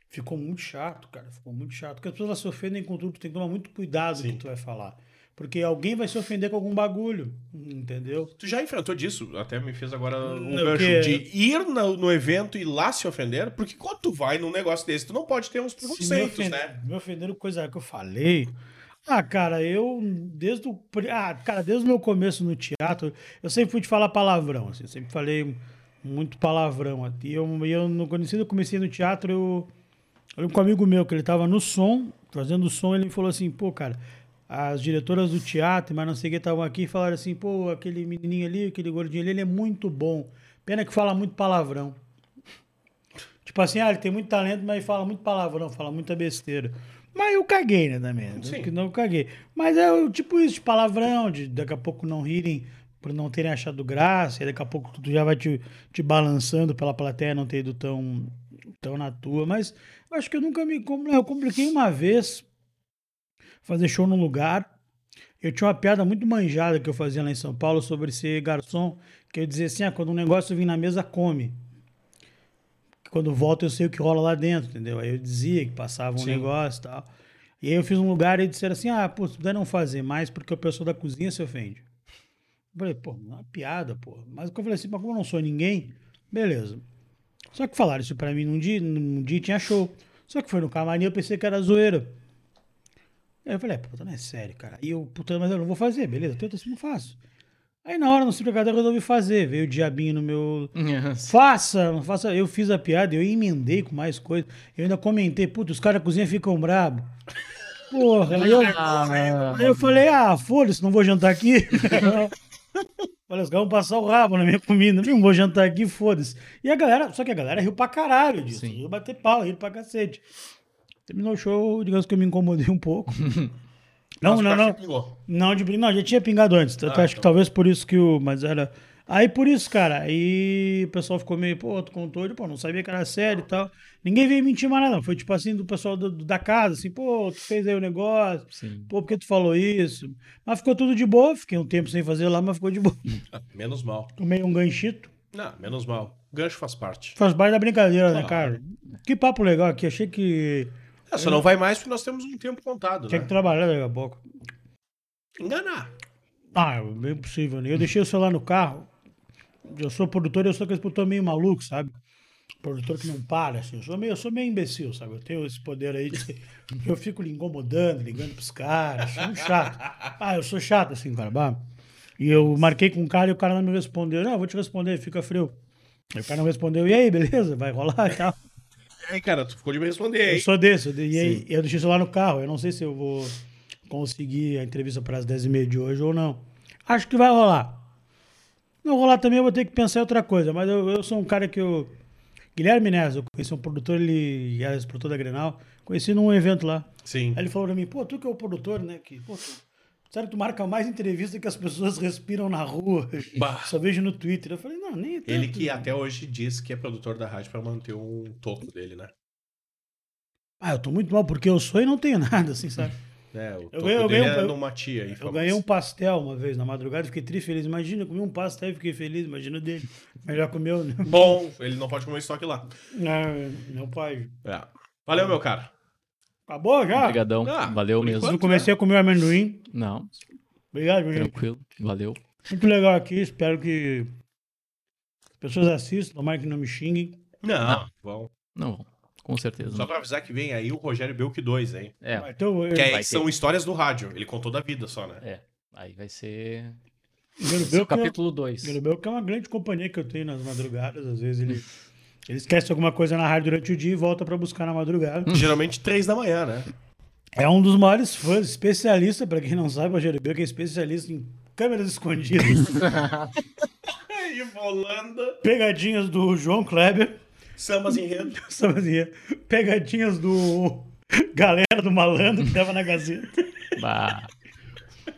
Ficou muito chato, cara. Ficou muito chato. Porque as pessoas se ofendem com tudo, tu tem que tomar muito cuidado com o Sim. que tu vai falar. Porque alguém vai se ofender com algum bagulho. Entendeu? Tu já enfrentou disso? Até me fez agora um gancho quê? de ir no, no evento e lá se ofender, porque quando tu vai num negócio desse, tu não pode ter uns preconceitos, né? me ofenderam coisa que eu falei. Ah, cara, eu desde o ah, cara, desde o meu começo no teatro, eu sempre fui de falar palavrão, assim, eu sempre falei muito palavrão aqui. Eu, eu no quando eu comecei no teatro, eu, eu um amigo meu que ele tava no som, fazendo som, ele me falou assim, pô, cara, as diretoras do teatro, mas não sei o que estavam aqui, falaram assim, pô, aquele menininho ali, aquele gordinho ali, ele é muito bom. Pena que fala muito palavrão. Tipo assim, ah, ele tem muito talento, mas fala muito palavrão, fala muita besteira. Mas eu caguei, né, também. Sim. Que não eu caguei. Mas é o tipo isso, de palavrão, de daqui a pouco não rirem por não terem achado graça, e daqui a pouco tu já vai te, te balançando pela plateia não ter ido tão, tão na tua. Mas eu acho que eu nunca me. Eu compliquei uma vez fazer show num lugar. Eu tinha uma piada muito manjada que eu fazia lá em São Paulo sobre ser garçom, que eu dizia assim: ah, quando um negócio vir na mesa, come. Quando volta, eu sei o que rola lá dentro, entendeu? Aí eu dizia que passava um Sim. negócio e tal. E aí eu fiz um lugar e disseram assim: ah, pô, se puder não fazer mais porque o pessoal da cozinha se ofende. Eu falei, pô, uma piada, pô. Mas eu falei assim, mas como eu não sou ninguém, beleza. Só que falaram isso pra mim num dia, num dia tinha show. Só que foi no camarim, eu pensei que era zoeira. Eu falei, é, puta, não é sério, cara. E eu, puta, mas eu não vou fazer, beleza, tenta assim, não faço. Aí na hora, no Simplicador, eu resolvi fazer. Veio o diabinho no meu. Faça, não faça. Eu fiz a piada, eu emendei com mais coisa. Eu ainda comentei, puta, os caras da cozinha ficam bravos. Porra, aí eu, aí eu falei, ah, foda-se, não vou jantar aqui. Olha, os caras vão passar o rabo na minha comida. Não vou jantar aqui, foda-se. E a galera, só que a galera riu pra caralho disso. Sim. Riu bater pau, riu pra cacete. Terminou o show, digamos que eu me incomodei um pouco. não, não, não. pingou. Não, de não, já tinha pingado antes. Ah, acho que então. talvez por isso que o. Mas era. Aí por isso, cara. Aí o pessoal ficou meio, pô, tu contou, ele, pô, não sabia que era sério e tal. Ninguém veio mentir mais nada, não. Foi tipo assim do pessoal do- da casa, assim, pô, tu fez aí o negócio, Sim. pô, por que tu falou isso? Mas ficou tudo de boa, fiquei um tempo sem fazer lá, mas ficou de boa. Ah, menos mal. Tomei um ganchito. Não, menos mal. Gancho faz parte. Faz parte da brincadeira, né, Claro. cara? Que papo legal aqui. Achei que É, só não vai mais porque nós temos um tempo contado, tinha né? que trabalhar daqui a pouco. Enganar. Ah, é bem possível, né? Eu deixei o celular no carro. Eu sou produtor e eu sou aquele produtor meio maluco, sabe? Produtor que não para, assim. Eu sou meio, eu sou meio imbecil, sabe? Eu tenho esse poder aí de. Eu fico lhe incomodando, ligando pros caras. Sou um chato. Ah, eu sou chato, assim, cara. bah. E eu marquei com um cara e o cara não me respondeu. Não, eu vou te responder, fica frio. Aí o cara não respondeu. E aí, beleza? Vai rolar e tal. E aí, cara, tu ficou de me responder Eu sou desse. eu dei- E aí, eu deixei o celular no carro. Eu não sei se eu vou conseguir a entrevista para as 10h30 de hoje ou não. Acho que vai rolar. Não rolar também, eu vou ter que pensar em outra coisa. Mas eu, eu sou um cara que eu. Guilherme Nes, eu conheci um produtor, ele era esse produtor da Grenal. Conheci num evento lá. Sim. Aí ele falou pra mim, pô, tu que é o produtor, né? Que, pô, tu, sério, tu marca mais entrevista que as pessoas respiram na rua. Bah. Só vejo no Twitter. Eu falei, não, nem é Ele tanto, que né? até hoje diz que é produtor da rádio pra manter um toco dele, né? Ah, eu tô muito mal porque eu sou e não tenho nada, assim, sabe? É, o toco ganhei- eu ganhei um- é eu- numa tia aí. Eu ganhei um pastel uma vez na madrugada, fiquei tri feliz. Imagina, eu comi um pastel e fiquei feliz, imagina dele. Mas já comeu, né? Bom, ele não pode comer estoque lá. Ah, meu pai. É. Valeu, meu cara. Acabou já? Obrigadão. Ah, Valeu mesmo. enquanto. Eu comecei a comer o amendoim. Não, Obrigado, gente. tranquilo. Valeu. Muito legal aqui. Espero que as pessoas assistam, tomara que não me xinguem. Não, bom. Não, com certeza. Só não. pra avisar que vem aí o Rogério Belk 2, hein? É, Vai ter o- Que é- Vai são ter. histórias do rádio. Ele contou da vida só, né? é. Aí vai ser é Belk é- capítulo 2. Guilherme Belk é uma grande companhia que eu tenho nas madrugadas. Às vezes ele, ele esquece alguma coisa na rádio durante o dia e volta pra buscar na madrugada. Geralmente três da manhã, né? É um dos maiores fãs, especialista, pra quem não sabe, o Rogério Belk é especialista em câmeras escondidas. E Volanda, pegadinhas do João Kleber, sambas enredo. assim, é, pegadinhas do Galera do Malandro que tava na Gazeta. Bah,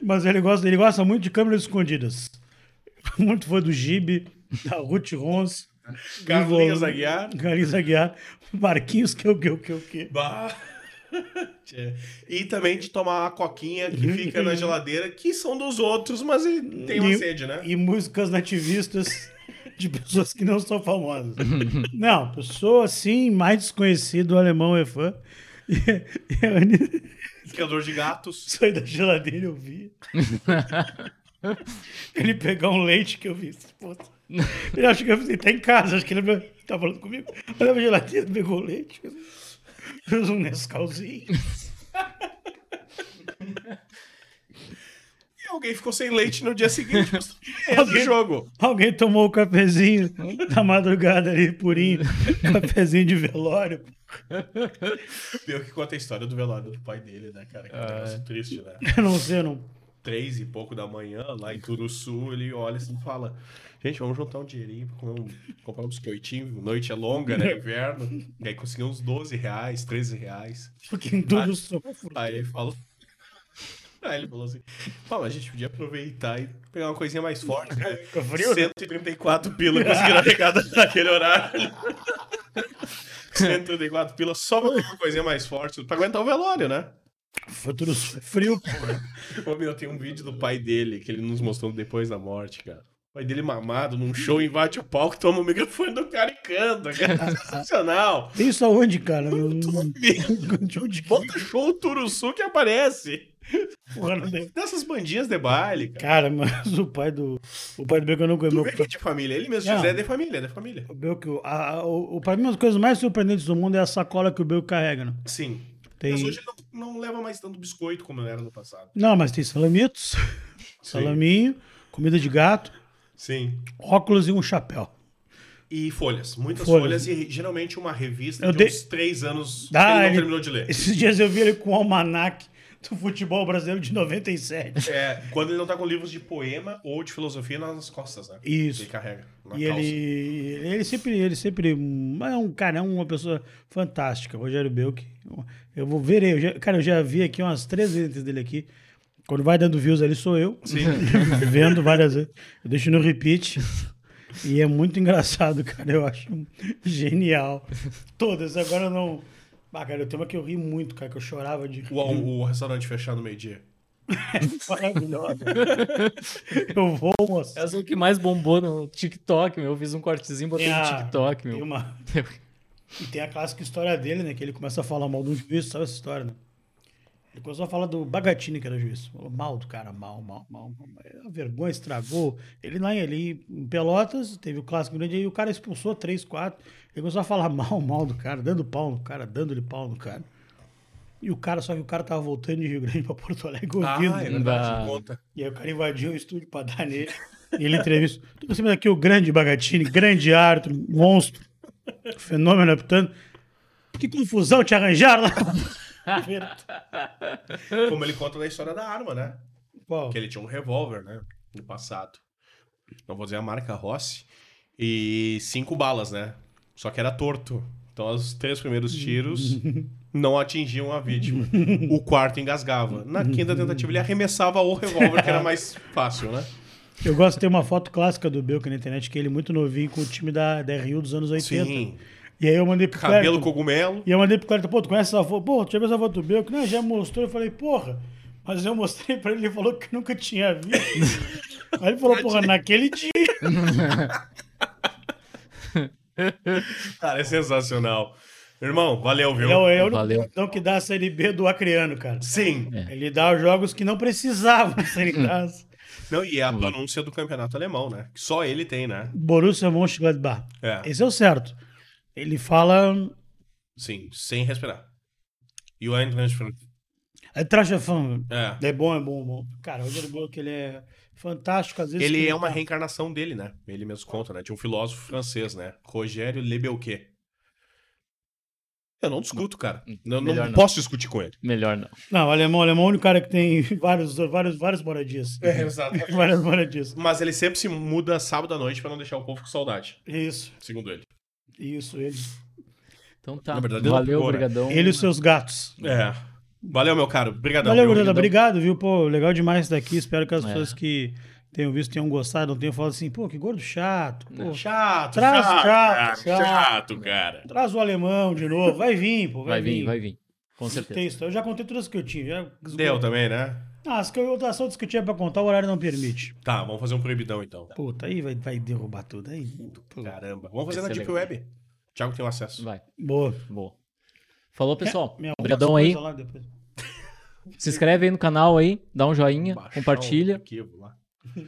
Mas ele gosta, ele gosta muito de câmeras escondidas. Muito fã do Gibe, da Ruth Rons, Carlinhos Aguiar. Carlinhos Aguiar, Marquinhos, que é o que, o que, o que. Bah. Tchê. E também de tomar uma coquinha que fica na geladeira, que são dos outros, mas tem uma E- sede, né? E músicas nativistas de pessoas que não são famosas. não, pessoa assim, mais desconhecido, o alemão é fã. A Criador de gatos. Saí da geladeira eu vi. ele pegar um leite que eu vi. Puta. Ele acha que ele tá em casa, acho que ele tá falando comigo. Olha pra geladeira, pegou leite. Fez um Nescauzinho. E alguém ficou sem leite no dia seguinte. mas É do Alguém- jogo. Alguém tomou o cafezinho da madrugada ali, purinho. Cafezinho de velório. Pior que conta a história do velório do pai dele, né, cara? Que é um negócio triste, né? Eu não sei, eu não. Três e pouco da manhã, lá em Turuçu, ele olha assim e fala: Gente, vamos juntar um dinheirinho pra um- comprar um biscoitinho. Noite é longa, né? Inverno. E aí conseguiu uns 12 reais, 13 reais. Porque sou. Aí ele falou. Aí ele falou assim: Pô, mas a gente podia aproveitar e pegar uma coisinha mais forte. Né? Frio, né? 134 pila conseguiram arrecadar naquele horário. 134 pila só pra pegar uma coisinha mais forte, pra aguentar o velório, né? Foi tudo frio. Ô, meu, tem um vídeo do pai dele que ele nos mostrou depois da morte, cara. O pai dele mamado num show, invade o palco, toma o microfone do cara e canta, cara. Sensacional. Tem isso aonde, cara? No- no- De onde Bota show Turuçu que aparece. Porra, não. Dessas bandinhas de baile, cara. Cara, mas o pai do. O pai do Belk eu não vê que é de família. Ele mesmo Não. diz, é de família, é de família. O Belk, o, a, a- o, pra mim, uma das coisas mais surpreendentes do mundo é a sacola que o Belk carrega, né? Sim. Tem... Mas hoje ele não, não leva mais tanto biscoito como era no passado. Não, mas tem salamitos, salaminho, comida de gato, Sim. óculos e um chapéu. E folhas. Muitas Folhas. folhas, e geralmente uma revista Eu de uns três anos Ah, que ele não ele- terminou de ler. Esses dias eu vi ele com o almanac do futebol brasileiro de 97. É, quando ele não tá com livros de poema ou de filosofia nas costas, né? Isso. Ele carrega E calça. ele, ele sempre, ele sempre é um cara, é uma pessoa fantástica, Rogério Belk. Eu vou ver ele, cara, eu já vi aqui umas três vezes dele aqui. Quando vai dando views ali sou eu, Sim. vendo várias vezes. Eu deixo no repeat. E é muito engraçado, cara. Eu acho genial. Todas. Agora eu não. Ah, cara, eu tenho uma que eu ri muito, cara, que eu chorava de rir. O, o restaurante fechado no meio-dia. Maravilhosa. eu vou mostrar. Essa é o que mais bombou no TikTok, meu. Eu fiz um cortezinho, botei Tem no a- TikTok, Tem meu. uma... E tem a clássica história dele, né? Que ele começa a falar mal do juiz, sabe essa história, né? Ele começou a falar do Bagatini, que era juiz. Falou mal do cara, mal, mal, mal. mal. A vergonha estragou. Ele lá ali em Pelotas, teve o clássico grande aí, o cara expulsou três, quatro. Ele começou a falar mal, mal do cara, dando pau no cara, dando-lhe pau no cara. E o cara, só que o cara tava voltando de Rio Grande pra Porto Alegre ouvindo. Ah, é verdade, Bah. conta. E aí o cara invadiu o estúdio pra dar nele. E ele entrevista. Tô cima daqui o grande Bagatini, grande árbitro, monstro, fenômeno apitando. Que confusão te arranjaram lá. Como ele conta da história da arma, né? Qual? Que ele tinha um revólver, né? No passado. Não vou dizer a marca Rossi. E cinco balas, né? Só que era torto. Então os três primeiros tiros não atingiam a vítima. O quarto engasgava. Na quinta tentativa ele arremessava o revólver, que era mais fácil, né? Eu gosto de ter uma foto clássica do Belka na internet, que ele muito novinho com o time da, da Rio dos anos 80. Sim. E aí eu mandei pro Cabelo Clériton. cogumelo. E eu mandei pro Clériton, pô, tu conhece essa foto? Pô, tu já viu essa foto do Belka? Não, já mostrou. Eu falei, porra. Mas eu mostrei pra ele, ele falou que nunca tinha visto. Aí ele falou, porra, naquele dia. Cara, é sensacional. Irmão, valeu, viu? Ele é o- o único Valeu. capitão que dá a Série B do Acreano, cara. Sim. É. Ele dá os jogos que não precisavam serem dados. Não, e é a pronúncia do campeonato alemão, né? Que só ele tem, né? Borussia Mönchengladbach. É. Esse é o certo. Ele fala... Sim, sem respirar. E o Eintracht É trachafão. É. É bom, é bom, é bom. Cara, o Rogério Bullock, ele é fantástico. Às vezes Ele que é uma tá- reencarnação dele, né? Ele mesmo conta, né? De um filósofo francês, né? Rogério Lebelquet. Eu não discuto, cara. Eu não, Melhor não. posso discutir com ele. Melhor não. Não, o alemão, o alemão é o único cara que tem vários, vários, várias moradias. exato. várias moradias. Mas ele sempre se muda sábado à noite pra não deixar o povo com saudade, Isso, segundo ele. Isso, ele. Então tá. Na verdade, Valeu, ficou, né? obrigadão. Ele e os seus gatos. É. Valeu, meu caro. Obrigadão. Valeu? Gordada. Obrigado, viu? Pô, legal demais estar aqui. Espero que as É. pessoas que tenham visto tenham gostado, não tenham falado assim, pô, que gordo chato. Pô, Chato, Traz- chato, chato, cara, chato. chato, cara. Traz o alemão de novo. Vai vir, pô. Vai, Vai vir, vai vir. Com certeza. Tem isso. Eu já contei todas que eu tinha. Já... Deu também, né? Ah, as que eu outras assuntos que eu tinha pra contar, o horário não permite. Tá, vamos fazer um proibidão então. Puta, aí vai, vai derrubar tudo. Aí. Pô. Caramba. Vamos fazer na ser Deep legal. Web. Thiago tem o acesso. Vai. Boa. Boa. Falou, pessoal. Minha- Obrigadão aí. coisas. Se inscreve aí no canal aí, dá um joinha, Baixar compartilha lá.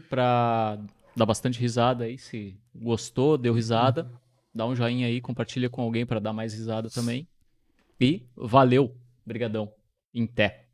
pra dar bastante risada aí. Se gostou, deu risada, dá um joinha aí, compartilha com alguém pra dar mais risada também. E valeu. Brigadão. Em té.